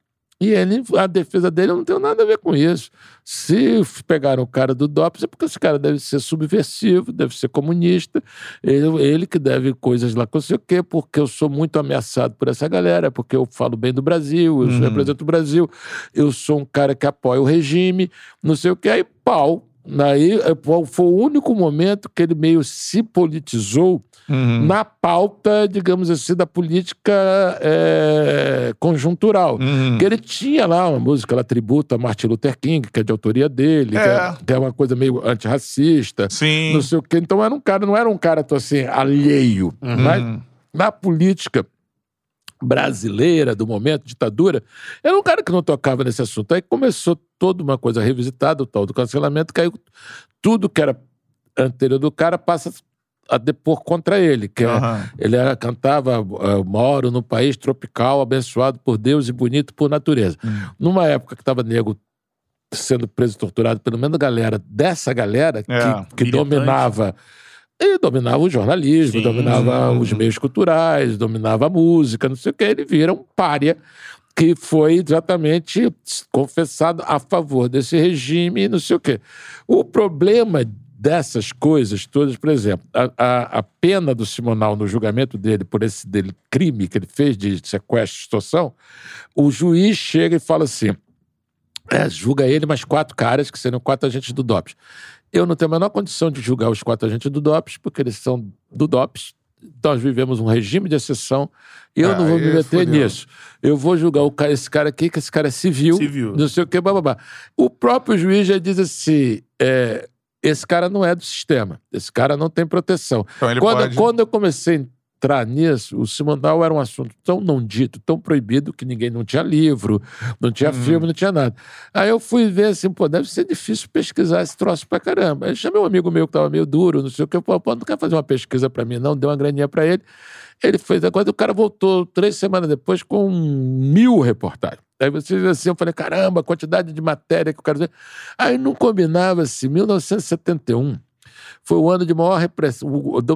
E ele, a defesa dele não tem nada a ver com isso. Se pegaram o cara do DOPS, é porque esse cara deve ser subversivo, deve ser comunista, ele, ele que deve coisas lá com não sei o quê, porque eu sou muito ameaçado por essa galera, porque eu falo bem do Brasil, eu sou- represento o Brasil, eu sou um cara que apoia o regime, não sei o quê. Aí, pau. Aí eh, foi o único momento que ele meio se politizou Uhum. na pauta, digamos assim, da política eh, conjuntural. Uhum. Que ele tinha lá uma música, ela tributa a Martin Luther King, que é de autoria dele, que, É. é, que é uma coisa meio antirracista, Sim. não sei o quê. Então era um cara, não era um cara assim, alheio. Mas na política brasileira do momento, ditadura, era um cara que não tocava nesse assunto. Aí começou toda uma coisa revisitada, o tal do cancelamento, que aí tudo que era anterior do cara passa a depor contra ele, que é Aham. ele era, cantava eh, Moro no país tropical, abençoado por Deus e bonito por natureza. Numa época que estava nego sendo preso e torturado, pelo menos a galera dessa galera que, É, que militante. dominava Ele dominava o jornalismo, Sim. dominava os meios culturais, dominava a música, não sei o que. Ele vira um pária que foi exatamente confessado a favor desse regime, não sei o quê. O problema dessas coisas todas, por exemplo, a, a, a pena do Simonal no julgamento dele por esse dele, crime que ele fez de sequestro e extorsão, o juiz chega e fala assim: é, julga ele mais quatro caras, que seriam quatro agentes do DOPS. Eu não tenho a menor condição de julgar os quatro agentes do DOPS, porque eles são do DOPS. Nós vivemos um regime de exceção eu Ah, não vou me meter nisso. Eu vou julgar o ca- esse cara aqui, que esse cara é civil, Civil. não sei o que, bababá. O próprio juiz já diz assim: é, esse cara não é do sistema, esse cara não tem proteção. Então Quando, pode... quando eu comecei entrar nisso, o Simonal era um assunto tão não dito, tão proibido, que ninguém não tinha livro, não tinha Uhum. filme, não tinha nada. Aí eu fui ver assim, pô, deve ser difícil pesquisar esse troço pra caramba. Aí chamei um amigo meu que tava meio duro, não sei o que, pô, pô não quer fazer uma pesquisa pra mim, não? Deu uma graninha pra ele. Ele fez a coisa, o cara voltou três semanas depois com mil reportagens. Aí você diz assim, eu falei, caramba, a quantidade de matéria que eu quero dizer. Aí não combinava assim, 1971 foi o ano de maior repressão.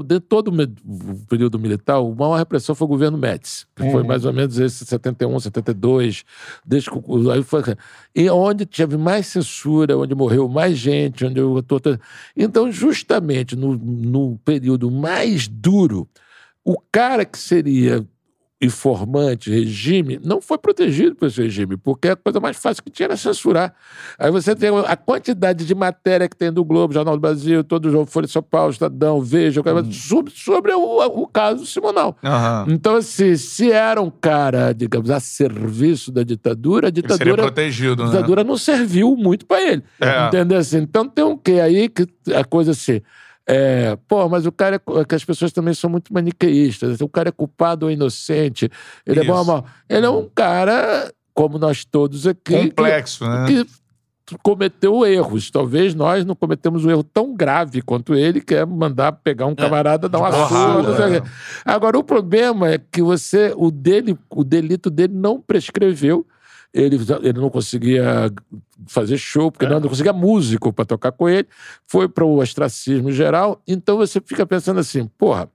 De todo o período militar, o maior repressão foi o governo Médici, que foi mais ou menos esse 71, 72. Desde que, o- aí foi, e onde teve mais censura, onde morreu mais gente, onde eu tô, tô- Então, justamente no, no período mais duro, o cara que seria informante, regime, não foi protegido por esse regime, porque a coisa mais fácil que tinha era censurar. Aí você tem a quantidade de matéria que tem do Globo, Jornal do Brasil, todo o jogo, Folha de São Paulo, Estadão, Veja, sobre, sobre o, o caso Simonal. Aham. Então, assim, se era um cara, digamos, a serviço da ditadura, a ditadura protegido, a né? ditadura não serviu muito para ele. É. Entendeu? Assim, então tem um quê aí que a coisa assim. É, pô, mas o cara é, que as pessoas também são muito maniqueístas. O cara é culpado ou inocente. Ele é bom ou Isso. mal. Ele é um cara, como nós todos aqui, Complexo, né? que, que cometeu erros. Talvez nós não cometemos um erro tão grave quanto ele, que é mandar pegar um camarada, dar uma surra. é. Agora, o problema é que você, o dele, o delito dele não prescreveu. Ele, ele não conseguia fazer show, porque não, não conseguia músico para tocar com ele. Foi para o ostracismo geral. Então você fica pensando assim, porra,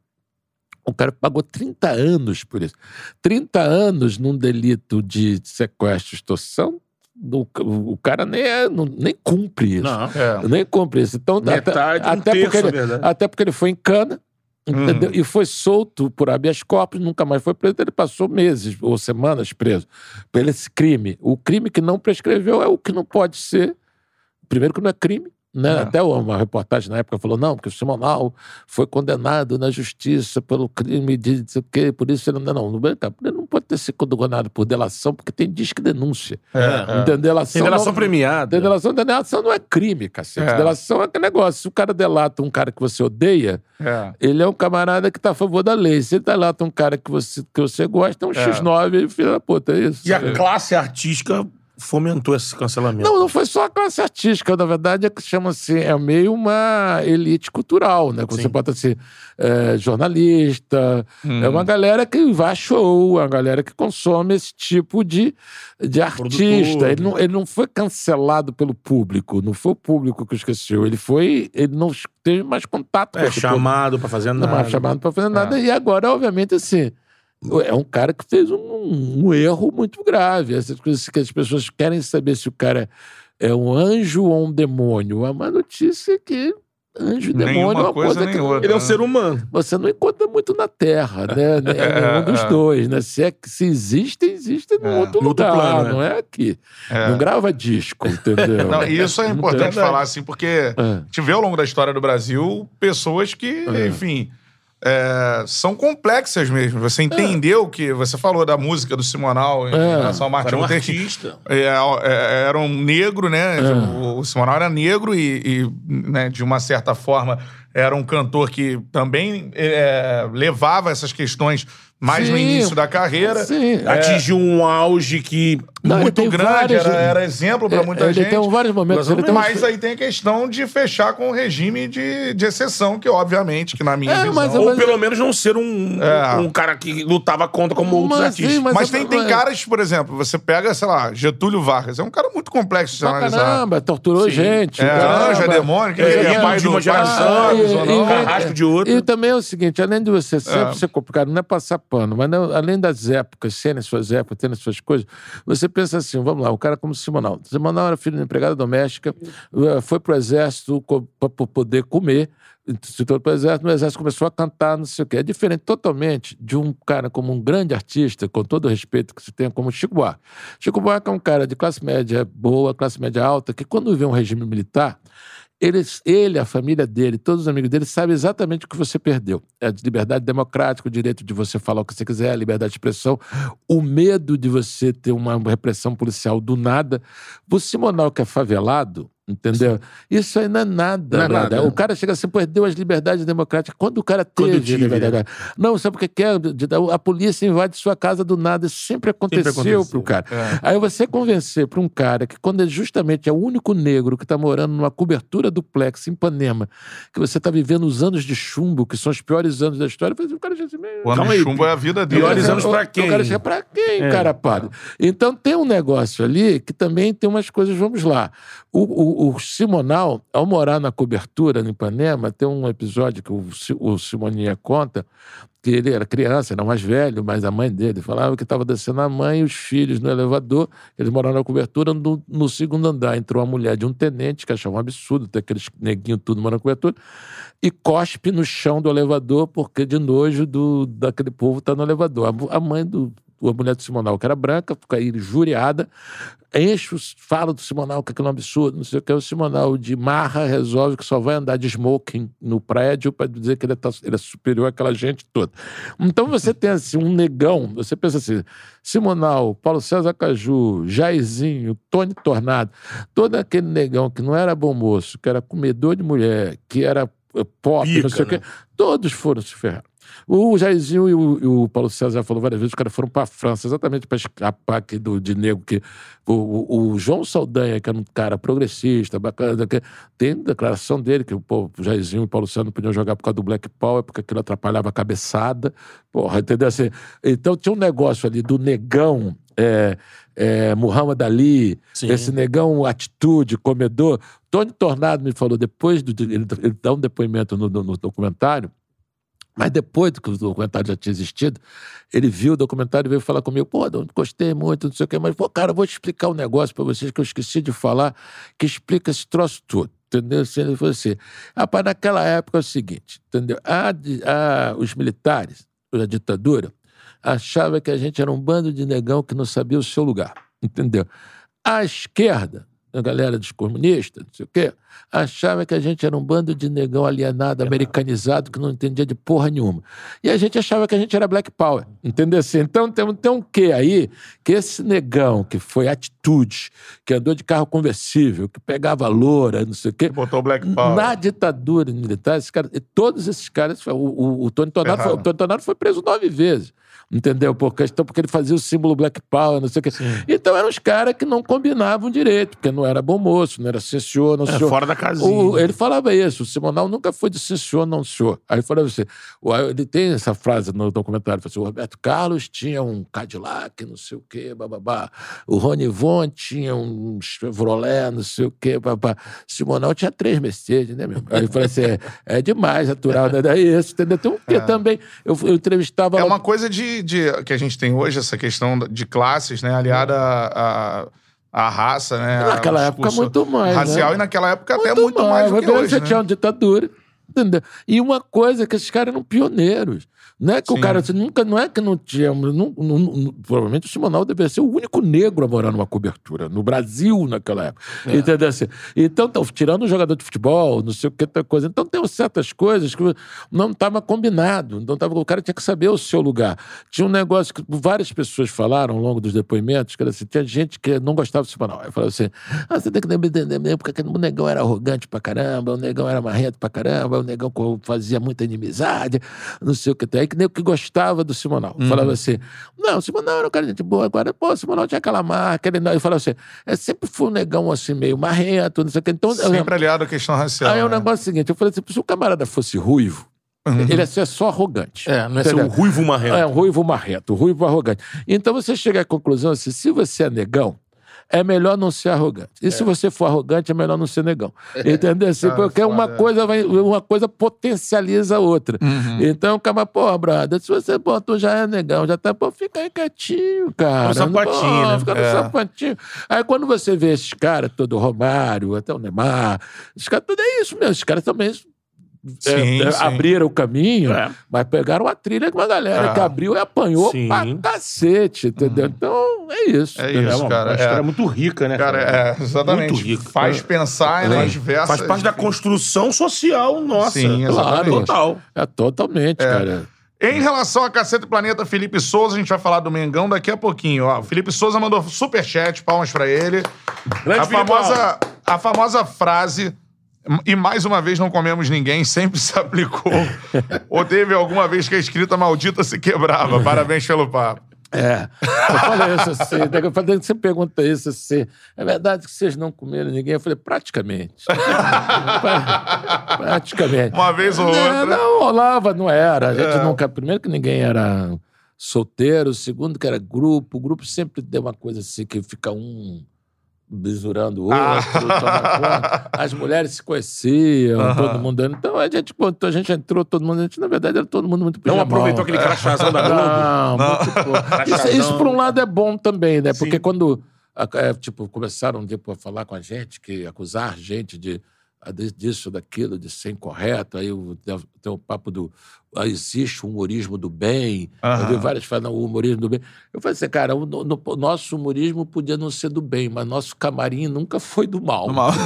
o cara pagou 30 anos por isso. 30 anos num delito de sequestro e extorsão, o, o cara nem, é- não- nem cumpre isso. Não. É. Nem cumpre isso. Então, Metade, um até, terço, porque ele, verdade. até porque ele foi em cana, Entendeu? E foi solto por habeas corpus, nunca mais foi preso. Ele passou meses ou semanas preso por esse crime. O crime que não prescreveu é o que não pode ser. Primeiro, que não é crime. Né? É. Até uma reportagem na época falou: não, porque o Simonal foi condenado na justiça pelo crime de não sei o quê, por isso ele não. Não, ele não pode ter sido condenado por delação, porque tem disque denúncia. É, é. Delação Tem delação não- premiada. Delação, delação não é crime, cacete. É. Delação é aquele negócio. Se o cara delata um cara que você odeia, É. ele é um camarada que tá a favor da lei. Se ele delata um cara que você, que você gosta, é um X9 e filho da puta, é isso. E a classe artística fomentou esse cancelamento. Não, não foi só a classe artística, na verdade, é que chama-se, é meio uma elite cultural, né? Que Você bota assim, é, jornalista, Hum. é uma galera que vai a show, é uma galera que consome esse tipo de, de artista. Ele não, ele não foi cancelado pelo público, não foi o público que esqueceu, ele foi, ele não teve mais contato com É esse público. chamado pra fazer Não nada. mais chamado pra fazer nada. E agora, obviamente, assim, é um cara que fez um, um erro muito grave. Essas coisas que as pessoas querem saber se o cara é um anjo ou um demônio. A má notícia é que anjo e Nenhuma demônio é uma coisa, coisa, que outra. Ele é um ser humano. você não encontra muito na Terra, né? (laughs) É nenhum dos É. dois, né? Se, é que, se existe, existe num É. outro No outro lugar, plano, né? não é aqui. É. Não grava disco, entendeu? Não, isso é (laughs) importante falar, assim, porque É. a gente vê ao longo da história do Brasil pessoas que, enfim, é, são complexas mesmo. Você entendeu que você falou da música do Simonal em É. relação ao Martin Era um Luther King. artista. É, é, era um negro, né? É. O, o Simonal era negro e, e, né, de uma certa forma, era um cantor que também é, levava essas questões mais no Sim. início da carreira. Sim. É, Atingiu um auge que. Não, ele muito tem grande, vários- era, era exemplo pra É, muita ele gente. tem vários momentos. Ele tem uns- Mas aí tem a questão de fechar com o regime de, de exceção, que obviamente, que na minha É, visão... mas- Ou mas- pelo menos não ser um, É. um cara que lutava contra como outros Mas, artistas. sim, Mas, mas- tem, tem caras, por exemplo, você pega, sei lá, Getúlio Vargas, é um cara muito complexo de se Pra analisar. caramba, torturou gente. É, caramba. anjo, é demônio, que É, ele é, é pai de do uma pai do geração, Santos, ou e-. Carrasco de outro. E também é o seguinte, além de você sempre É. ser complicado, não é passar pano, mas não- além das épocas, serem suas épocas, terem suas coisas, você pensa assim, vamos lá, o cara como Simonal. Simonal era filho de empregada doméstica, eh, foi pro exército para poder comer, se tornou pro exército, no exército começou a cantar, não sei o quê. É diferente totalmente de um cara como um grande artista, com todo o respeito que se tem, como Chico Buarque. Chico Buarque é um cara de classe média boa, classe média alta, que quando vê um regime militar, eles, ele, a família dele, todos os amigos dele sabem exatamente o que você perdeu. É a liberdade democrática, o direito de você falar o que você quiser, a liberdade de expressão, o medo de você ter uma repressão policial do nada. O Simonal, que é favelado, entendeu? Isso aí não é nada. Não é nada. O cara chega assim, perdeu as liberdades democráticas. Quando o cara Quando teve tive, liberdade. Não, sabe o que que é? A polícia invade sua casa do nada. Isso sempre aconteceu, aconteceu. pro cara. Aí você convencer para um cara que, quando ele justamente é o único negro que está morando numa cobertura duplex em Ipanema, que você está vivendo os anos de chumbo, que são os piores anos da história, o cara já assim, meio. O ano de chumbo é a vida dele. Piores né? anos pra quem? O cara chega pra quem, É. cara pálido? Então tem um negócio ali que também tem umas coisas, vamos lá. O, o, o Simonal, ao morar na cobertura no Ipanema, tem um episódio que o, o conta que ele era criança, era mais velho, mas a mãe dele falava que estava descendo a mãe e os filhos no elevador, eles moraram na cobertura, no, no segundo andar entrou a mulher de um tenente, que achava um absurdo ter aqueles neguinhos tudo morando na cobertura, e cospe no chão do elevador, porque de nojo do, daquele povo tá no elevador. A, a mãe do. A mulher do Simonal, que era branca, fica aí injuriada, enche, os- fala do Simonal que aquilo é um absurdo, não sei o que. O Simonal de marra resolve que só vai andar de smoking no prédio para dizer que ele, tá- ele é superior àquela gente toda. Então você (laughs) tem assim um negão, você pensa assim, Simonal, Paulo César Caju, Jairzinho, Tony Tornado, todo aquele negão que não era bom moço, que era comedor de mulher, que era eh, pop, Pica, não sei o né? quê, todos foram se ferrar. O Jairzinho e o, e o Paulo César falou várias vezes, os caras foram para a França, exatamente para escapar aqui do, de nego que. O, o- o João Saldanha, que era um cara progressista, bacana, que, tem declaração dele que o, Jairzinho e o Paulo César não podiam jogar por causa do Black Power, porque aquilo atrapalhava a cabeçada. Porra, entendeu? Assim, então tinha um negócio ali do negão. É, é, Muhammad Ali, Sim. esse negão atitude, comedor. Tony Tornado me falou depois, do, ele, ele dá um depoimento no- no- no documentário, mas depois que o documentário já tinha existido, ele viu o documentário e veio falar comigo, pô, não gostei muito, não sei o quê, mas, pô, cara, eu vou explicar um negócio pra vocês que eu esqueci de falar, que explica esse troço todo. Entendeu? Se ele falou assim, rapaz, naquela época é o seguinte, entendeu? A, a- os militares, a ditadura, achava que a gente era um bando de negão que não sabia o seu lugar, entendeu? A esquerda, a galera dos comunistas, não sei o quê, achava que a gente era um bando de negão alienado, americanizado, que não entendia de porra nenhuma. E a gente achava que a gente era Black Power, entendeu? Assim, então tem, tem um quê aí, que esse negão que foi atitude, que andou de carro conversível, que pegava loura, não sei o quê, Botou o Black Power. na ditadura militar, esses caras, todos esses caras, o, o, o Tony Tornado foi, o. Tony Tornado foi preso nove vezes. Entendeu? Por questão, porque ele fazia o símbolo Black Power, não sei o quê. Então eram os caras que não combinavam direito, porque não era bom moço, não era sim senhor, não É, senhor. fora da casinha. O- ele falava isso, o Simonal nunca foi de sim senhor, não senhor. Aí ele falava assim, ele tem essa frase no documentário, assim, o Roberto Carlos tinha um Cadillac, não sei o quê, bababá. O Rony Von tinha um Chevrolet, não sei o quê, babá. Simonal tinha três Mercedes, né, meu? Aí ele falou assim, é, é demais, natural, né? Daí isso, entendeu? Tem um quê também, eu, eu entrevistava... É lá- uma coisa de, de- que a gente tem hoje, essa questão de classes, né? Aliada à, à- à raça, né? Naquela época, muito mais, Racial, né? e naquela época até muito mais do Mas que hoje, Você né? tinha uma ditadura. Entendeu? E uma coisa que esses caras eram pioneiros. Não é que Sim. o cara nunca, não é que não tinha. não- não- não- provavelmente o Simonal deveria ser o único negro a morar numa cobertura, no Brasil naquela época. É. Entendeu? Assim, então, tão tirando um jogador de futebol, não sei o que, outra coisa. Então, tem certas coisas que não estava combinado. Não tava, o cara tinha que saber o seu lugar. Tinha um negócio que várias pessoas falaram ao longo dos depoimentos, que era assim, tinha gente que não gostava do Simonal. Aí falava assim: ah, você tem que entender mesmo, porque o negão era arrogante pra caramba, o negão era marrento pra caramba, o negão fazia muita inimizade, não sei o que. Aí que nem o que gostava do Simonal. Uhum. Falava assim, não, o Simonal era um cara de gente boa, agora, pô, o Simonal tinha aquela marca, ele não. Eu falava assim, é, sempre foi um negão assim, meio marrento, não sei o que. Então, eu- Sempre aliado à questão racial. Aí é o né? negócio seguinte, eu falei assim, se o camarada fosse ruivo, ele ia ser só arrogante. É, não é ser um ruivo marrento. É, um ruivo marrento, ruivo arrogante. Então você chega à conclusão assim: se você é negão, é melhor não ser arrogante. E se você for arrogante, é melhor não ser negão. Entendeu? Assim, Cara, porque uma coisa, vai, uma coisa potencializa a outra. Uhum. Então, acaba, pô, brother, se você, pô, tu já é negão, já tá, pô, fica aí quietinho, cara. No sapatinho, Pô, né? Fica no É. sapatinho. Aí quando você vê esses caras, todo Romário, até o Neymar, esses caras, tudo é isso mesmo. Esses caras também é, Sim, é, sim. abriram o caminho, É. mas pegaram a trilha com uma galera É. que abriu e apanhou Sim. pra cacete, entendeu? Então, é isso. É entendeu? isso, uma, cara, uma história é. muito rica, né? Cara, é, exatamente. Muito rico. Faz pensar nas diversas... Faz parte da construção social nossa. Sim, exatamente. Total. É totalmente, cara. Em relação a Caceta e Planeta, Felipe Souza, a gente vai falar do Mengão daqui a pouquinho. Ó, o Felipe Souza mandou superchat, palmas pra ele. Grande A famosa, a famosa frase, e mais uma vez não comemos ninguém, sempre se aplicou. (laughs) Ou teve alguma vez que a escrita maldita se quebrava. Parabéns pelo papo. É. Eu falei isso assim, eu falei, você pergunta isso assim, é verdade que vocês não comeram ninguém? Eu falei, praticamente. Pra- (laughs) praticamente. Uma vez ou outra. Não, rolava, não era. A gente É. nunca. Primeiro que ninguém era solteiro, segundo que era grupo. O grupo sempre deu uma coisa assim que fica um besurando o outro, Ah. conta. As mulheres se conheciam, Aham. todo mundo. Então a gente, quando a gente entrou, todo mundo, a gente, na verdade, era todo mundo muito Não pijamão. aproveitou aquele crachazão da Globo? Não, muito pouco. (laughs) Isso, isso, por um lado, é bom também, né? Porque Sim. quando, a- é, tipo, começaram tipo, a falar com a gente, que acusar a gente de, a- de- disso, daquilo, de ser incorreto, aí tem, o papo do ah, existe o humorismo do bem, Aham. eu vi várias falando o humorismo do bem. Eu falei assim, cara, o, no- no- nosso humorismo podia não ser do bem, mas nosso camarim nunca foi do mal. Do mal. (laughs)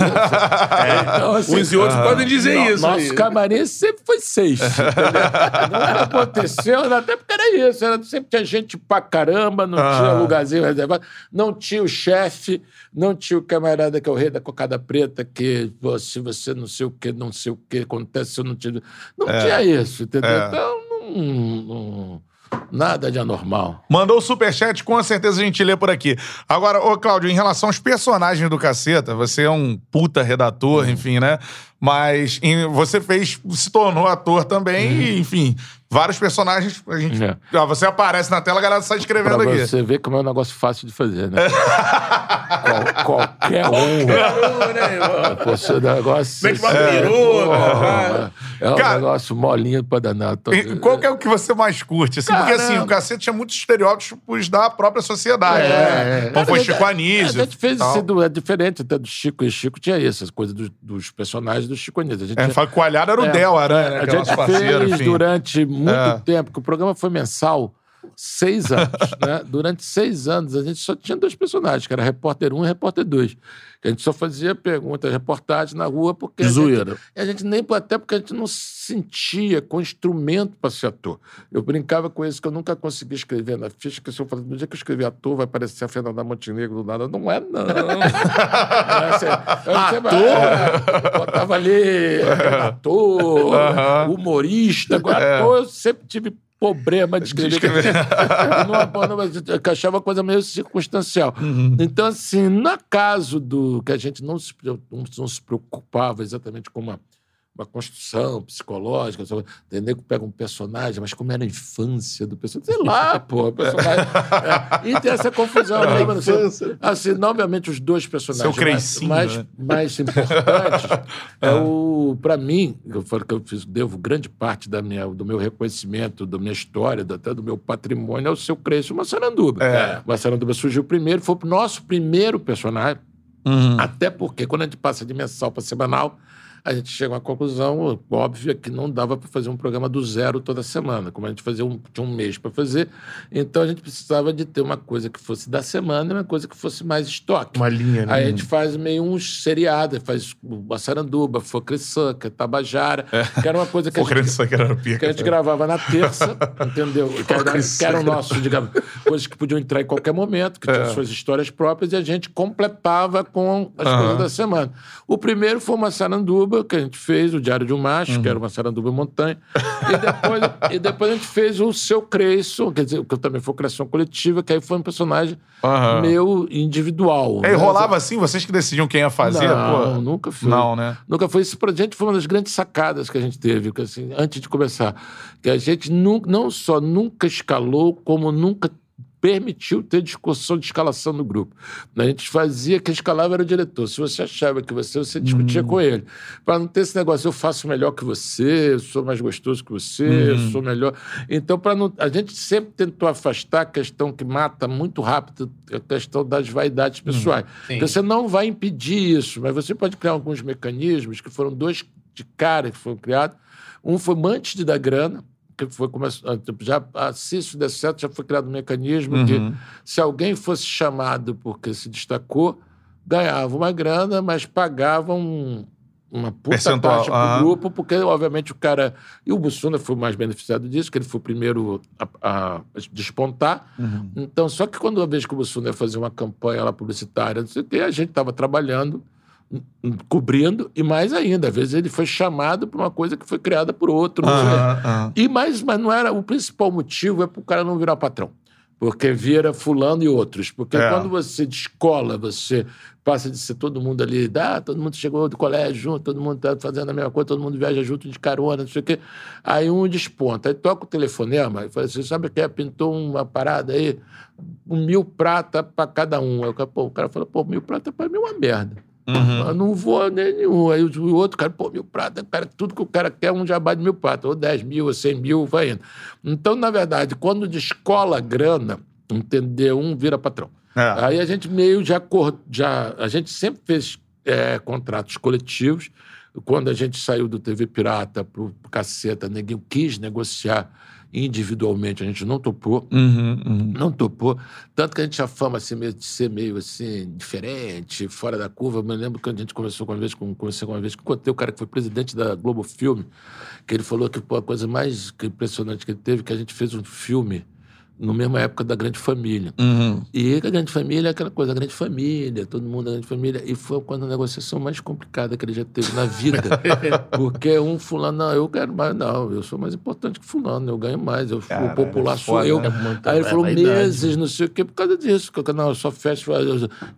Então, assim, Uns e outros podem dizer no- isso. Nosso aí. camarim sempre foi seis. não aconteceu, até porque era isso. Era, sempre tinha gente pra caramba, não Ah. tinha lugarzinho reservado, não tinha o chefe, não tinha o camarada que é o rei da cocada preta, que pô, se você não sei o que, não sei o que acontece, eu não tinha. Não tinha isso, entendeu? É. Então, não, não- nada de anormal. Mandou o superchat, com certeza a gente lê por aqui. Agora, ô Cláudio, em relação aos personagens do Caceta, você é um puta redator, enfim, né? Mas em- você fez, se tornou ator também, e, enfim, vários personagens. A gente, É. ó, você aparece na tela, a galera sai escrevendo Pra aqui. você ver como é um negócio fácil de fazer, né? (laughs) Qual- qualquer um. né, irmão? Pô, esse negócio. Mete uma é, peruca, É um Cara, negócio molinho pra danar. Tô- Qual que é o que você mais curte? Assim, porque assim, o cacete tinha muitos estereótipos da própria sociedade, É, né? é. Então foi É, Chico é, Anísio. A gente fez isso, do- é diferente até do Chico. E Chico tinha isso, as coisas dos, dos personagens do Chico Anísio. A gente É, o Alhado era o É. Del Aranha, né? A é gente parceiro, fez enfim. durante muito É. tempo, que o programa foi mensal, seis anos. né? (laughs) Durante seis anos, a gente só tinha dois personagens, que era repórter 1 e repórter 2. Que a gente só fazia perguntas, reportagens na rua, porque. a gente- Zoeira. e a gente nem, até porque a gente não se sentia com instrumento para ser ator. Eu brincava com isso, que eu nunca consegui escrever na ficha, que se eu falava, no dia que eu escrevi ator, vai aparecer a Fernanda Montenegro do nada. Não é, não. (laughs) É, você- você vai- é, Botava ali, (laughs) ator, humorista. Agora, É. ator, eu sempre tive problema de (laughs) escrever. (laughs) escrever. não, achava coisa meio circunstancial. Uhum. Então, assim, no caso do que a gente não se, não se preocupava exatamente com uma, uma construção psicológica, só, entender que pega um personagem, mas como era a infância do personagem, sei lá, pô, o personagem. é, e tem essa confusão, né, mano? Assim, assim, obviamente, os dois personagens Seu Creicinho, mais, né? mais importantes é o, para mim, eu falo que eu fiz, devo grande parte da minha, do meu reconhecimento, da minha história, até do meu patrimônio, é o seu Cresce, o Massaranduba. É. O Massaranduba surgiu primeiro, foi o nosso primeiro personagem, Uhum. até porque quando a gente passa de mensal para semanal, a gente chega a uma conclusão óbvia que não dava para fazer um programa do zero toda semana. Como a gente fazia um, tinha um mês para fazer, então a gente precisava de ter uma coisa que fosse da semana e uma coisa que fosse mais estoque. Uma linha, né? Aí a gente faz meio uns seriados, faz o Saranduba, Focrissanca, Tabajara, que era uma coisa que a gente era pica. que a gente gravava na terça, (laughs) entendeu? Que era, que era o nosso, digamos, coisas que podiam entrar em qualquer momento, que tinham suas histórias próprias, e a gente completava com as Aham. coisas da semana. O primeiro foi uma que a gente fez, o Diário de um Macho, que era uma Saranduba montanha. E depois, (laughs) e depois a gente fez o Seu Creyson, quer dizer, que também foi criação coletiva, que aí foi um personagem Aham. meu individual. É, né? rolava assim, vocês que decidiam quem ia fazer? Não, pô? nunca foi. Não, né? Nunca foi. Isso pra gente foi uma das grandes sacadas que a gente teve, que, assim, antes de começar. Que a gente nu, não só nunca escalou, como nunca permitiu ter discussão de escalação no grupo. A gente fazia que escalava era o diretor. Se você achava que você, você discutia com ele. Para não ter esse negócio, eu faço melhor que você, eu sou mais gostoso que você, eu sou melhor. Então, para não. A gente sempre tentou afastar a questão que mata muito rápido a questão das vaidades pessoais. Porque você não vai impedir isso, mas você pode criar alguns mecanismos que foram dois de cara que foram criados. Um foi antes de dar grana, que foi começar, já ah, se isso der certo, já foi criado um mecanismo Uhum. que se alguém fosse chamado porque se destacou, ganhava uma grana, mas pagava um- uma puta Percentual, taxa pro aham. grupo, porque obviamente o cara e o Bussuna foi o mais beneficiado disso, que ele foi o primeiro a, a despontar. Uhum. Então, só que quando uma vez que o Bussuna ia fazer uma campanha lá publicitária, não sei o quê, a gente estava trabalhando cobrindo, e mais ainda, às vezes ele foi chamado para uma coisa que foi criada por outro. E mais, mas não era o principal motivo é para o cara não virar patrão. Porque vira fulano e outros. Porque É. quando você descola, você passa de ser todo mundo ali, ah, todo mundo chegou do colégio junto, todo mundo está fazendo a mesma coisa, todo mundo viaja junto de carona, não sei o quê. Aí um desponta, aí toca o telefonema e fala assim: sabe o que é? Pintou uma parada aí, um mil prata para cada um. Aí o cara, pô, o cara fala, pô, mil prata para mim é uma merda. Uhum. Não vou nenhum. Aí o outro cara, pô, mil prata, cara, tudo que o cara quer é um jabá de mil prata, ou 10 mil, ou 100 mil, vai indo. Então, na verdade, quando descola a grana, entendeu? Um vira patrão. É. Aí a gente meio já, já a gente sempre fez é, contratos coletivos. Quando a gente saiu do TV Pirata pro Caceta, ninguém quis negociar individualmente, a gente não topou. Uhum, uhum. Não topou. Tanto que a gente tinha fama assim, meio, de ser meio assim, diferente, fora da curva. Eu me lembro que a gente conversou com uma vez, com, conversei com uma vez que contei o cara que foi presidente da Globo Filme, que ele falou que pô, a coisa mais impressionante que ele teve, que a gente fez um filme na mesma época da Grande Família. Uhum. E a Grande Família é aquela coisa, a Grande Família, todo mundo da Grande Família. E foi quando a negociação mais complicada que ele já teve na vida. (laughs) Porque um fulano, não, eu quero mais, não, eu sou mais importante que fulano, eu ganho mais, eu, Caralho, o popular é sou foda, eu. né? É muito- Aí ele é falou vaidade, meses, não sei o quê, por causa disso. Que eu, não, eu só fecho,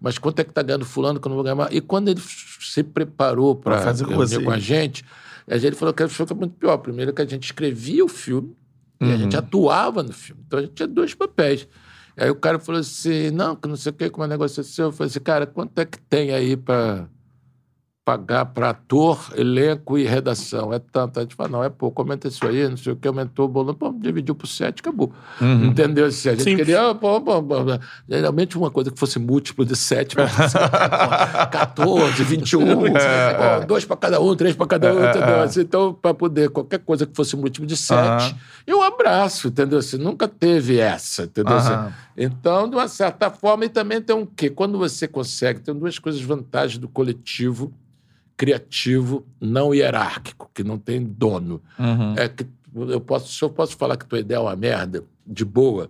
mas quanto é que tá ganhando fulano que eu não vou ganhar mais? E quando ele se preparou para Pra fazer com com a gente, a gente falou que foi muito pior. Primeiro que a gente escrevia o filme e a gente atuava no filme. Então a gente tinha dois papéis. Aí o cara falou assim, não, que não sei o que, com uma negociação. Eu falei assim, cara, quanto é que tem aí para pagar para ator, elenco e redação? É tanto. A gente fala, não, é pouco, aumenta isso aí, não sei o que, aumentou o bolão, pô, dividiu por sete, acabou. Entendeu? Assim, a gente Simples. queria, pô, pô, pô, pô. geralmente uma coisa que fosse múltiplo de sete, mas, pô, (laughs) 14, 21, pô, dois para cada um, três para cada um, entendeu? Assim, então, para poder, qualquer coisa que fosse múltiplo de sete, Aham. eu abraço, entendeu? Assim, nunca teve essa, entendeu? Assim, Aham. então, de uma certa forma, e também tem um quê? Quando você consegue, tem duas coisas vantagens do coletivo criativo não hierárquico, que não tem dono. Uhum. É que eu posso, se eu posso falar que tua ideia é uma merda, de boa,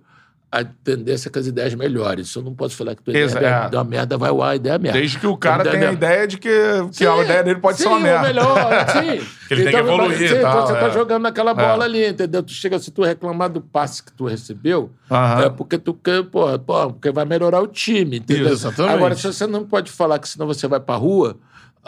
a tendência é que as ideias melhorem. Se eu não posso falar que tua ideia Exa- é é. uma merda, vai lá, a ideia é merda. Desde que o cara tenha Entendeu? a ideia de que, que a Sim, ideia dele pode sim, ser uma merda. o melhor, (laughs) sim. Que ele tem que evoluir e sim, tal, Você tá é. jogando naquela bola ali, entendeu? Tu chega, se tu reclamar do passe que tu recebeu, Aham. é porque tu quer, pô, pô, porque vai melhorar o time, entendeu? Isso, exatamente. Agora, se você não pode falar que senão você vai pra rua,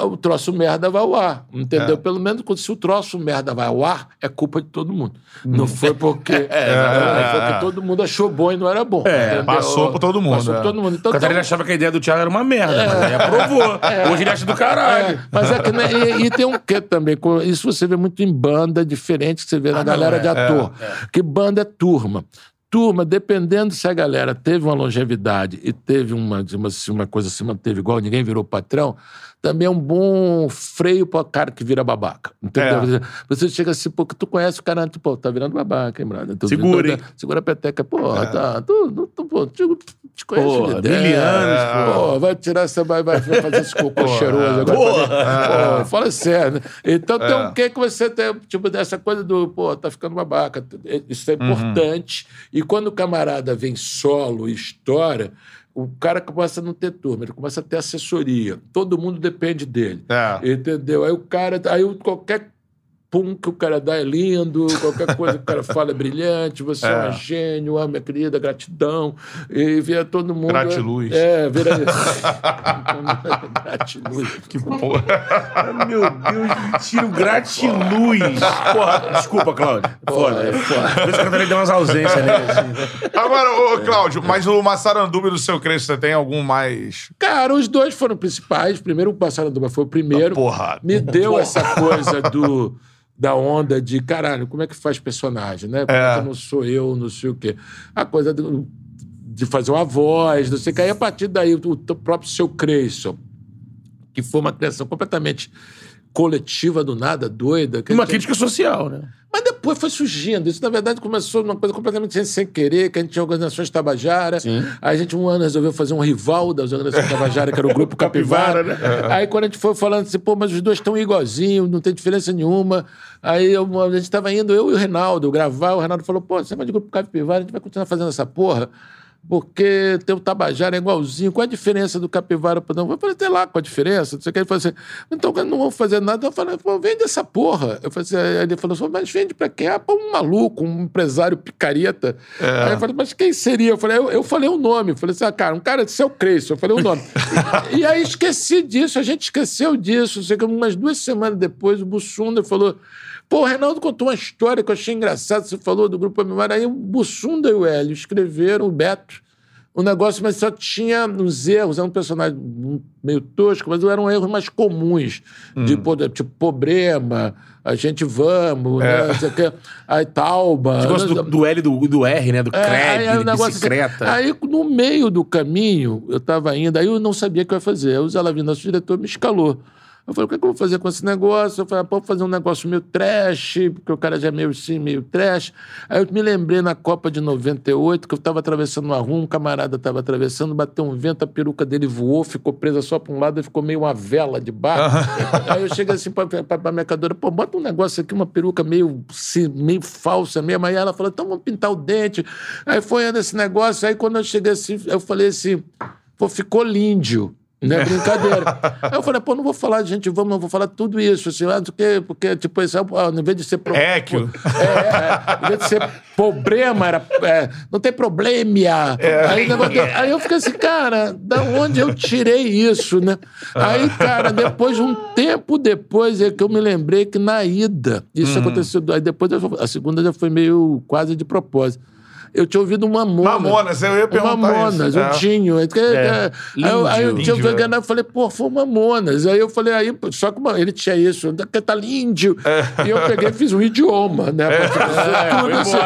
o troço merda vai ao ar, entendeu? É. Pelo menos quando se o troço merda vai ao ar, é culpa de todo mundo. Não foi porque, (laughs) é, é, foi é. porque todo mundo achou bom e não era bom. É, entendeu? passou por todo mundo, Passou é. por todo mundo. Então, Catarina achava que a ideia do Thiago era uma merda, mas ele aprovou. (laughs) Hoje ele acha do caralho. É, mas é que, né, e, e tem um quê também? Isso você vê muito em banda diferente que você vê na galera é, de ator. Que banda é turma. Turma, dependendo se a galera teve uma longevidade e teve uma, uma, uma coisa se manteve igual, ninguém virou patrão, também é um bom freio para cara que vira babaca. Entendeu? É. Você chega assim, porque tu conhece o cara, tu, pô, tá virando babaca, hein, brother? Tu- Segura, tu-? Segura a peteca. Pô, tá, tu, tu, tu, pô, te, te conheço Porra, de ideia. mil anos, Pô, vai tirar essa, vai, vai fazer esse cocô cheiroso agora. Porra. Pô, fala sério. né? Então tem É. um que que você tem, tipo, dessa coisa do, pô, tá ficando babaca. Isso é Uhum. importante. E quando o camarada vem solo e estoura, O cara começa a não ter turma, ele começa a ter assessoria. Todo mundo depende dele. É. Entendeu? Aí o cara. Aí qualquer pum que o cara dá é lindo, qualquer coisa que o cara fala é brilhante, você é, (laughs) É. um gênio, ah, minha querida, gratidão. E via todo mundo. Gratiluz. É, vira. (laughs) Gratiluz. Que Porra. (laughs) Meu Deus, tira o gratiluz. Porra, desculpa, Cláudio. Foda, é foda. Por isso que eu também dei umas ausências nele. Assim. Agora, ô, Cláudio, mas o Massaranduba do seu Crespo, você tem algum mais. Cara, os dois foram principais. Primeiro, o Passaranduba foi o primeiro. Porra. Me deu essa coisa do, da onda de caralho, como é que faz personagem, né? Como é. É. não sou eu, não sei o quê. A coisa do- de fazer uma voz, não sei o que. Aí, a partir daí, o, o próprio seu Creyson, que foi uma criação completamente coletiva do nada, doida. Uma gente- crítica social, né? mas depois foi surgindo. Isso, na verdade, começou numa coisa completamente sem, sem querer, que a gente tinha organizações Tabajara. Aí a gente, um ano, resolveu fazer um rival das organizações (laughs) Tabajara, que era o Grupo Capivara. Capivara, Aí quando a gente foi falando assim, pô, mas os dois estão igualzinhos, não tem diferença nenhuma. Aí eu- a gente estava indo, eu e o Reinaldo, gravar. O Reinaldo falou, pô, você vai de Grupo Capivara, a gente vai continuar fazendo essa porra. Porque tem o Tabajara é igualzinho. Qual a diferença do Capivara para não? Eu falei, tem lá qual a diferença. Não sei o que. Ele falou assim, então quando não vão fazer nada, eu falei, pô, vende essa porra. Eu falei assim, aí ele falou assim, mas vende para quem? Ah, para um maluco, um empresário picareta. Aí eu falei, mas quem seria? Eu falei, eu, eu falei o nome. Eu falei assim, ah, cara, um cara de seu Cresce. Eu falei o nome. e, (laughs) e aí esqueci disso, a gente esqueceu disso. Sei que umas duas semanas depois, o Bussunda falou. Pô, o Reinaldo contou uma história que eu achei engraçada. Você falou do Grupo Amimara. Aí o Bussunda e o Hélio escreveram, o Beto, o negócio, mas só tinha uns erros. Era um personagem meio tosco, mas eram erros mais comuns. De, pô, tipo, problema, a gente vamos, né? não sei o quê. Aí Tauba. Você gosta do, do L e do, do R, né? Do É, CREB, aí, aí o negócio bicicleta. assim, aí, no meio do caminho, eu estava indo, aí eu não sabia o que eu ia fazer. Aí o Zé Lavino, nosso diretor, me escalou. Eu falei, o que, é que eu vou fazer com esse negócio? Eu falei, pô, vou fazer um negócio meio trash, porque o cara já é meio assim, meio trash. Aí eu me lembrei na Copa de 98, que eu estava atravessando uma rua, um camarada estava atravessando, bateu um vento, a peruca dele voou, ficou presa só para um lado e ficou meio uma vela de barco. (laughs) Aí eu cheguei assim para a mercadora, pô, bota um negócio aqui, uma peruca meio, assim, meio falsa mesmo. Aí ela falou, então vamos pintar o dente. Aí foi indo esse negócio, aí quando eu cheguei assim, eu falei assim, pô, ficou lindo. Não é brincadeira. (laughs) Aí eu falei, pô, não vou falar gente, vamos, não vou falar tudo isso, assim, ah, porque, porque tipo, ah, em vez de ser... pro- É, que é, é, em vez de ser problema, era. é, não tem problema. Aí, o negócio aí eu fiquei assim, cara, da onde eu tirei isso, né? Aí, cara, depois, um tempo depois, é que eu me lembrei que na ida, isso aconteceu. Aí depois, eu- a segunda já foi meio quase de propósito. Eu tinha ouvido uma Mamonas. Mamonas, eu ia perguntar Mamonas, isso. o É. Tinho. Aí, aí, eu- aí eu Lindo, tinha velho. enganado, eu falei, pô, foi o Mamonas. Aí eu falei, aí, só que uma- ele tinha isso, que tá lindo. E eu peguei e fiz um idioma, né? pra (laughs) fazer tudo foi assim.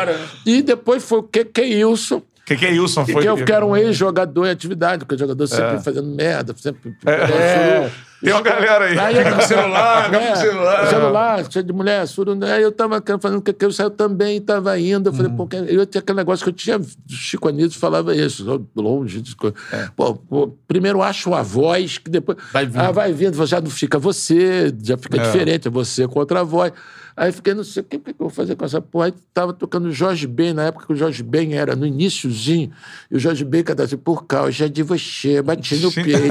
E depois foi o que Wilson, O que, que é Wilson? Foi que eu que era um ex-jogador em atividade, porque o jogador sempre fazendo merda, sempre. É. Tem uma galera aí. Aí eu, celular, com celular. celular, cheio de mulher, suru. Aí eu tava fazendo o que eu saiu também, tava indo. Eu falei, pô, que- eu tinha aquele negócio que eu tinha. Chico Anísio falava isso, longe de coisa. Pô, pô, primeiro acho a voz, que depois. Vai vindo. Ah, vai vindo, já não fica você, já fica diferente, é você contra a voz. Aí fiquei, não sei o que, o que eu vou fazer com essa porra. Aí tava tocando Jorge Ben, na época que o Jorge Ben era no iníciozinho, e o Jorge Ben cantava assim, por causa de você, bati no peito,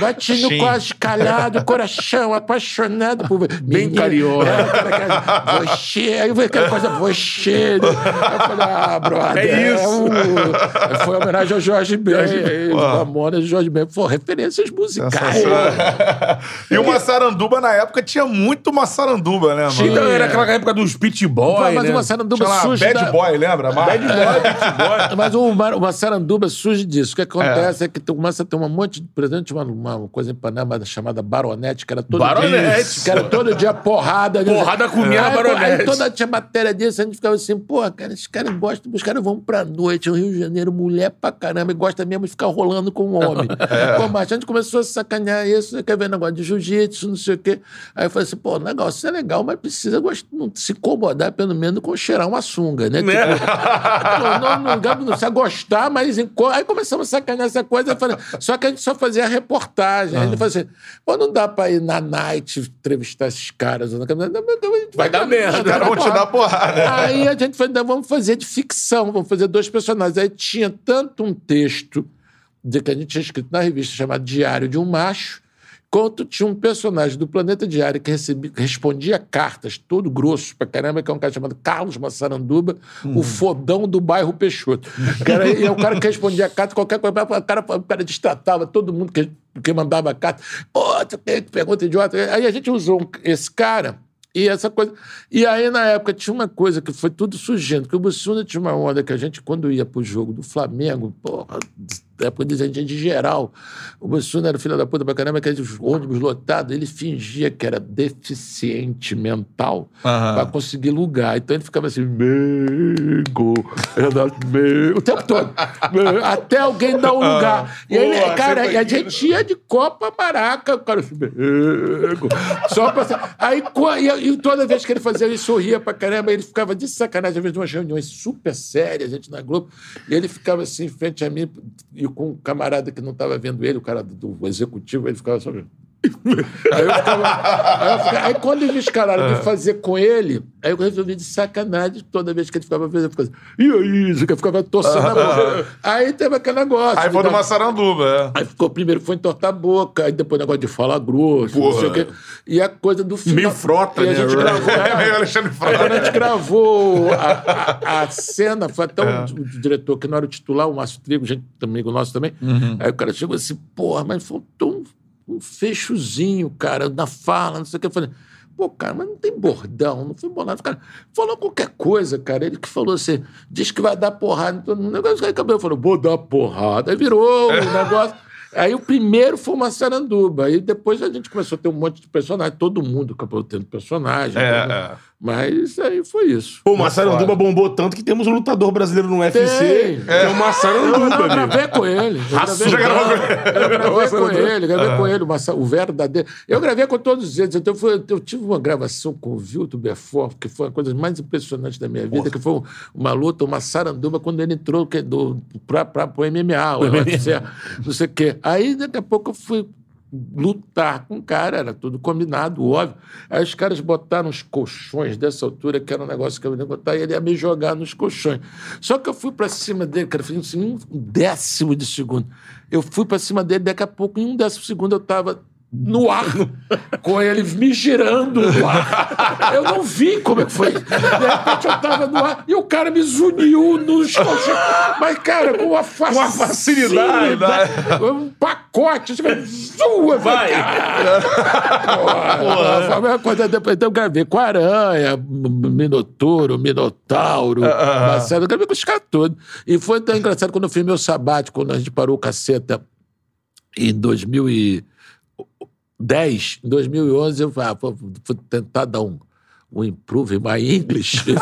bati no quase calhado, coração apaixonado por você. Bem carioca. é, Você, aí eu vi aquela coisa, você. né? Aí eu falei, ah, brother. É isso. um- Foi homenagem ao Jorge Ben, os Mamonas, Jorge Ben. Pô, referências musicais. e o Massaranduba, na época, tinha muito Massaranduba, né, mano? Então, era aquela época dos pit boy, mas né? uma saranduba Tinha lá, surge Bad da- Boy, lembra? Bad Boy. (laughs) Mas o, mar- uma saranduba surge disso. O que acontece é, que tu começa a ter um monte de presente, uma, uma coisa em Panamá chamada Baronete, que era todo Baronete, dia. Que era todo dia porrada. né? Porrada Aí, pô, Baronete. Aí toda tinha matéria disso, a gente ficava assim, pô, cara, esses caras gostam, os caras vão pra noite, no Rio de Janeiro, mulher pra caramba, e gosta mesmo de ficar rolando com um homem. (laughs) Pô, mas a gente começou a sacanear isso, quer ver negócio de jiu-jitsu, não sei o quê. Aí eu falei assim, pô, legal, isso é legal, mas precisa gost- não se incomodar, pelo menos, com cheirar uma sunga, né? Né? Tipo, não, não, não, não precisa gostar, mas aí começamos a sacanear essa coisa. Falei, só que a gente só fazia reportagem. Aí ele falou assim: pô, não dá pra ir na night entrevistar esses caras. Vai dar merda. Os caras vão te dar porrada. Aí a gente falou, "Não, vamos fazer de ficção, vamos fazer dois personagens. Aí tinha tanto um texto de que a gente tinha escrito na revista chamada Diário de um Macho, quanto tinha um personagem do Planeta Diário que recebia, respondia cartas, todo grosso pra caramba, que é um cara chamado Carlos Massaranduba, o fodão do bairro Peixoto. Cara, e é o cara que respondia carta, qualquer coisa, o cara, o cara destratava todo mundo que, que mandava carta. Pô, pergunta idiota. Aí a gente usou esse cara e essa coisa. E aí, na época, tinha uma coisa que foi tudo surgindo, que o Bussunda tinha uma onda que a gente, quando ia pro jogo do Flamengo, porra, época de gente de geral, o Bussunda era filho da puta pra caramba, aqueles ônibus lotados, ele fingia que era deficiente mental Aham. pra conseguir lugar. Então ele ficava assim, Mengo, o tempo todo. Até alguém dar um lugar. E aí, Porra, cara, e a gente ia de Copa Maraca, o cara assim. Só pra... Aí, e, toda vez que ele fazia, ele sorria pra caramba, ele ficava de sacanagem, às vezes, de umas reuniões super sérias, a gente na Globo, e ele ficava assim, em frente a mim, e com um camarada que não estava vendo ele, o cara do, do executivo, ele ficava só. Aí, eu ficava, aí, eu ficava- aí quando me escalaram de fazer com ele, aí eu resolvi de sacanagem, toda vez que ele ficava fazendo, eu ficava assim, e aí, eu ficava torcendo a boca. Aí teve aquele negócio. Aí foi do dar- Massaranduba, é. Aí ficou, primeiro foi entortar a boca, aí depois negócio de falar grosso, não sei o quê. E a coisa do final. Meio frota, e a né? gente gravou, (laughs) É meio Alexandre Aí quando a Frota. gente gravou a, a- a cena, foi até o, o diretor, que não era o titular, o Márcio Trigo, gente amigo nosso também. Aí o cara chegou assim, porra, mas faltou um, um fechozinho, cara, na fala, não sei o que. Eu falei, pô, cara, mas não tem bordão, não foi bolado. O cara falou qualquer coisa, cara. Ele que falou assim, diz que vai dar porrada. Então, um negócio aí acabou, falou, vou dar porrada. Aí virou o (laughs) negócio. Aí o primeiro foi uma saranduba. Aí depois a gente começou a ter um monte de personagem. Todo mundo acabou tendo personagem. É, é. Mas aí foi isso. Pô, o Massaranduba bombou tanto que temos um lutador brasileiro no UFC, que é o Massaranduba, eu amigo. gravei com ele. Eu gravei, Já gravou eu gravei com ele, gravei com ele, o, o verdadeiro. Eu gravei com todos eles. Então eu tive uma gravação com o Vilto Belfort, que foi uma coisa mais impressionante da minha vida, que foi um- uma luta, uma saranduba, quando ele entrou que, do, pra, pra, pro MMA, o UFC, não sei o quê. Aí, daqui a pouco, eu fui lutar com o cara, era tudo combinado, óbvio. Aí os caras botaram uns colchões dessa altura, que era um negócio que eu ia botar, e ele ia me jogar nos colchões. Só que eu fui pra cima dele, cara, fiz assim, um décimo de segundo. Eu fui pra cima dele, daqui a pouco, em um décimo segundo, eu tava no ar, com ele me girando no ar. Eu não vi como é que foi. De repente eu tava no ar e o cara me zuniu nos colchões. Mas, cara, com uma facilidade. facilidade. Um pacote. Zua, Vai. Porra, Foi a mesma coisa. Depois então, eu gravei com Aranha, Minotouro, Minotauro, Marcelo. Eu gravei com os caras todos. E foi tão engraçado quando eu fiz meu sabático, quando a gente parou o caceta em 2010. Em 2011, eu falei, ah, vou, vou tentar dar um. Um Improve My English. (laughs)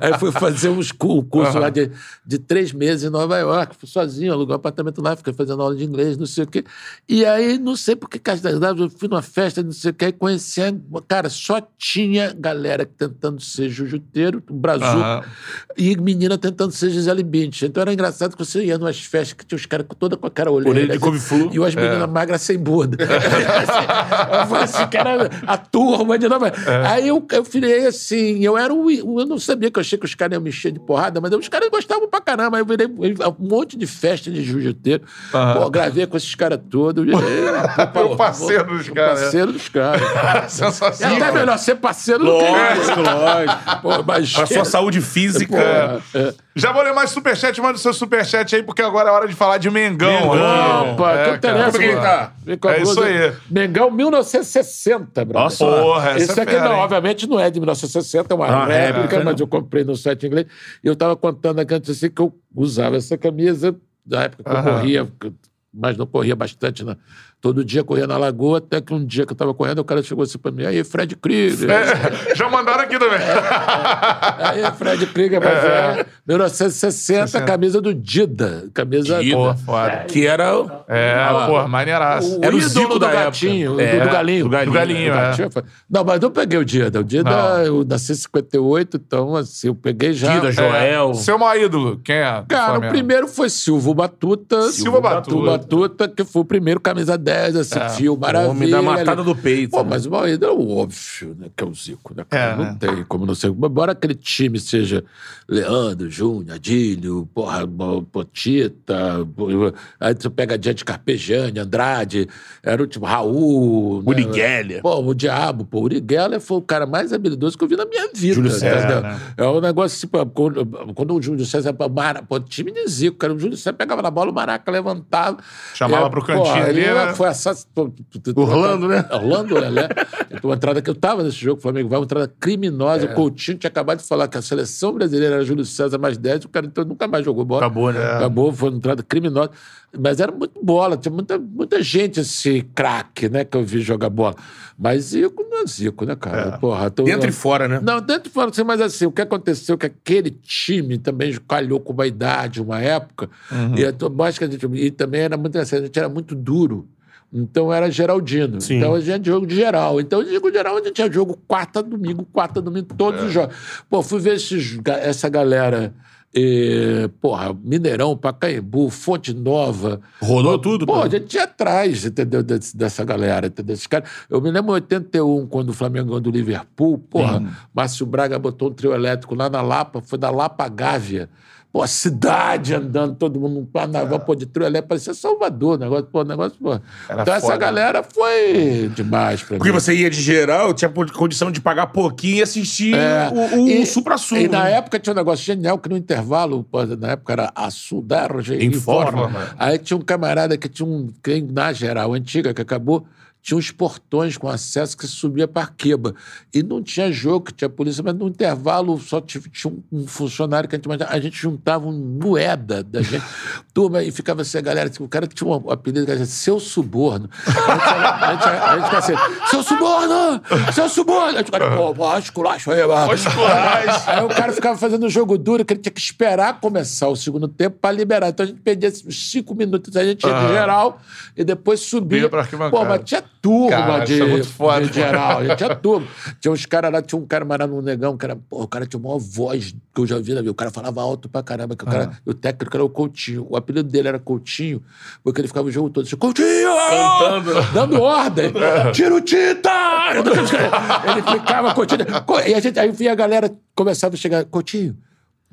Aí fui fazer uns cu- um curso lá de, de três meses em Nova York, fui sozinho, aluguei um apartamento lá, fiquei fazendo aula de inglês, não sei o quê. E aí, não sei por que casualidade, eu fui numa festa, não sei o quê, e conheci, a- cara, só tinha galera tentando ser jujuteiro, brazuca, Aham. e menina tentando ser Gisele Bündchen. Então era engraçado que você ia numas festas que tinha os caras toda com a cara olhando. Orelha de couve-flor. E as meninas magras sem bunda. (laughs) eu falei assim, era a turma de Nova York. Aí eu, eu virei assim, eu era o. Eu não sabia que eu achei que os caras iam me encher de porrada, mas os caras gostavam pra caramba. Aí eu virei um monte de festa de jiu-jiteiro. Pô, gravei com esses caras todos. (laughs) O parceiro dos caras, né? Parceiro dos caras. (laughs) É Sensacional. até melhor ser parceiro do que. Lógico, lógico. Pô, mas Pra sua (laughs) saúde física. Pô, é. Já vou ler mais superchat, manda o seu superchat aí, porque agora é hora de falar de Mengão. Mengão. aqui. Opa, É, que interessa, cara. Como é que tá? É isso aí. Mengão 1960, brother. Nossa. Porra, essa Esse é aqui, fera, não, hein? obviamente, não é de 1960, é uma Ah, réplica, é, mas eu comprei no site inglês. E eu tava contando aqui antes assim, que eu usava essa camisa da época que eu Aham. corria, mas não corria bastante, né? Todo dia corria na lagoa, até que um dia que eu tava correndo, o cara chegou assim pra mim, aí, Fred Krieger. É, (laughs) já mandaram aqui também. (laughs) Aí, Fred Krieger, mas é, 1960, camisa do Dida. Camisa... Dida. Pô, foda. Que era. o- É, pô, maneiraço. O Era o ídolo do da época. gatinho, É, do, do galinho. do galinho, Do é. gatinho, Não, mas eu peguei o Dida. O Dida, Não. eu nasci em 58, então assim, eu peguei já. Dida, Joel. Seu maior ídolo, quem é? do Cara, o primeiro foi Silvio Batuta. Silva Batuta. Batuta, que foi o primeiro camisa 10 10, assim, fio, maravilha. homem da matada do peito. Pô, mas o Maíra é o óbvio, né? Que é o Zico, né? É, não né? tem como não ser. Embora aquele time seja Leandro, Júnior, Adílio, porra, Potita, aí tu pega adiante Carpejani, Andrade, era o tipo Raul. né? Uri Geller. Pô, o diabo, pô. O Uri Geller foi o cara mais habilidoso que eu vi na minha vida. Júlio César, né? É um negócio assim, quando, quando o Júlio César, pô, Mara, pô, time de Zico, cara, o Júlio César pegava na bola, o Maraca levantava. Chamava É, pro cantinho pô, ali, ele né? Foi assass... pô, tu- tu- tu- Orlando, né? Orlando, né? Uma entrada que eu tava nesse jogo, Flamengo vai, uma entrada criminosa. É. O Coutinho tinha acabado de falar que a seleção brasileira era Júlio César mais 10, o cara então nunca mais jogou bola. Acabou, né? Acabou, foi uma entrada criminosa. Mas era muito bola, tinha muita, muita gente, esse craque, né, que eu vi jogar bola. Mas Zico não é Zico, né, cara? Porra, tô- Dentro e fora, né? não, dentro e fora, assim, mas assim, o que aconteceu é que aquele time também calhou com uma idade, uma época, Uhum. e, mais que a gente, e também era muito assim, a gente era muito duro. Então era Geraldino. Sim. Então a gente tinha jogo de geral. Então eu digo geral, a gente tinha jogo quarta, domingo, quarta, domingo, todos É. os jogos. Pô, fui ver esses, essa galera. eh, porra, Mineirão, Pacaembu, Fonte Nova. Rodou tudo, Pô, pô. a gente ia atrás, entendeu? Desse- dessa galera, entendeu? Esses caras. Eu me lembro em 81, quando o Flamengo ganhou do Liverpool, porra, Márcio Braga botou um trio elétrico lá na Lapa, foi da Lapa Gávea. Pô, a cidade andando, todo mundo no carnaval, pô, de elétrico, parecia Salvador, negócio, pô, negócio, pô. Era Então essa foda. galera foi demais pra Porque mim. você ia de geral, tinha condição de pagar pouquinho e assistir É, o, o e- supra-sul. E na né? época tinha um negócio genial que no intervalo, pô, na época era a Sudarge Informa. Informa. Aí tinha um camarada que tinha um, que na geral, antiga, que acabou, tinha uns portões com acesso que subia para Arqueba. E não tinha jogo, que tinha polícia, mas no intervalo só tinha um, funcionário que a gente, a gente juntava um moeda da gente. (laughs) Turma, e ficava assim, a galera, tipo, o cara tinha um apelido que era seu suborno. A gente, a a gente ficava assim, seu suborno! Seu suborno! A gente ficava, pô, pô, esculacho aí, mano. Aí o cara ficava fazendo um jogo duro que ele tinha que esperar começar o segundo tempo para liberar. Então a gente perdia uns cinco minutos, a gente ia de geral e depois subia. Pô, mas tinha turma Cara, de, é foda. de geral. A gente tinha (laughs) turma. Tinha uns caras lá, tinha um cara marado no negão, que era, pô, o cara tinha uma voz que eu já vi na vida. O cara falava alto pra caramba. Que o, cara, o técnico era o Coutinho. O apelido dele era Coutinho, porque ele ficava o jogo todo assim, Coutinho! Cantando. Dando ordem. (laughs) Tira o Tita! (laughs) Ele ficava, Coutinho. Co- E a gente, aí via a galera, começava a chegar, Coutinho.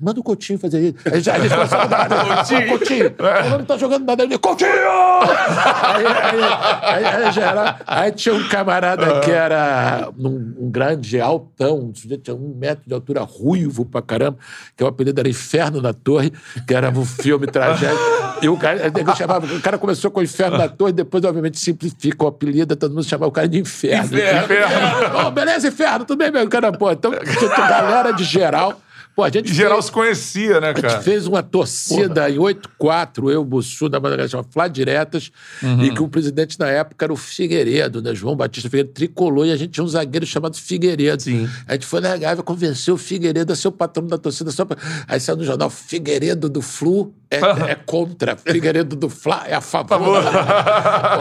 Manda o Coutinho fazer isso. Aí a gente começava a dar? (laughs) Coutinho. Coutinho. Ele não tá jogando nada. Ele, Coutinho! Aí, aí, aí, aí, já era- aí tinha um camarada que era um, um grande, altão, um sujeito tinha um metro de altura, ruivo pra caramba, que o apelido era Inferno na Torre, que era um filme tragédia. E o cara, chamava, o cara começou com o Inferno na Torre, depois, obviamente, simplifica o apelido, todo mundo chamava o cara de Inferno. Inferno. Ô, beleza, Inferno, tudo bem, meu? Cara, pô, então, galera de geral. Pô, a gente Em geral fez- se conhecia, né, a gente cara? fez uma torcida em 8-4, eu, Bussu, da que chama Flá Diretas, Uhum. e que o presidente na época era o Figueiredo, né? João Batista Figueiredo, tricolor, e a gente tinha um zagueiro chamado Figueiredo. Sim. A gente foi na Gávea convencer o Figueiredo a ser o patrão da torcida. Só pra... Aí saiu no jornal, Figueiredo do Flu é, é contra, Figueiredo do Fla é a favor. Pô,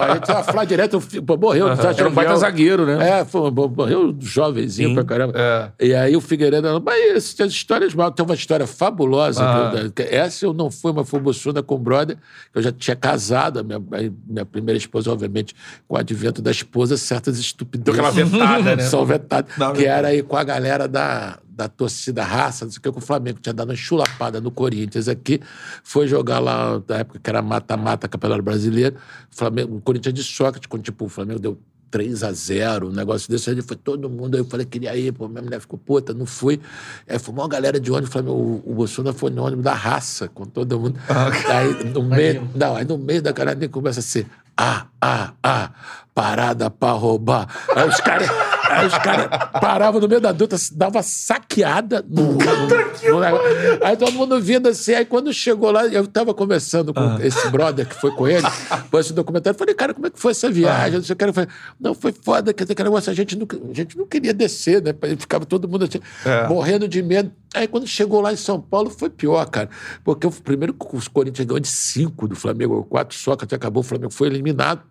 a gente tava Flá Direto, pô, morreu. Era um baita zagueiro, né? É, foi, morreu jovenzinho pra caramba. É. E aí o Figueiredo, mas tem as histórias mal. Tem uma história fabulosa. Ah. eu- essa eu não fui uma fubussuna com o brother, que eu já tinha casado, a minha, a minha primeira esposa, obviamente, com o advento da esposa, certas estupidezes. Deu aquela vetada, né? (laughs) São vetadas. Não, que era aí com a galera da, da torcida raça, não sei o que, que o Flamengo tinha dado uma chulapada no Corinthians aqui, foi jogar lá, na época que era mata-mata, Campeonato Brasileiro, o, Flamengo, o Corinthians de Sócrates, quando tipo, o Flamengo deu 3 a 0 um negócio desse, aí foi todo mundo, aí eu falei, queria ir, pô, minha mulher ficou puta, não fui. Aí foi uma galera de ônibus, o Flamengo, o, o Bolsonaro foi no ônibus da raça, com todo mundo. aí no meio, não, aí no meio da galera nem começa a ser, ah, ah, ah, parada pra roubar. Aí os caras aí os caras paravam no meio da duta, dava saqueada no, no, no. Aí todo mundo vindo assim, aí quando chegou lá, eu tava conversando com esse brother que foi com ele, por esse documentário, falei, cara, como é que foi essa viagem? Não sei o que. Falou, não, foi foda, quer dizer, aquele negócio, a gente não, a gente não queria descer, né? Ficava todo mundo assim, É. morrendo de medo. Aí quando chegou lá em São Paulo foi pior, cara. Porque o primeiro os Corinthians ganhou de cinco do Flamengo, quatro só, que até acabou, o Flamengo foi eliminado.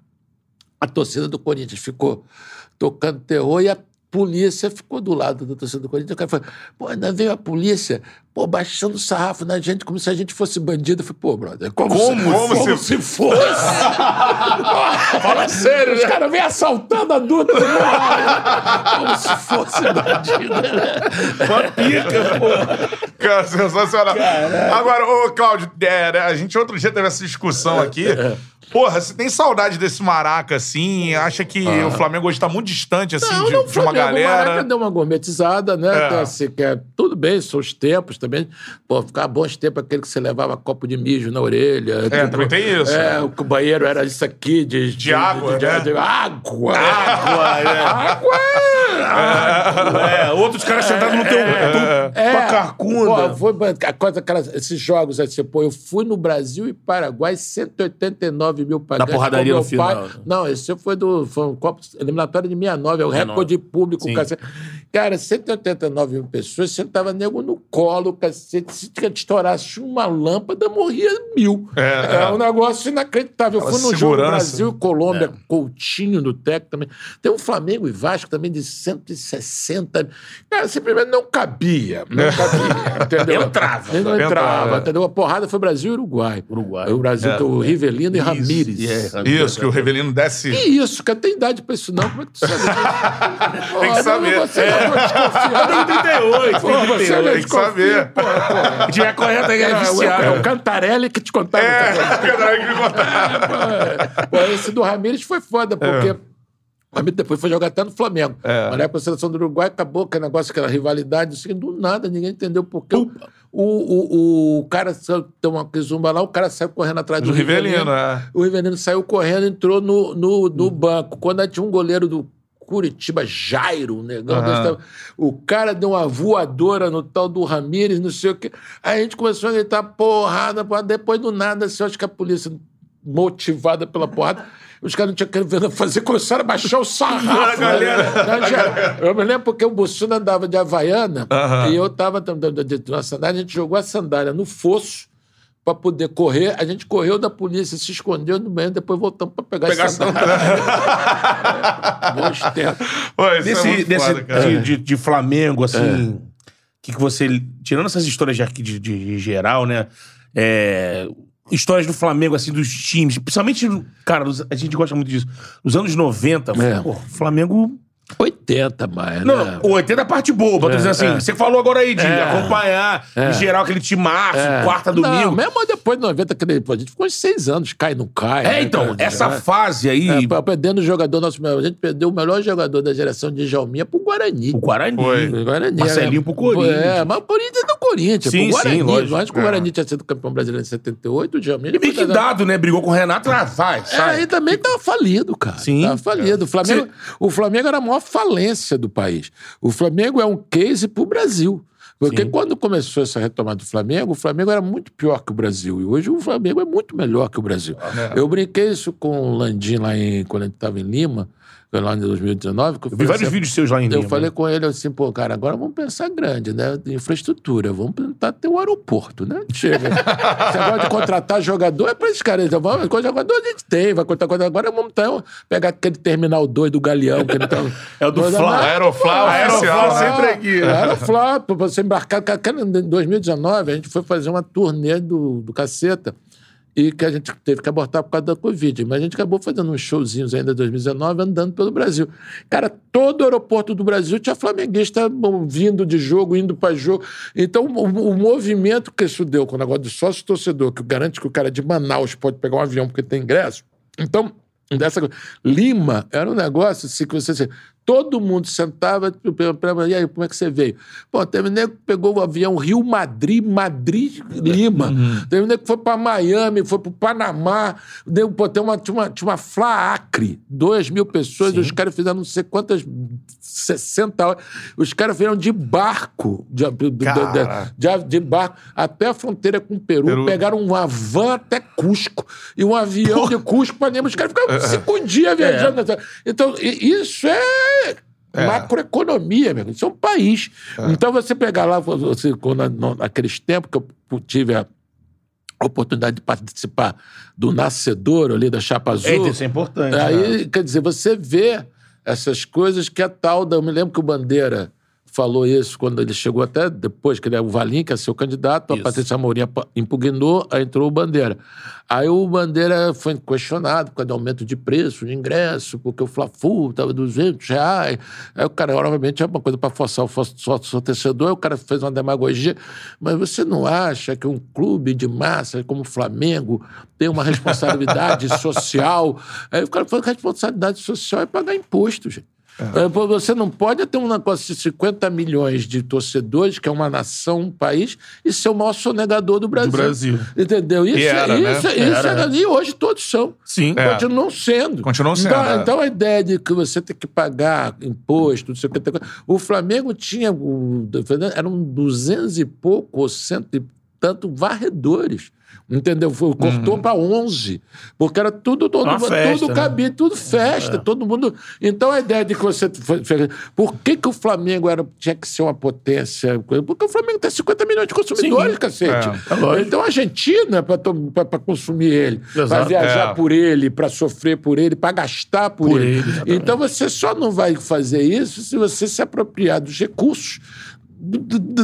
A torcida do Corinthians ficou tocando terror e a polícia ficou do lado da torcida do Corinthians. O cara falou, pô, ainda veio a polícia, pô, baixando o sarrafo na gente, como se a gente fosse bandido. Eu falei, pô, brother, como, Como? se, Como como se- se fosse? (laughs) Fala sério, Os caras vêm assaltando a Dutra. como se fosse bandido. Uma pica, pô. Cara, sensacional. Agora, ô, Cláudio, é, né, a gente outro dia teve essa discussão aqui. Porra, você tem saudade desse maraca, assim? Acha que o Flamengo hoje tá muito distante, assim, Não, de, não, de uma Flamengo, O galera? Maraca deu uma gourmetizada, né? É. Então, assim, que é, tudo bem, são os tempos também. Pô, ficava bons tempos aquele que você levava copo de mijo na orelha. É, também tem isso, É, o banheiro era isso aqui, de... De água, né? de- água! (laughs) Água, é. Água! É, outros caras sentados no teu É, tua carcunda. Pô, foi, aquelas, esses jogos assim, pô, eu fui no Brasil e Paraguai, 189 mil pagantes. porradaria com meu no final. Não, esse foi do foi um Copa eliminatório de 69, é o 69. recorde público. Cacete. Cara, 189 mil pessoas, sentava nego no colo, cacete. Se estourasse uma lâmpada, morria mil. É, É, é. um negócio inacreditável. Eu fui no jogo. Brasil e Colômbia, Coutinho do Tec também. Tem um Flamengo e Vasco também de 160. Cara, simplesmente não cabia. Não cabia, entendeu? Entrava. Ele não entrava, Entrava, é. entendeu? A porrada foi Brasil e Uruguai. Uruguai. O Brasil, tem o Rivelino e Ramírez. é. Isso, que o Revelino desce... Que isso, cara? Tem idade pra isso não? Como é que tu sabe? (laughs) Tem que saber. Você desconfiar. Tem 38, Pô, você 38. não tem que saber. Pô, pô. Tiver correto, aí é É, o- viciado. é o Cantarelli que te contava. É, coisa. caralho, que me contar. É. Pô, esse do Ramírez foi foda, porque. O Ramírez depois foi jogar até no Flamengo. É. Mas na época a seleção do Uruguai acabou aquele negócio, aquela rivalidade, assim, do nada, ninguém entendeu por quê. O, o, o cara tem uma zumba lá, o cara saiu correndo atrás do, Do Rivelino, é. O Rivelino saiu correndo, entrou no, no, no banco. Quando tinha um goleiro do Curitiba, Jairo, um negão, Aham. desse o cara deu uma voadora no tal do Ramírez, não sei o quê. Aí a gente começou a gritar porrada, porrada. depois do nada, assim, eu acho que a polícia, motivada pela porrada, (laughs) os caras não tinham querido fazer, começaram a baixar o sarrafo. galera. né? Já- Eu me lembro porque o Bussuna andava de Havaiana e eu tava de, de, de, de uma sandália, a gente jogou a sandália no fosso para poder correr. A gente correu da polícia, se escondeu no banheiro, depois voltamos para pegar, Pegar a sandália. Bons tempos. Pô, isso é Desse, muito desse- foda, cara. de, de- de Flamengo, assim, o que, que você. Tirando essas histórias de, aqui de, de- geral, né? é, histórias do Flamengo, assim, dos times. Principalmente, cara, a gente gosta muito disso. Nos anos 90, É. pô, o Flamengo. 80 mais, Não, né? não, 80 é a parte boa, pra tu dizer assim. é. Você falou agora aí de É. acompanhar, em geral, aquele time março, É. quarta, Não, domingo. mesmo depois de 90, aquele, pô, a gente ficou uns seis anos, cai, não cai. É, né, então, cara? essa É. fase aí. É, pra- perdendo o jogador, nosso, a gente perdeu o melhor jogador da geração de Jalminha pro Guarani. o Guarani. Foi. O Guarani. Marcelinho é, pro Corinthians. É, mas o Corinthians é do Corinthians. Sim, pro Guarani. sim, lógico. Lógico que o Guarani tinha sido campeão brasileiro em 78, o Jalminha... E meio que dado, né? Brigou com o Renato, ah, vai, É, sai. aí também tava falido, cara. Sim. Tava falido. O Flamengo, o Flamengo era a maior falência do país. O Flamengo é um case pro Brasil. Porque quando começou essa retomada do Flamengo, o Flamengo era muito pior que o Brasil. E hoje o Flamengo é muito melhor que o Brasil. Eu brinquei isso com o Landim lá em, quando a gente estava em Lima, lá em 2019. Que eu Eu vi vários assim, vídeos seus lá em eu Lima. falei com ele assim, pô, cara, agora vamos pensar grande, né? Infraestrutura, vamos tentar ter um aeroporto, né? Chega. (laughs) Você gosta de contratar jogador, é pra esses caras. Então, vamos, com jogador a gente tem, vai contratar coisa. Agora vamos então, pegar aquele terminal 2 do Galeão. Que ele tá, (laughs) É o do Mas, Fla. é, oficial, Aeroflá, né? sempre aqui. Aeroflá, pra você embarcar. Em 2019, a gente foi fazer uma turnê do, do Caceta e que a gente teve que abortar por causa da Covid. Mas a gente acabou fazendo uns showzinhos ainda em 2019, andando pelo Brasil. Cara, todo aeroporto do Brasil tinha flamenguista vindo de jogo, indo para jogo. Então, o, o movimento que isso deu com o negócio do sócio-torcedor, que garante que o cara de Manaus pode pegar um avião porque tem ingresso. Então, dessa. Lima era um negócio assim que você. assim, todo mundo sentava, e aí, como é que você veio? Pô, teve nego que pegou o avião Rio Madrid, Madrid, Lima. Teve nego que foi para Miami, foi para Panamá. Nego, pô, tem uma, tinha, uma, tinha uma Fla Acre, 2 mil pessoas, os caras fizeram não sei quantas, 60 horas. Os caras vieram de barco, de, de, de, de- barco, até a fronteira com o Peru, Peru. pegaram uma van até Cusco e um avião de Cusco para Lima. Os caras ficaram (laughs) cinco dias viajando. Então, i- isso é. Macroeconomia, meu. Isso é um país. Então, você pegar lá, você, quando, no- naqueles tempos que eu tive a oportunidade de participar do nascedor ali da Chapa Azul. É, isso é importante. né? Aí, quer dizer, você vê essas coisas que a tal da. Eu me lembro que o Bandeira falou isso quando ele chegou até depois, que ele é o Valim, que é seu candidato, Isso. a Patrícia Amorim apa- impugnou, aí entrou o Bandeira. Aí o Bandeira foi questionado por causa do aumento de preço, de ingresso, porque o Fla-Flu estava 200 reais. Aí o cara, obviamente, é uma coisa para forçar o fo- sócio seu torcedor, aí o cara fez uma demagogia. Mas você não acha que um clube de massa como o Flamengo tem uma responsabilidade (laughs) social? Aí o cara falou que a responsabilidade social é pagar imposto, gente. É, Você não pode ter um negócio de 50 milhões de torcedores, que é uma nação, um país, e ser o maior sonegador do Brasil. Brasil. Entendeu? Isso, era, né? isso, isso Era. era- e hoje todos são. Sim. É. Continuam sendo. Continuam sendo, Então, é. então a ideia de que você tem que pagar imposto, não sei o que. O Flamengo tinha. eram 200 e pouco, ou cento e tanto varredores. Entendeu? Foi- Cortou Uhum. para 11. Porque era tudo, todo mundo, festa, tudo né? cabia, tudo festa, todo mundo. Então a ideia de que você. Por que, que o Flamengo era, tinha que ser uma potência? Porque o Flamengo tem 50 milhões de consumidores, Sim. cacete. É, é então a Argentina, para consumir ele, para viajar É. por ele, para sofrer por ele, para gastar por, Por ele. ele, então você só não vai fazer isso se você se apropriar dos recursos,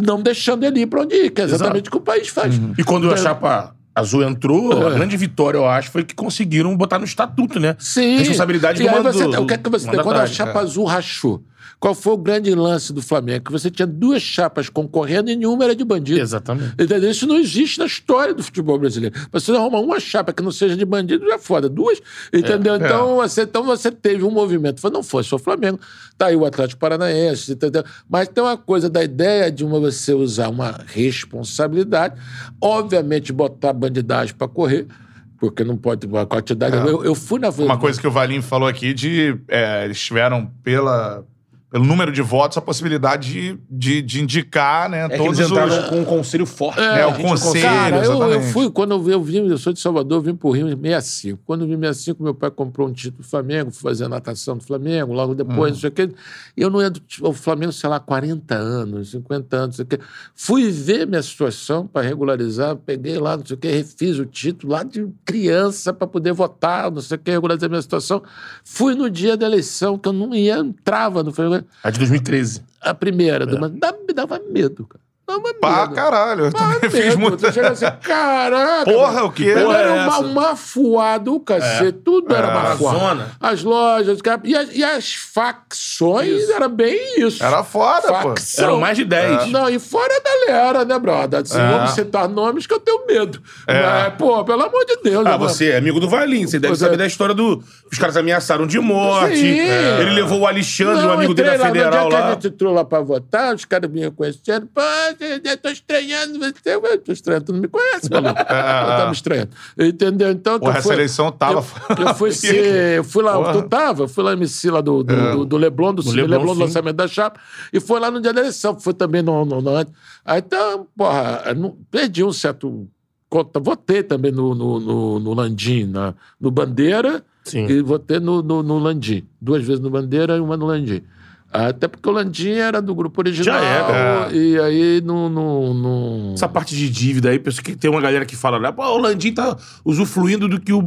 não deixando ele ir para onde ir, que é exatamente o que o país faz. E quando a Então, chapa azul entrou, a É. grande vitória, eu acho, foi que conseguiram botar no estatuto, né? Sim. Responsabilidade e do mando- você, O que é que você tem? Quando a chapa azul rachou, qual foi o grande lance do Flamengo? Que você tinha duas chapas concorrendo e nenhuma era de bandido. Exatamente. Entendeu? Isso não existe na história do futebol brasileiro. Você arruma uma chapa que não seja de bandido, já é foda. Duas, entendeu? Então, você, então você teve um movimento. Não foi só o Flamengo. Tá aí o Atlético Paranaense, entendeu? Mas tem uma coisa da ideia de uma, você usar uma responsabilidade, obviamente botar bandidagem para correr, porque não pode uma quantidade. Eu, eu fui na. Uma coisa que o Valim falou aqui de é, eles tiveram pela pelo número de votos a possibilidade de, de, de indicar, né, É que todos eles entraram os com um conselho forte. É, né? o conselho. Cara, eu, eu fui, quando eu vi, eu vim, eu sou de Salvador, eu vim pro Rio em 65. Quando eu vim em 65, meu pai comprou um título do Flamengo, fui fazer a natação do Flamengo, logo depois, não sei o quê. E eu não ia do o Flamengo, sei lá, 40 anos, 50 anos, não sei o quê. Fui ver minha situação para regularizar, peguei lá, não sei o quê, refiz o título lá de criança para poder votar, não sei o quê, regularizar minha situação. Fui no dia da eleição, que eu não ia, entrava no Flamengo. A de 2013. A primeira, do- dava- me dava medo, cara. Dava medo. Pá, caralho. Eu também Medo, fiz muito. Tu chega assim, caraca. Porra, mano. o quê? Porra, era é um ma- essa? um mafuado, o cacete. Tudo era É. mafuado. Zona. As lojas, e as, e as facções, era bem isso. Era foda, pô. Facção. Eram mais de 10. Não, e fora a galera, né, brother? Se É. vamos citar nomes que eu tenho medo. É. Mas, pô, pelo amor de Deus. Ah, né, você é amigo do Valim, você deve Pois é. saber da história do. Os caras ameaçaram de morte. Ele levou o Alexandre, Não, um amigo dele da lá, Federal no dia que a lá. gente entrou lá pra votar, os caras vinham conhecendo. Pô, tô estranhando você. Eu tô estranhando, tu não me conhece, mano. (laughs) Eu tava estranhando. Entendeu? Então, Porra, essa eleição tava- Eu, eu fui (laughs) ser. Eu fui lá, Porra. tu tava? Eu fui lá MC lá do, do, É. do, do Leblon, do, Leblon, Leblon, do lançamento da chapa. E foi lá no dia da eleição, foi também no. no, no aí então, porra, não- perdi um certo. conta- Votei também no, no, no, no Landim, na, no Bandeira. Sim. E votei no, no, no Landim. Duas vezes no Bandeira e uma no Landim. Até porque o Landim era do grupo original. Já era. E aí no. no, no... Essa parte de dívida aí, penso que tem uma galera que fala, né? Pô, o Landim tá usufruindo do que o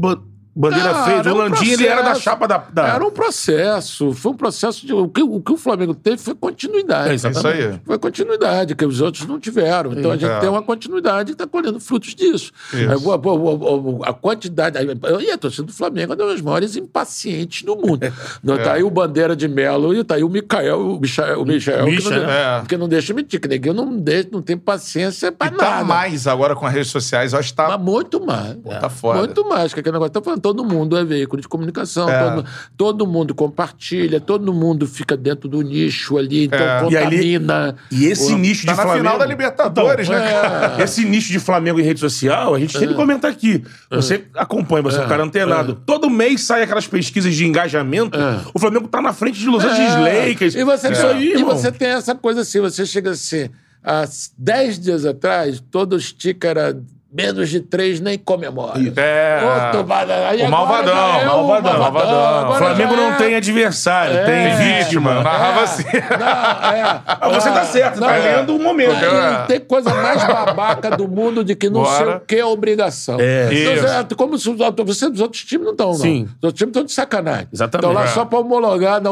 Bandeira Cara, fez. é O um Landim, ele era da chapa da. da- Era um processo, foi um processo de. O que o, que o Flamengo teve foi continuidade. É, Isso aí. Foi continuidade, que os outros não tiveram. Então a gente É. tem uma continuidade e está colhendo frutos disso. Isso. É, o- o- A, quantidade. E a torcida do Flamengo é uma das maiores impacientes do mundo. Não, É. Tá aí o Bandeira de Melo e tá aí o Micael, o Michael, o Michael que, não, né? que não deixa mentir, que ninguém não, deixa, não tem paciência para E tá nada. mais agora com as redes sociais, eu acho que tá. Mas muito mais. tá foda. Muito mais. Que aquele negócio tá falando, todo mundo é veículo de comunicação, É. todo, todo mundo compartilha, todo mundo fica dentro do nicho ali, então É. E ali- contamina. E esse O- nicho Tá de na Flamengo. final da Libertadores, Então, né, é. cara? Esse nicho de Flamengo em rede social, a gente É. sempre comenta aqui. Você acompanha, você é um cara antenado. Todo mês sai aquelas pesquisas de engajamento. É. O Flamengo tá na frente de Los Angeles É. Lakers. E você, Isso tem, aí, e você tem essa coisa assim, você chega assim, há 10 dias atrás, todo o sticker era menos de três nem comemora. É. Outro O malvadão, é o malvadão, malvadão. agora O Flamengo não é- tem adversário, É. tem vítima. Vítima, narrava assim. Não, é. Ah, você tá certo, tá é. lendo o momento. Não tem coisa mais babaca do mundo de que não Bora. sei o que é obrigação. É. Então, Isso. é, como se os outros, você, os outros times não estão, não. Sim. Os outros times estão de sacanagem. Exatamente. Estão lá É. só pra homologar na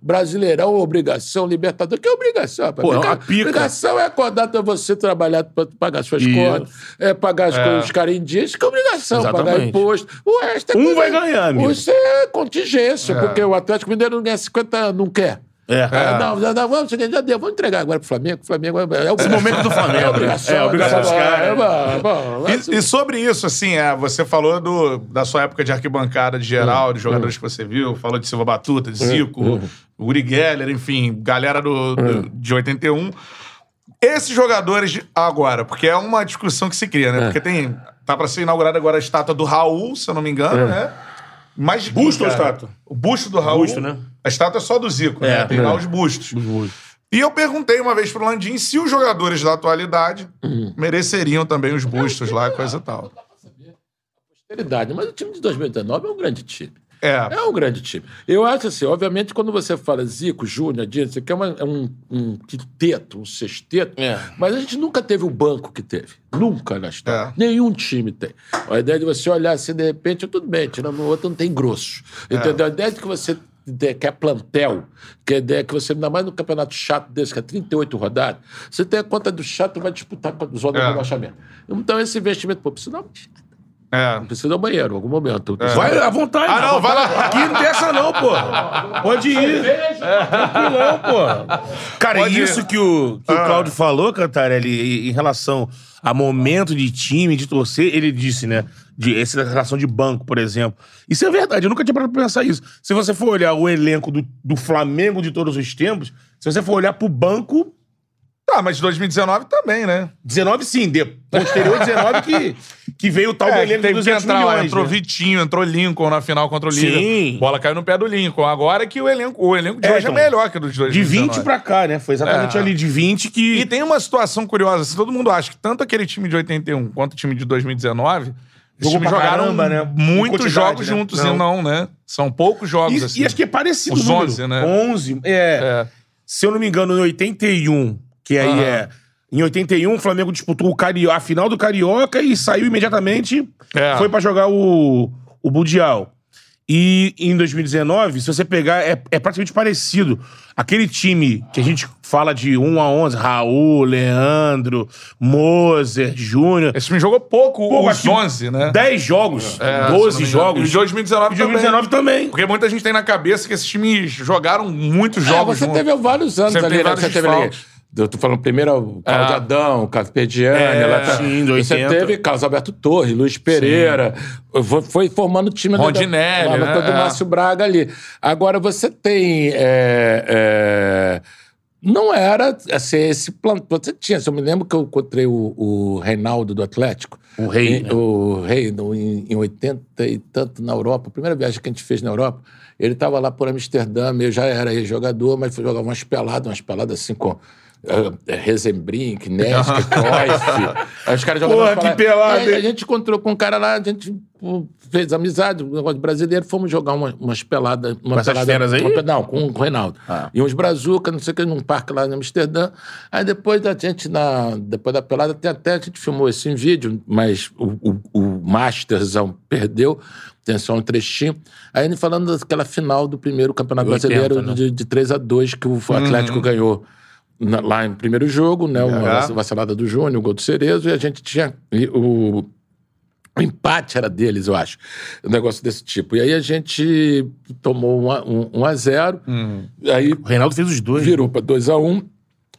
Brasileirão, obrigação, Libertador. Que obrigação, rapaz? Pô, é Obriga-. Obrigação é acordar pra você trabalhar pra pagar suas Isso. contas, é pagar as coisas, os caras em dias, que é obrigação, pagar Exatamente. imposto. O resto é Um vai ganhar, amigo. Isso é contingência, porque o Atlético Mineiro não ganha 50 anos, não quer. É. Ah, Não, não, não, vamos, já deu, vamos entregar agora pro Flamengo. O Flamengo é, é o Esse momento do Flamengo, É né? obrigação. É, obrigação dos é, caras. é, mas- E, e sobre isso, assim, é, você falou do, da sua época de arquibancada de geral, de jogadores que você viu, falou de Silva Batuta, de Zico, Uri Geller, enfim, galera do, do- de 81. Esses jogadores de- agora, porque é uma discussão que se cria, né? Porque tem. Tá pra ser inaugurada agora a estátua do Raul, se eu não me engano, né? Mas Busto ou estátua? O busto do Raul. Busto, né? A estátua é só do Zico, né? É. Tem lá os bustos. E eu perguntei uma vez pro Landim se os jogadores da atualidade mereceriam também os bustos lá, coisa e tal. Posteridade, Mas o time de 2019 é um grande time. É. É um grande time. Eu acho assim, obviamente, quando você fala Zico, Júnior, Dias, você quer uma, é um, um quinteto, um sexteto, É. mas a gente nunca teve o banco que teve. Nunca na história. É. Nenhum time tem. A ideia de você olhar assim, de repente, tudo bem, tirando o outro, não tem grosso. Entendeu? A ideia de que você de- quer plantel, que a ideia que você, ainda mais no campeonato chato desse, que é 38 rodadas, você tem a conta do chato vai disputar com a zona É. do rebaixamento. Então, esse investimento, pô, precisa dar É. Precisa do banheiro em algum momento. Vai à vontade. Ah, não, à vai vontade. lá. Aqui não tem essa não, pô. Pode ir. Tranquilão, pô. Cara, Pode ir. isso que o, que o Claudio falou, Cantarelli, em- em relação a momento de time, de torcer, ele disse, né? De, essa relação de banco, por exemplo. Isso é verdade, eu nunca tinha parado pra pensar isso. Se você for olhar o elenco do, do Flamengo de todos os tempos, se você for olhar pro banco, Tá, mas 2019 também, né? 19 sim, de, posterior 19 que, que veio o tal do É, dos que 200 entrar, ó, milhões. entrou né? Vitinho, entrou Lincoln na final contra o Liga. Sim. Bola caiu no pé do Lincoln. Agora é que o elenco, o elenco de É, hoje então, é melhor que o dos dois. De 20 pra cá, né? Foi exatamente É. ali de 20 que. E tem uma situação curiosa. assim, todo mundo acha que tanto aquele time de 81 quanto o time de 2019 os Jogou times pra jogaram caramba, né? Muitos jogos né? juntos Não. e não, né? São poucos jogos, E, assim. e acho que é parecido Os o número. 11, né? 11. É. É. Se eu não me engano, em 81, que aí é. Em 81, o Flamengo disputou o Cario... a final do Carioca e saiu imediatamente. É. Foi pra jogar o, o Mundial. E em 2019, se você pegar, é, é praticamente parecido. Aquele time que a gente fala de 1 a 11, Raul, Leandro, Moser, Júnior. Esse time jogou pouco, Pô, os acho que 11, né? 10 jogos, É, se eu não 12 me engano. jogos. E de 2019 E de 2019 também. Porque muita gente tem na cabeça que esses times jogaram muitos É, jogos você juntos. teve vários anos Você ali, teve né? vários Você teve ali. Eu tô falando primeiro o Carlos É. Adão, o Carpediani, É, lá tá- sim, do Você 80. teve Carlos Alberto Torres, Luiz Pereira, foi, foi formando o time da- Rondinelli, da, né? da- do É. Márcio Braga ali. Agora você tem. é, é, não era assim, esse plano. Você tinha, eu me lembro que eu encontrei o, o Reinaldo do Atlético. O Rei, Em- né? O Rei, no- em, em 80 e tanto na Europa, a primeira viagem que a gente fez na Europa, ele estava lá por Amsterdã, eu já era jogador, mas foi jogar umas peladas, umas peladas assim com. Uh, Rezembrink, Nesk, (laughs) Cruyff. Aí os caras Porra, que pelada, Aí A gente encontrou com um cara lá, a gente fez amizade, um negócio brasileiro, fomos jogar uma, umas peladas. Uma Com pelada- feras aí? uma- não, com o Reinaldo. Ah. E uns brazuca, não sei o que, num parque lá em Amsterdã. Aí depois a gente, na, depois da pelada, tem até a gente filmou isso em vídeo, mas o, o, o Masterzão perdeu, tem só um trechinho. Aí ele falando daquela final do primeiro Campeonato 80, Brasileiro né? de, de 3 a 2 que o Atlético ganhou. Na- lá em primeiro jogo, né? Uma Uhum. vacilada do Júnior, o gol do Cerezo, e a gente tinha e o, o empate era deles, eu acho. Um negócio desse tipo. E aí a gente tomou 1 um, a- um, um a 0 aí O Reinaldo fez os dois. virou para 2 a 1 um,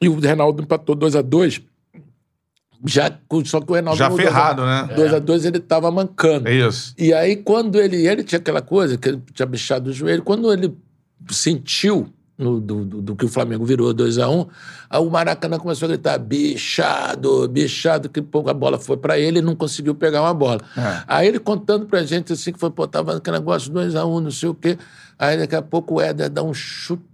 e o Reinaldo empatou 2 a 2 já, só que o Reinaldo... Já no ferrado, né? 2 a 2 ele tava mancando. É isso. E aí, quando ele. Ele tinha aquela coisa que ele tinha bichado o joelho. Quando ele sentiu no- do, do- do que o Flamengo virou 2x1, um, aí o Maracanã começou a gritar: bichado, bichado, que pouco a bola foi pra ele e não conseguiu pegar uma bola. É. Aí ele contando pra gente assim, que foi, pô, tava aquele negócio 2x1, um, não sei o quê. Aí daqui a pouco o Éder dá um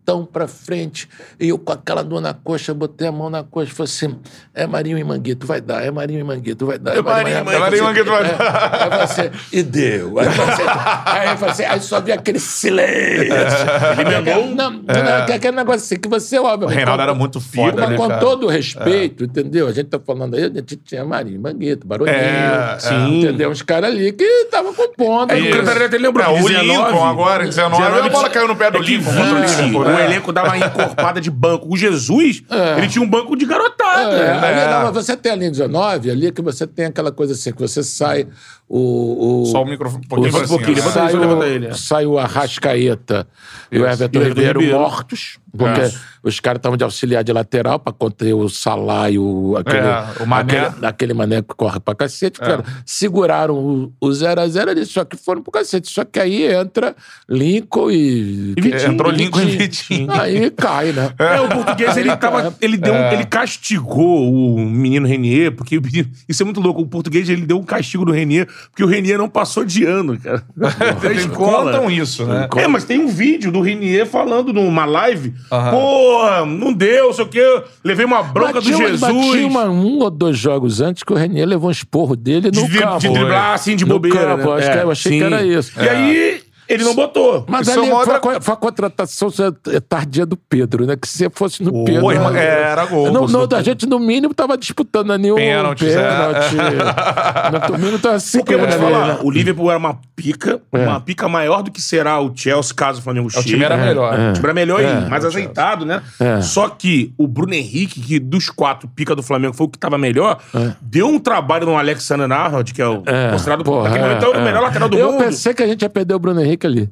chutão pra frente. E eu com aquela dor na coxa, botei a mão na coxa e falei assim: é Marinho e Manguito, vai dar, é Marinho e Manguito, vai dar. É Marinho e Manguito, É Marinho e Manguito, vai É. dar. Aí eu falei assim, e deu. Aí, eu falei assim, aí, assim, aí só vi aquele silêncio. Ele um- Não, não, aquele negócio assim, que você, óbvio. O Reinaldo era muito foda, mas né, com todo o respeito, entendeu? A gente tá falando aí, a gente tinha Marinho, Manguito, Baroninho, É, sim. entendeu? Uns caras ali que estavam compondo. É ali. isso. Cantarelli até lembrou É, o 19, Lincoln agora, 19, a bola caiu no pé do é Lincoln contra o 20, Liverpool, o elenco dava uma encorpada de banco. O Jesus, ele tinha um banco de garotada. É, ali, não, mas você tem ali em 19, ali que você tem aquela coisa assim, que você sai o... o Só o microfone um pouquinho um pouquinho, sai, aí, o, ele, é. sai o Arrascaeta e o Everton Ribeiro, Ribeiro. mortos, porque Isso. os caras estavam de auxiliar de lateral pra conter o e o, aquele, É, o Mané. aquele, aquele mané que corre pra cacete. Cara, seguraram o- o 0x0 ali, só que foram pro cacete. Só que aí entra Lincoln e... E Vitinho. Entrou Lincoln e Vitinho. Aí cai, né? (laughs) É, o português, ele tava. Ele deu. É. Ele castigou o menino Renier, porque o menino- isso é muito louco. O português, ele deu um castigo no Renier, porque o Renier não passou de ano, cara. (laughs) Eles escola. contam isso, né? É, mas tem um vídeo do Renier falando numa live. Aham. Pô, não deu, sei o quê. Levei uma bronca do Jesus. mas tinha uma- um ou dois jogos antes que o Renier levou um esporro dele no de, campo. de driblar assim de No bobeira. campo, né? acho que- eu achei que era isso. E aí, ele não botou. Mas Isso é ali foi, outra- a, foi a contratação é, tardia do Pedro, né? Que se fosse no Pedro. irmão, né? era gol, Não, não, a gente, no mínimo, tava disputando ali um Pênaltis, pênalti. no mínimo, tava se Porque eu vou te falar, né? o Liverpool era uma pica, uma pica maior do que será o Chelsea caso o Flamengo O chegue. time era melhor. O time era melhor e mais azeitado, né? É. Só que o Bruno Henrique, que dos quatro pica do Flamengo foi o que tava melhor, É. deu um trabalho no Alexander Arnold, que é o considerado Porra, naquele é, momento é o é. melhor lateral do eu mundo. pensei que a gente ia perder o Bruno Henrique ali.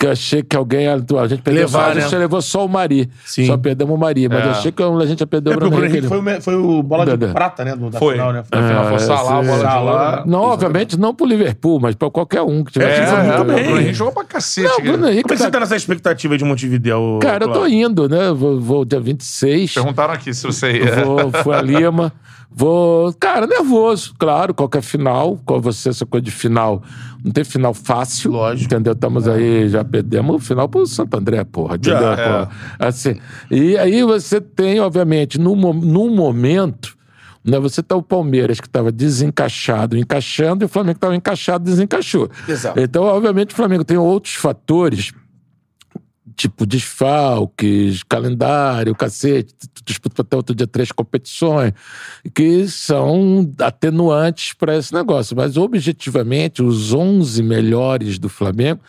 Que eu achei que alguém ia. A gente perdeu Levar, só, a gente né? levou só o Mari. Sim. Só perdemos o Mari. Mas É. eu achei que a gente ia perder É, o Bruno Henrique. Henrique foi, o foi o bola de Verdade. prata, né? Do, da Foi. final, né? Na final foi o Salah, bola de ouro. Não, obviamente não pro Liverpool, mas pra qualquer um que tivesse. É, foi muito é, bem. o Bruno Henrique jogou pra cacete. Não, o Bruno Henrique Como é que você tá- tá nessa expectativa de Montevideo? Cara, eu tô indo, né? Vou, vou dia 26. Perguntaram aqui se você ia. Vou, fui a Lima. (laughs) Vou. Cara, nervoso, claro, qualquer final. Com você, essa coisa de final. Não tem final fácil. Lógico. Entendeu? Estamos aí, já perdemos o final pro Santo André, porra. Entendeu? Já, é. porra? Assim. E aí você tem, obviamente, num, num momento. Né, você tá o Palmeiras que estava desencaixado, encaixando, e o Flamengo estava encaixado, desencaixou. Exato. Então, obviamente, o Flamengo tem outros fatores tipo desfalques, calendário, cacete, tu disputa até outro dia três competições, que são atenuantes para esse negócio. Mas, objetivamente, os 11 melhores do Flamengo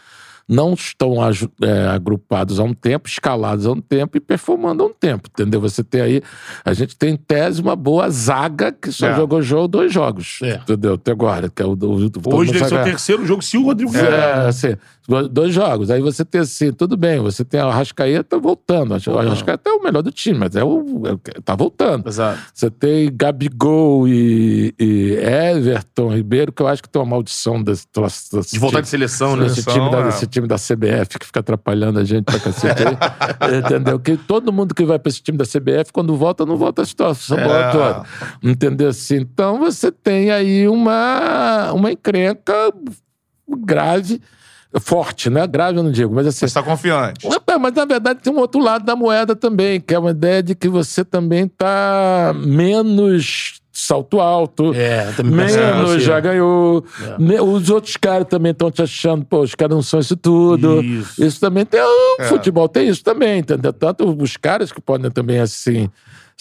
não estão é, agrupados há um tempo, escalados há um tempo e performando há um tempo, entendeu? Você tem aí, a gente tem em tese uma boa zaga que só É. jogou jogo dois jogos, É. entendeu? Até agora, que é o do, Hoje deve ser o terceiro jogo se o Rodrigo é, assim, dois jogos. Aí você tem assim, tudo bem, você tem a Arrascaeta voltando. O Arrascaeta é o melhor do time, mas é o, é tá voltando. Exato. Você tem Gabigol e, e Everton Ribeiro, que eu acho que tem uma maldição desse, desse, De voltar de seleção, né? Esse time, da, é. esse time da CBF que fica atrapalhando a gente pra cacete aí. (laughs) entendeu? Que todo mundo que vai pra esse time da CBF, quando volta, não volta a situação É. bola toda. Entendeu? Assim, então você tem aí uma, uma encrenca grave, forte, né? Grave eu não digo, mas assim. Você tá confiante. É, Mas na verdade tem um outro lado da moeda também, que é uma ideia de que você também tá menos salto alto. É, Menos você. já ganhou. Me- Os outros caras também estão te achando, pô, os caras não são isso tudo. Isso. também tem. O futebol tem isso também, entendeu? Tanto os caras que podem também, assim,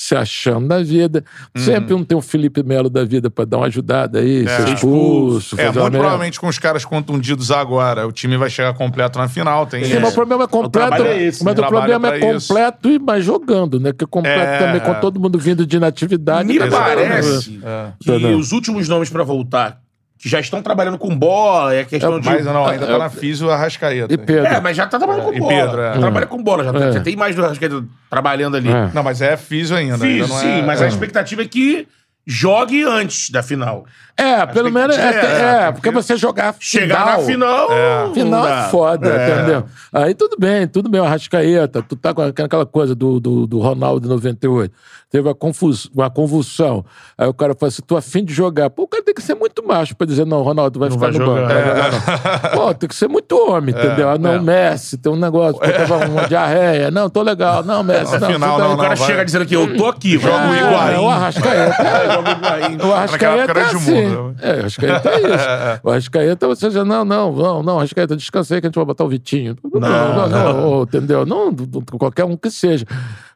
se achando na vida. Sempre um tem um Felipe Melo da vida pra dar uma ajudada aí, ser expulso. É, muito merda. provavelmente com os caras contundidos agora, o time vai chegar completo na final. Tem Sim, mas o problema é completo. é esse, mas né? o problema é isso. completo e mais jogando, né? Que completo É, também, com é. todo mundo vindo de inatividade. Me tá parece É. que Entendeu? os últimos nomes pra voltar, que já estão trabalhando com bola, é questão de. Mas não, ainda É, tá na físio a Rascaeta. E Pedro. É, mas já tá trabalhando com E bola. Pedro, é. Trabalha com bola, já, tá- É. já tem mais do Rascaeta trabalhando ali. É. Não, mas é físio ainda. Fiz, ainda não sim, é... mas é. a expectativa é que jogue antes da final. É, pelo menos. É, é, é, porque você jogar Chegar final, na final. não Final é foda, É. entendeu? Aí tudo bem, tudo bem, o Arrascaeta, tu tá com aquela coisa do, do, do Ronaldo em 98. Teve uma, confus, uma convulsão. Aí o cara fala assim: tu afim de jogar. Pô, o cara tem que ser muito macho pra dizer, não, Ronaldo, tu vai ficar vai no banco. jogar. Jogar, não. Pô, tem que ser muito homem, entendeu? Ah, não, é. Messi, tem um negócio, tava uma diarreia. Não, tô legal. Não, Messi, não. Afinal, fica aí. não, O cara vai. chega dizendo que eu tô aqui, jogo É, o Higuaín. O Arrascaeta. Jogo o Higuaín. O Naquela Arrascaeta época é era assim. Edmundo, É, o Arrascaeta é isso. (laughs) O Arrascaeta, você já, não, não, não, não, Arrascaeta, descansa aí que a gente vai botar o Vitinho. Não, não, não, ô, entendeu? Não, qualquer um que seja.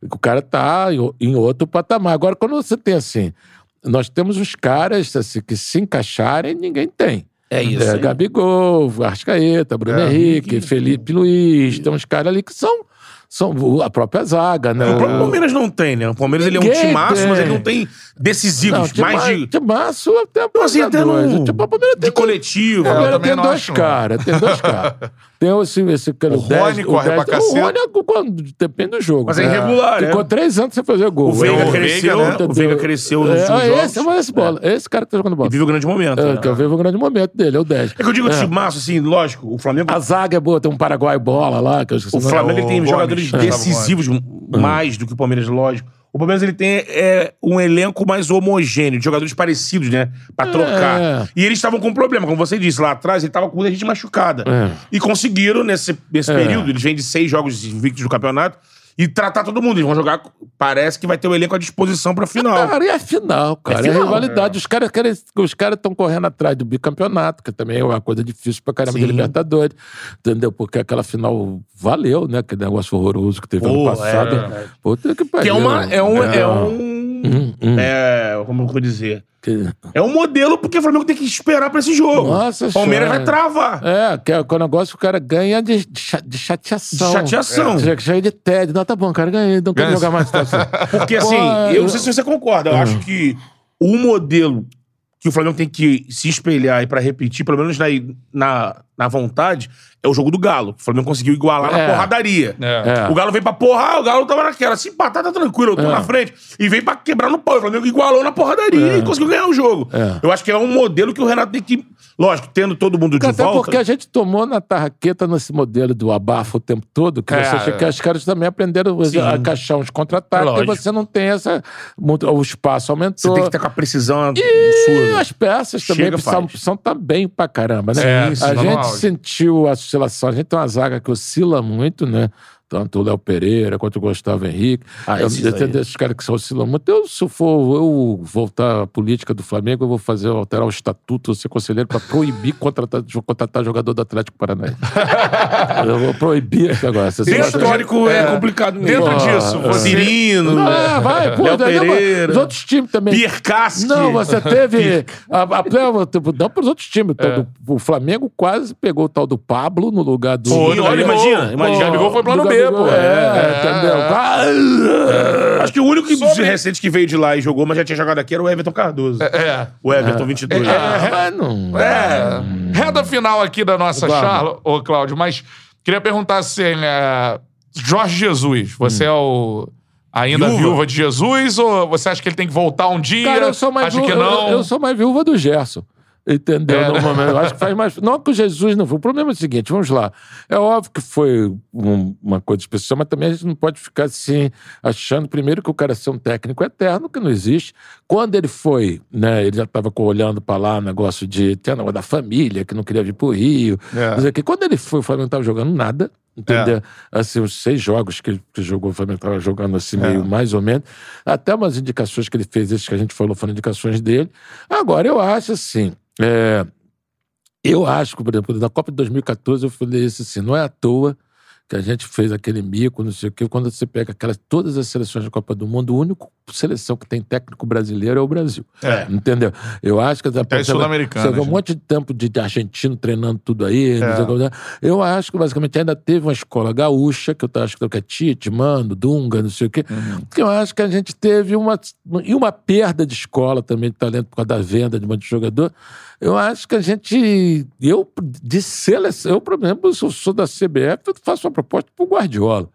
O cara tá em outro patamar. Agora, quando você tem assim, nós temos os caras assim, que se encaixarem, ninguém tem. É isso É. Gabigol, Arrascaeta, Bruno É. Henrique, Felipe Luiz. Tem uns caras ali que são, são a própria zaga, né? O próprio Palmeiras não tem, né? O Palmeiras ele é um timaço, mas ele não tem decisivos. Não, mais de, Timaço até Não, assim, até no- Tipo, o Palmeiras de tem dois- coletivo. o Palmeiras tem dois caras, (laughs) tem dois caras. Tem esse, esse cara, O o 10, Rony corre pra 10, cacete. O Rony é quando, depende do jogo. Mas é irregular, né? Ficou três anos sem fazer gol. O Veiga o cresceu, né? O Veiga cresceu nos É, últimos ah, jogos. esse, mas esse, bola, esse cara que tá jogando bola. E vive o grande momento. É, né? que eu vejo o grande momento dele, é o 10. É que eu digo timaço, assim, lógico, o Flamengo A zaga é boa, tem um Paraguai bola lá. Que eu esqueci O. Flamengo tem o jogadores decisivos mais do que o Palmeiras, lógico. O Palmeiras ele tem é, um elenco mais homogêneo, de jogadores parecidos, né? Pra trocar. E eles estavam com um problema, como você disse, lá atrás, ele tava com muita gente machucada. É. E conseguiram, nesse, nesse É. período, eles vêm de seis jogos invictos do campeonato, e tratar todo mundo. Eles vão jogar, parece que vai ter o elenco à disposição pra final. Cara, e a final, cara. É, final, rivalidade. Os caras querem. Os caras estão correndo atrás do bicampeonato, que também é uma coisa difícil pra caramba de Sim. Libertadores. Entendeu? Porque aquela final valeu, né? Aquele negócio horroroso que teve Pô, ano é passado. verdade. Puta que pariu. Que é uma. É um. É, É. um Hum, hum. é, como eu vou dizer? Que- É um modelo porque o Flamengo tem que esperar pra esse jogo. Nossa o Palmeiras Senhora. vai travar. É, que é que o negócio que o cara ganha de, de cha- de chateação. De chateação. É. Cheio de tédio. Não, tá bom, cara, ganhei. Não quero Ganha- jogar mais. Tá, (laughs) assim. Porque, Pô, assim, eu eu- não sei se você concorda. Eu acho que o modelo que o Flamengo tem que se espelhar e pra repetir, pelo menos na, na, na vontade, é o jogo do Galo. O Flamengo conseguiu igualar É. na porradaria. É. É. O Galo veio pra porra, o Galo tava naquela. Se empatar, tá tranquilo, eu tô É. na frente. E veio pra quebrar no pau. O Flamengo igualou na porradaria e conseguiu ganhar o jogo. É. Eu acho que é um modelo que o Renato tem que. Lógico, tendo todo mundo de Até volta. porque a gente tomou na tarraqueta nesse modelo do abafo o tempo todo, que É, você acha que é. os caras também aprenderam a Sim. encaixar uns contra-ataques, e você não tem essa. O espaço Você aumentou. tem que ter com a precisão E absurda. as peças também Chega, precisam, faz. precisam estar bem pra caramba, né? É, a precisa no gente sentiu a oscilação. A gente tem uma zaga que oscila muito, né? Tanto o Léo Pereira quanto o Gustavo Henrique. Ah, eu, esses eu aí. tenho esses caras que oscilam muito. Eu, se for eu voltar à política do Flamengo, eu vou fazer alterar o estatuto, ser conselheiro, para proibir contratar, contratar jogador do Atlético Paranaense. (laughs) eu vou proibir esse negócio. Esse negócio- histórico, é, É. complicado mesmo. Dentro Porra, disso, é. você. Cirino, Ah, vai, pô, Léo daí não, Pereira, os outros times também. Piercasque. Não, você teve. (laughs) A, a, tipo, não para os outros times. É. então, do- o Flamengo quase pegou o tal do Pablo no lugar do. Do olha, imagina, imagina. Pô, Gabigol foi plano do B, Pô. É, É. entendeu? Acho que o único que Sobre- recente que veio de lá e jogou, mas já tinha jogado aqui, era o Everton Cardoso. É. O Everton 22. Ah, mas não. É. Reta final aqui da nossa Vamos. charla, ô Cláudio, mas queria perguntar assim, é, Jorge Jesus, você é o ainda Viúva? viúva de Jesus ou você acha que ele tem que voltar um dia? Cara, eu sou mais acha viúva, que não? Eu, eu sou mais viúva do Gerson. Entendeu? É, né? Eu acho que faz mais. Não que o Jesus não foi. O problema é o seguinte: vamos lá. É óbvio que foi um- uma coisa especial, mas também a gente não pode ficar assim, achando, primeiro, que o cara ser um técnico eterno, que não existe. Quando ele foi, né, ele já estava olhando para lá, negócio de. Negócio da família, que não queria vir pro Rio. É. O. Quando ele foi, o Flamengo não estava jogando nada. Entendeu? Assim, os seis jogos que, que jogou, o Flamengo estava jogando assim, meio mais ou menos. Até umas indicações que ele fez, esses que a gente falou, foram indicações dele. Agora, eu acho assim. é, eu acho que, por exemplo, na Copa de 2014, eu falei isso assim: não é à toa que a gente fez aquele mico, não sei o quê. Quando você pega aquelas, todas as seleções da Copa do Mundo, a única seleção que tem técnico brasileiro é o Brasil. É. Entendeu? Eu acho que. Até as sul-americanas, Você um monte de tempo de, argentino treinando tudo aí. É. Eu acho que basicamente ainda teve uma escola gaúcha, que eu acho que é Tite, Mano, Dunga, não sei o quê. Uhum. Que eu acho que a gente teve uma, e uma perda de escola também de talento por causa da venda de um monte de jogador. Eu acho que a gente. Eu, de seleção, eu, por exemplo, se eu sou da CBF, eu faço uma proposta pro Guardiola.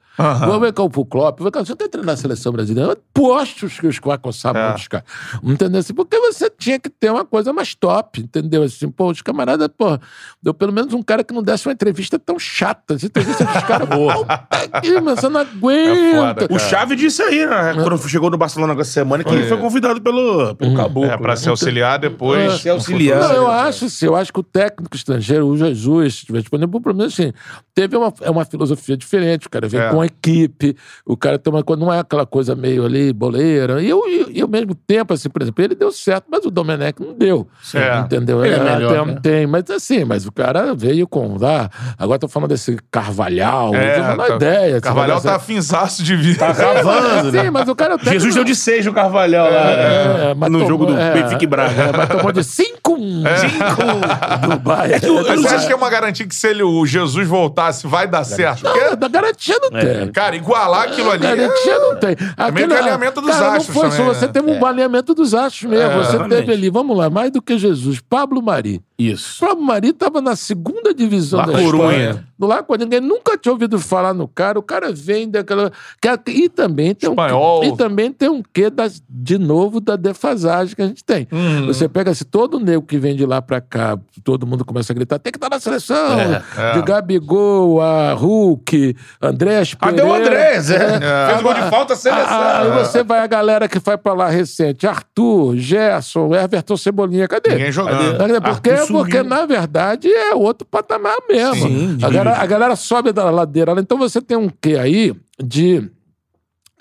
Vou ver com o Klopp, vou ver, você tá treinando na seleção brasileira. Eu Postos que os vai coçar É. caras. Entendeu? Assim, porque você tinha que ter uma coisa mais top, entendeu? Assim, pô, os camaradas, pô, deu pelo menos um cara que não desse uma entrevista tão chata. As entrevistas dos caras, (laughs) pô, tá aqui, mas você não aguenta. foda, O Chave disse aí, né? Quando chegou no Barcelona essa semana, que ele foi convidado pelo, pelo Caboclo. É, pra ser auxiliar depois. É, auxiliar. Não, eu acho assim, eu acho que o técnico estrangeiro, o Jesus, se estiver disponível, pelo menos assim, teve uma, é uma filosofia diferente, o cara vem É. com a equipe, o cara tem uma coisa, não é aquela coisa meio ali, boleira, e, eu, e, e ao mesmo tempo, assim, por exemplo, ele deu certo, mas o Domenech não deu, É. entendeu? Ele é melhor, tem, né? tem, mas assim, mas o cara veio com, ah, agora tô falando desse Carvalhal, É, não tá- ideia. assim, Carvalhal tá essa- afinzaço de vida. Tá cavando, né? Sim, mas o cara... é o técnico- Jesus deu de 6 no Carvalhal lá, É, né? mas no tomou- jogo do é, Benfica e Braga. É, mas tomou de 5 5 do. Mas você acha que é uma garantia que se ele, o Jesus voltasse, vai dar certo? Não, da garantia não tem. cara, igualar aquilo ali. Garantia não tem. meio que alinhamento dos cara, astros não foi também, só, Você né? teve um alinhamento dos astros mesmo. você exatamente. teve ali, vamos lá, mais do que Jesus, Pablo Mari. Isso. Pablo Mari estava na segunda divisão La da Corunha. Espanha. Do La Corunha. Ninguém nunca tinha ouvido falar no cara. O cara vem daquela... que- E também tem Espanhol. um... E também tem um quê, das, de novo, da defasagem que a gente tem. Uhum. Você pega assim, todo nego que vem de lá pra cá, todo mundo começa a gritar, tem que estar na seleção. é. De Gabigol, a Hulk, Andrés Cadê Pereira. o Andrés? É. É. Fez gol de falta, seleção. Ah, Aí você vai a galera que foi pra lá recente. Arthur, Gerson, Everton Cebolinha. Cadê? Ninguém jogando. Cadê? Por quê? Arthur sumiu. Porque, na verdade, é outro patamar mesmo. Sim, a, galera, a galera sobe da ladeira. Então você tem um quê aí de,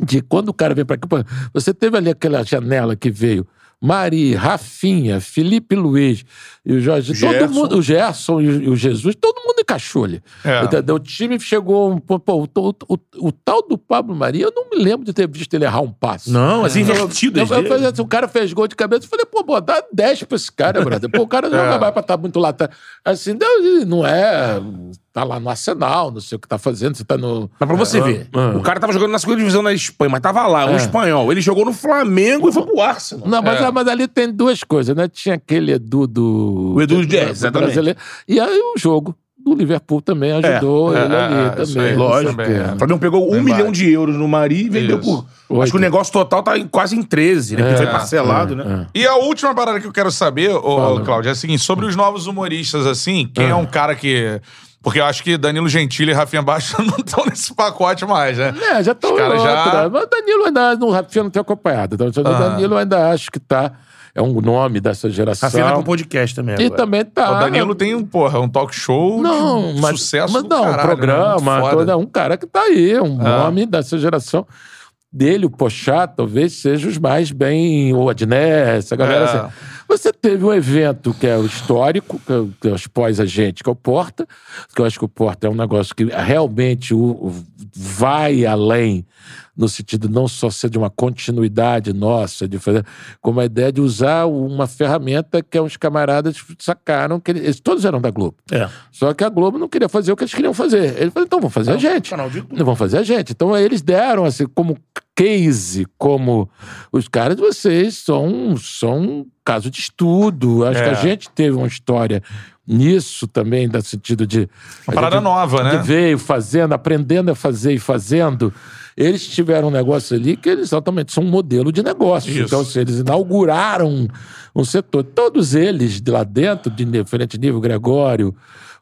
de quando o cara vem pra aqui. Você teve ali aquela janela que veio. Mari, Rafinha, Felipe Luiz e o Jorge, todo Gerson. mundo, o Gerson e o, Jesus, todo mundo encaixou ali. É. Entendeu? O time chegou. um- Pô, pô, o, o, o, o tal do Pablo Maria, eu não me lembro de ter visto ele errar um passe. Não, as invertidas Eu, eu, falei assim, o cara fez gol de cabeça, eu falei, pô, pô, dá 10 pra esse cara, brother. Pô, o cara (laughs) não É. vai pra estar muito lá. Tá, assim, não, não é. Tá lá no Arsenal, não sei o que tá fazendo, você tá no. Mas pra você ver, ah. o cara tava jogando na segunda divisão da Espanha, mas tava lá, um É. espanhol. Ele jogou no Flamengo e foi pro Arsenal. Não, mas, É. mas ali tem duas coisas, né? Tinha aquele Edu do. O Edu do- é, do exatamente. brasileiro. E aí o jogo do Liverpool também ajudou É, ele é, ali é, também. aí, não lógico. o quê. O Flamengo pegou um milhão de euros no Mari e vendeu Isso. por. Acho que o negócio total tá em- quase em 13, né? Porque foi parcelado, né? E a última parada que eu quero saber, ô. Cláudio, é a seguinte: sobre os novos humoristas, assim, quem é um cara que. Porque eu acho que Danilo Gentili e Rafinha Baixo (laughs) não estão nesse pacote mais, né? É, já estão já- Mas o Danilo ainda. No Rafinha não tem acompanhado. Então, o Ah. Danilo ainda acho que tá. É um nome dessa geração. Tá com podcast também E agora. também tá. o Danilo tem um, porra, um talk show Não, de mas, sucesso mas não, um caralho, né? programa, todo, é um cara que tá aí, um Ah. nome dessa geração. Dele, o Pochá, talvez seja os mais bem, o Adnet, essa galera É. assim. Você teve um evento que é o histórico, que é é os pós-agente, que é o Porta, que eu acho que o Porta é um negócio que realmente o, o- vai além, no sentido não só ser de uma continuidade nossa, de fazer, como a ideia de usar uma ferramenta que uns camaradas sacaram, que eles, todos eram da Globo. É. Só que a Globo não queria fazer o que eles queriam fazer. Ele falou, então vamos fazer a gente. de tudo. Não vão fazer a gente. Então eles deram, assim, como case, como os caras, vocês são, são um caso de estudo. Acho É. que a gente teve uma história nisso também, no sentido de. Uma parada nova, né? que veio fazendo, aprendendo a fazer e fazendo. Eles tiveram um negócio ali que eles exatamente são um modelo de negócio. Isso. Então, se eles inauguraram um, um setor, todos eles de lá dentro, de diferente nível, Gregório,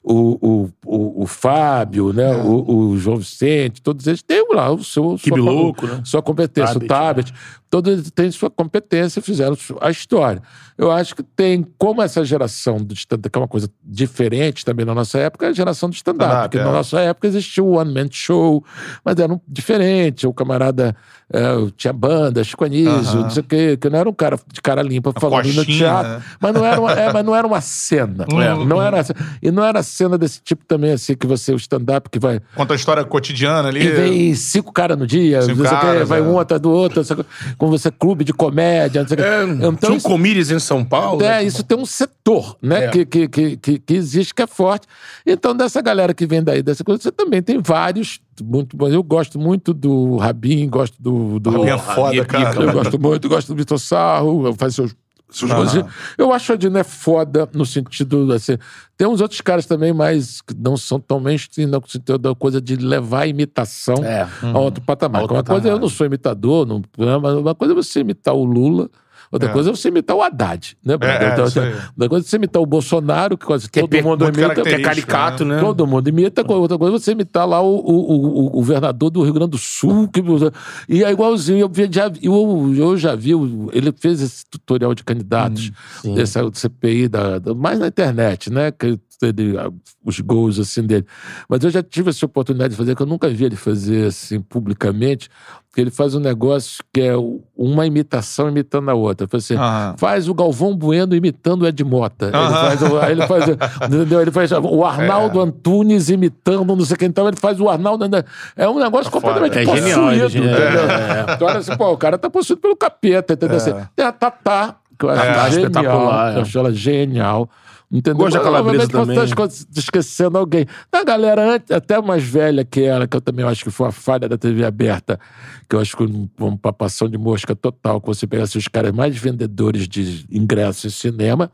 o, o, o, o Fábio, né? É. O, o João Vicente, todos eles têm lá o seu. Sua- Louco, né? Sua competência, Tabet, o Tabet. Todos têm sua competência, fizeram a história. Eu acho que tem, como essa geração do stand-up, que é uma coisa diferente também na nossa época, é a geração do stand-up. Stand-up, porque é. na nossa época existia o One Man Show, mas era um diferente. O camarada é, tinha banda, Chico Anísio, não sei o quê, que não era um cara de cara limpa falando no coxinha, teatro. né? Mas, não era uma, é, mas não era uma cena. Uhum. (laughs) Não era, e não era cena desse tipo também, assim, que você, o stand-up que vai. Conta a história cotidiana ali. E vem cinco caras no dia, Cinco não o quê, caras, vai é. um atrás do outro, não o quê, como você, clube de comédia, não sei. É, então, tinha um isso, Comírias em São Paulo. é, né? isso tem um setor, né, É. que, que, que, que, existe, que é forte. Então, dessa galera que vem daí, dessa coisa, você também tem vários muito bons. Eu gosto muito do Rabin, gosto do... do Rabin é Porra, foda, Rabin é cara. eu gosto muito, gosto do Vitor Sarro, faz seus Essas coisas assim. Eu acho a Adnet foda no sentido, assim... Tem uns outros caras também, mas que não são tão mainstream, no sentido da coisa de levar a imitação É. a outro patamar. Outro uma coisa, patamar. eu não sou imitador, não, mas uma coisa é você imitar o Lula, outra É. coisa é você imitar o Haddad, né? É, outra, isso aí. outra coisa é você imitar o Bolsonaro, que quase Que é todo per- mundo imita. Que é caricato, né? Todo mundo imita, outra coisa é você imitar lá o, o, o- governador do Rio Grande do Sul. Que, e é igualzinho, eu, já, eu, eu já vi, ele fez esse tutorial de candidatos, Hum, desse CPI, da, da- mais na internet, né? Que ele, os gols assim dele. Mas eu já tive essa oportunidade de fazer, que eu nunca vi ele fazer assim publicamente, que ele faz um negócio que é uma imitação imitando a outra. Faz assim, Aham. faz o Galvão Bueno imitando o Ed Mota. Ele Aham. faz, ele faz? (laughs) Ele faz o Arnaldo Antunes imitando não sei quem. Então ele faz o Arnaldo. É um negócio completamente É possuído. genial, ele é genial. entendeu? É. Então olha assim, pô, o cara tá possuído pelo capeta, entendeu? Assim, tem a Tatá, que eu acho É, genial. espetacular, é. Eu acho ela genial. Entendeu? Gosto da Calabresa posso também. estar esco- esquecendo alguém. Da galera antes, até mais velha que ela, que eu também acho que foi a falha da TV aberta, que eu acho que um- uma papação de mosca total, que você pegasse os caras mais vendedores de ingressos em cinema,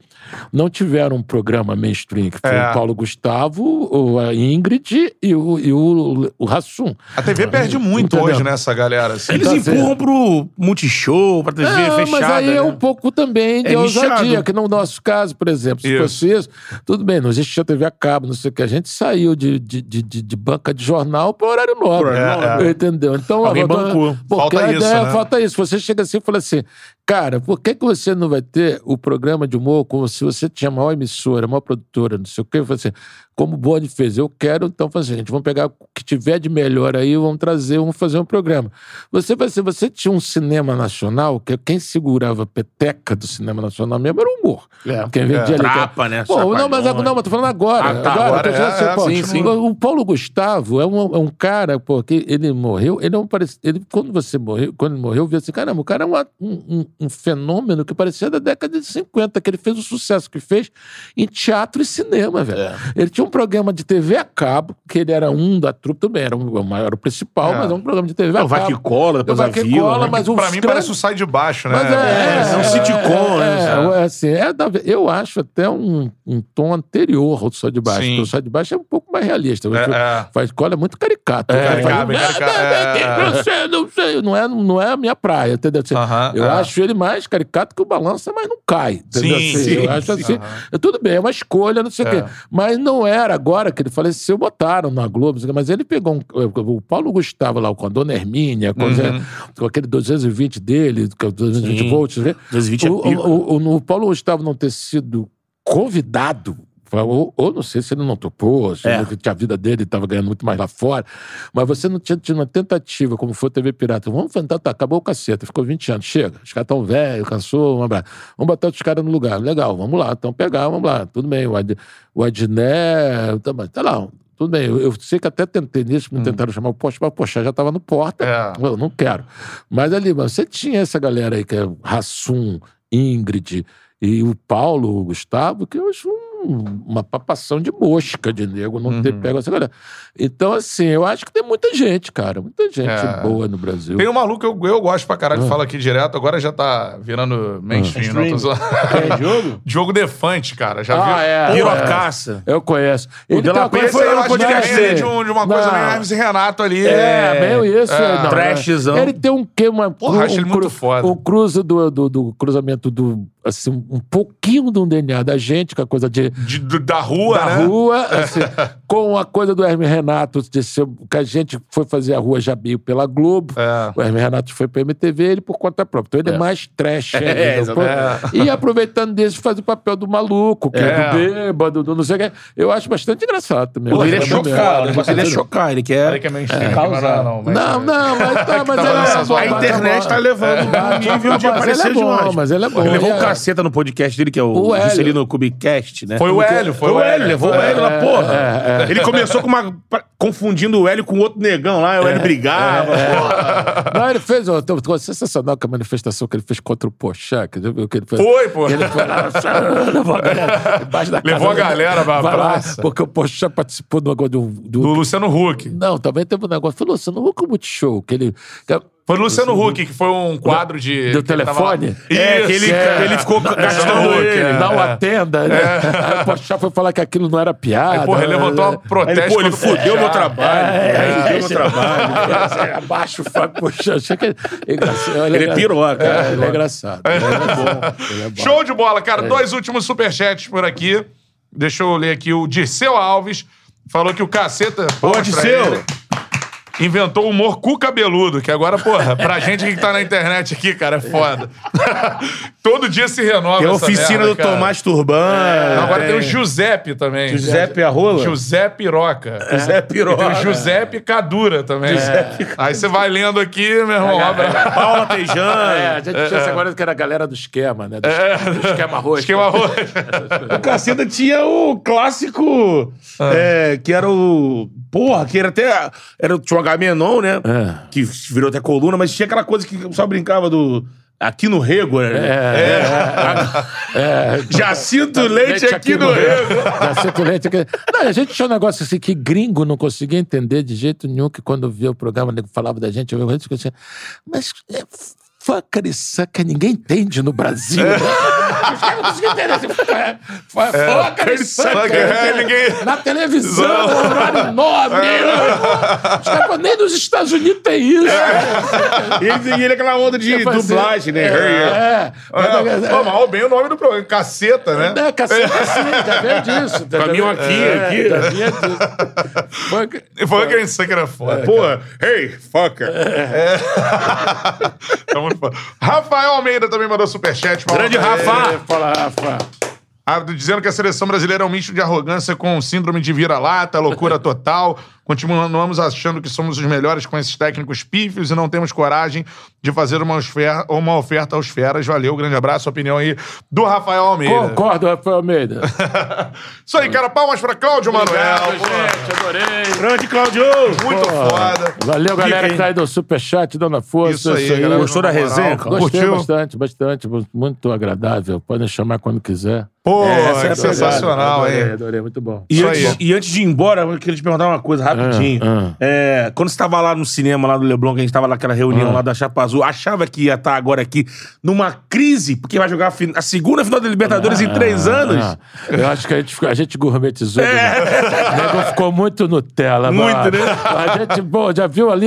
não tiveram um programa mainstream, que foi É. o Paulo Gustavo, o- a Ingrid e o, e o, o Hassum. A TV perde muito Entendeu? hoje nessa galera. Assim. Eles Então, assim, empurram pro multishow, pra TV É, fechada. mas aí é né? um pouco também de É ousadia, nichado. que no nosso caso, por exemplo, se Isso. fosse isso, tudo bem, não existia TV a cabo, não sei o que, a gente saiu de, de, de, de- banca de jornal para horário nobre. Horário nobre. Entendeu? Então, Alguém a- bancou. porque Falta a isso, ideia- né? Falta isso. Você chega assim e fala assim, cara, por que, que você não vai ter o programa de humor como se você tinha a maior emissora, a maior produtora, não sei o quê? Eu falei assim, como o Boni fez, eu quero, então, fazer, gente, vamos pegar o que tiver de melhor aí, vamos trazer, vamos fazer um programa. Você vai ser, você tinha um cinema nacional, que quem segurava a peteca do cinema nacional mesmo era o humor. É. Quem vendia ali. Trapa, né? Pô, não, mas, não, mas tô falando agora. Ah, tá, agora, é, assim, é, pô, sim, sim. O, Paulo Gustavo é um, é um cara, porque ele morreu, ele é um parec- ele Quando você morreu, quando ele morreu, eu vi assim, caramba, o cara é uma- um, um- um fenômeno que parecia da década de 50, que ele fez o sucesso que fez em teatro e cinema, velho. É. Ele tinha um programa de TV a cabo, que ele era um da trupe também, era um, o maior, o principal, É. mas é um programa de TV a Não, vai cabo. que cola, depois Vai a que vila. cola, né? mas Pra mim grandes- parece o sai de baixo, né? mas é, é um sitcom, né? É, é, assim, é da- eu acho até um, um tom anterior ao Só de Baixo. Sim. Porque o Só de Baixo é um pouco mais realista. É, é. Faz cola é muito caricato. É, O caricato, caricato, "Ah, é, é. Não sei, não sei. Não é, não é a minha praia, entendeu? Assim, Aham, eu é. acho ele mais caricato que o balança, mas não cai. Entendeu? Sim, Assim, sim, eu acho sim. assim. É Tudo bem, é uma escolha, não sei o É. quê. Mas não era agora que ele faleceu, botaram na Globo, mas ele pegou um, o Paulo Gustavo lá, com a Dona Hermínia, com, Uhum. com aquele 220 dele, com o 220 Sim. volts, não sei o. 220 é O, o, o, o Paulo Gustavo não ter sido convidado, ou, ou não sei se ele não topou, se É. a vida dele estava ganhando muito mais lá fora, mas você não tinha tido uma tentativa, como foi a TV Pirata. Vamos enfrentar, tá, acabou o caceta, ficou 20 anos, chega, os caras estão velhos, cansou, vamos lá. Vamos botar os caras no lugar. Legal, vamos lá, então pegar, vamos lá, tudo bem. O, Ad, o Adné, tá, tá lá, tudo bem. Eu, eu sei que até tentei nisso, me tentaram chamar o Poxa, mas Poxa já estava no porta. É. Eu não quero. Mas ali, mas você tinha essa galera aí, que é Rassum, Ingrid e o Paulo, o Gustavo, que eu acho um- uma papação de mosca de nego não ter pego essa galera. Então, assim, eu acho que tem muita gente, cara. Muita gente É. boa no Brasil. Tem um maluco que eu, eu gosto pra caralho, fala aqui direto, agora já tá virando mainstream, não tô. É jogo? (laughs) Diogo Defante, cara. Já Ah, viu? é. Pirocaça. Eu conheço. O Ele De La tem uma Penha coisa- foi eu no podcast é dele. de, um- de uma coisa Não. meio Hermes e Renato ali. É, meio isso. É. não, Trashzão. Ele tem um quê? Uma, Porra, um, acho ele um muito foda. O cruzo do, do, do cruzamento do. Assim, um pouquinho de um DNA da gente, com a coisa de. De- do- da rua, da né? rua, assim, (laughs) com a coisa do Hermes Renato, de ser, que a gente foi fazer a rua Jabio pela Globo. É. O Hermes Renato foi pra MTV, ele por conta própria. Então ele é, mais trash. (laughs) ainda, É, pô. exatamente. E aproveitando disso, faz o papel do maluco, que é, É. do bêbado, do não sei o que. Eu acho bastante engraçado também. Pô, ele é Eu também. chocado. Dele é chocar. Ele quer... Peraí que é causar. mas não, é não, mas- Não, não, mas tá, mas tá ele é bom. A internet é tá levando um nível de aparecer ele é demais. mas ele é bom. Ele levou um é- caceta no podcast dele, que é o. Juscelino Cubicast, né? Foi o Hélio, foi o Hélio. levou o Hélio na É, porra. é, é. Ele começou com uma. confundindo o Hélio com outro negão lá, o Hélio brigava. Não, ele fez, uma coisa sensacional que a manifestação que ele fez contra o Pochá, que viu que ele fez. Foi, pô. Ele foi lá, (laughs) levou a galera embaixo da Levou casa a galera pra praça. Porque o Pochá participou do negócio do, do- Do Luciano Huck. Não, também teve um negócio. Falou, você não vou com o Multishow, que ele. que Foi o Luciano Huck, que foi um quadro de. Do que ele telefone? É, que ele, que ele ficou gastando Huck, ele. é. Não atenda, né? Aí o Porchat foi falar que aquilo não era piada. Aí, porra, ele levantou um Aí protesto. ele, pô, ele fudeu meu trabalho. É, fudeu meu é, trabalho. (laughs) Abaixo o Fábio Porchat. Achei que é. Ele é piroca. É, ele é engraçado. Ele é bom. Ele é bom. (laughs) Show de bola, cara. Dois últimos superchats por aqui. Deixa eu ler aqui. O Dirceu Alves falou que o caceta. Pra Dirceu. Inventou o humor cu cabeludo, que agora, porra, pra gente que tá na internet aqui, cara, é foda. (laughs) Todo dia se renova. Tem a essa oficina merda, do cara. Tomás Turban. Não, agora tem o Giuseppe também. Giuseppe Arrola? José Piroca. José Piroca. Tem o Giuseppe Cadura também. Aí você vai lendo aqui, meu irmão. abraço. Paula Tejan. É, a gente tinha agora que era a galera do esquema, né? Do, do esquema roxo. Esquema roxo. O Caceta tinha o clássico, é, que era o... Porra, que era até... Era o tinha o Agamenon, né? É. Que virou até coluna, mas tinha aquela coisa que só brincava do... Aqui no Rego, né? É, (laughs) Jacinto Leite, aqui, no Rego. Jacinto Leite aqui. Não, a gente tinha um negócio assim que gringo não conseguia entender de jeito nenhum, que quando via o programa, nego falava da gente, eu eu assim, mas é, e sucker ninguém entende no Brasil. Os caras não conseguiam entender. Assim, é, e é, ninguém- Na televisão, horário nobre. Os caras nem nos Estados Unidos tem isso. E ele, e ele aquela onda de fazer- dublagem, né? É, é. É, mal bem o nome do programa. Caceta, né? É, cacete, sim, já veio disso. tá Caminho vendo? aqui, É, aqui. Já vinha disso. Que- E que que era foda. Pô, hey, fucker. (laughs) Tá muito Rafael Almeida também mandou superchat. palmas Grande. Rafa. É, Fala, Rafa. Ah, dizendo que a seleção brasileira é um misto de arrogância com síndrome de vira-lata, loucura (laughs) total. Continuamos achando que somos os melhores com esses técnicos pífios e não temos coragem de fazer uma, esfer- uma oferta aos feras. Valeu, grande abraço. Opinião aí do Rafael Almeida. Concordo, Rafael Almeida. (laughs) Isso aí, cara. Palmas pra Cláudio Manuel. pô. gente, adorei. Grande Claudio. Muito foda. Valeu, galera que tá aí do Superchat, dando força. Isso aí, galera. Gostou da resenha, cara? Gostei Curtiu? bastante, bastante. Muito agradável. Podem chamar quando quiser. Pô, Essa é a sensacional, adorei, hein? Adorei, muito bom. E Isso antes, aí. e antes de ir embora, eu queria te perguntar uma coisa rapidinho. Ah, É, quando você estava lá no cinema, lá do Leblon, que a gente estava naquela reunião Ah. lá da Chapa Azul, achava que ia estar agora aqui numa crise, porque vai jogar a, fin- a segunda final da Libertadores em três Ah, anos? ah. eu acho que a gente, ficou- a gente gourmetizou. né? O nego ficou muito Nutella. Muito, mano. né? A gente, bom, já viu ali.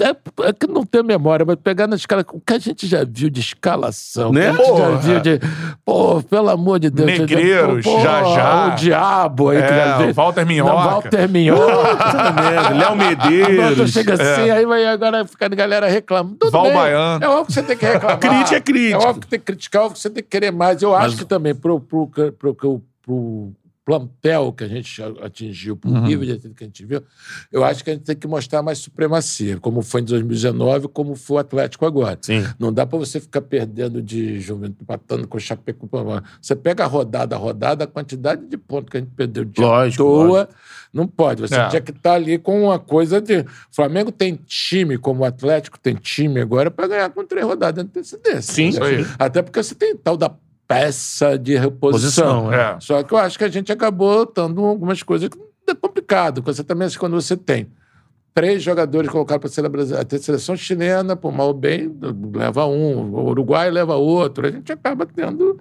É, é que não tem memória, mas pegar na escala. O que a gente já viu de escalação. Né? O que a gente já viu de. Pô, pelo amor de Deus. Negreiros, já, já. O diabo aí. que É, já veio. o Walter Minhoca. Não, Walter Minhoca. Léo Medeiros. chega assim, aí vai agora ficar a galera reclamando. Tudo Val bem. Baiano. É óbvio que você tem que reclamar. Crítica é crítica. É óbvio que tem que criticar, é óbvio que você tem que querer mais. Eu acho que também pro, pro, pro, pro, pro plantel que a gente atingiu, pro Uhum. nível de que a gente viu, eu acho que a gente tem que mostrar mais supremacia, como foi em 2019, como foi o Atlético agora. Sim. Não dá pra você ficar perdendo de Juventude, empatando com o Chapecoense. Você pega a rodada a rodada, a quantidade de pontos que a gente perdeu de Lógico, à toa, lógico. Não pode. Você É. tinha que estar ali com uma coisa de. O Flamengo tem time, como o Atlético tem time agora, para ganhar com três rodadas de antecedência. Sim. Isso aí. Até porque você tem tal da peça de reposição. Posição, é. Só que eu acho que a gente acabou dando algumas coisas que é complicado. Você também, quando você tem três jogadores colocados para a a seleção chilena, por mal ou bem, leva um, o Uruguai leva outro. A gente acaba tendo.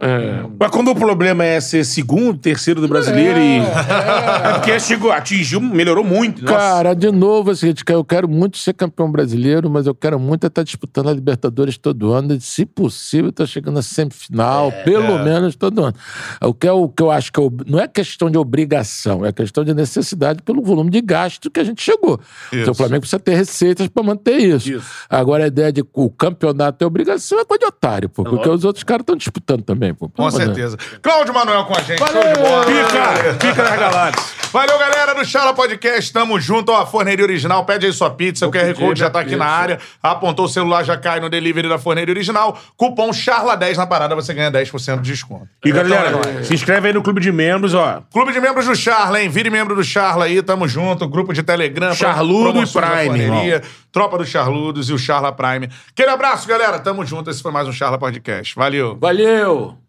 É, Mas quando o problema é ser segundo, terceiro do brasileiro e. É (laughs) porque chegou, atingiu, melhorou muito. Nossa. Cara, de novo, assim, eu quero muito ser campeão brasileiro, mas eu quero muito estar disputando a Libertadores todo ano, e, se possível, estar chegando na semifinal, pelo menos todo ano. O que, é, o que eu acho que é não é questão de obrigação, é questão de necessidade pelo volume de gasto que a gente chegou. Então, o Flamengo precisa ter receitas para manter isso. Isso. Agora, a ideia de que o campeonato é obrigação é coisa de otário, pô, porque os outros caras estão disputando também. Pô, Com certeza. Cláudio Manuel com a gente. Show Valeu. de bola. Pica, pica das galáxias. Valeu, galera do Chala Podcast. Tamo junto. Ó, a forneria original. Pede aí sua pizza. o QR Code já minha tá aqui pizza. na área. Apontou o celular, já cai no delivery da forneria original. Cupom CHARLA10 na parada, você ganha 10% de desconto. E galera, Então, é nóis. se inscreve aí no clube de membros, ó. Clube de membros do Charla, hein? Vire membro do Charla aí, tamo junto. Grupo de Telegram. Charludo e Prime, Tropa dos Charludos e o Charla Prime. Aquele abraço, galera. Tamo junto. Esse foi mais um Charla Podcast. Valeu. Valeu!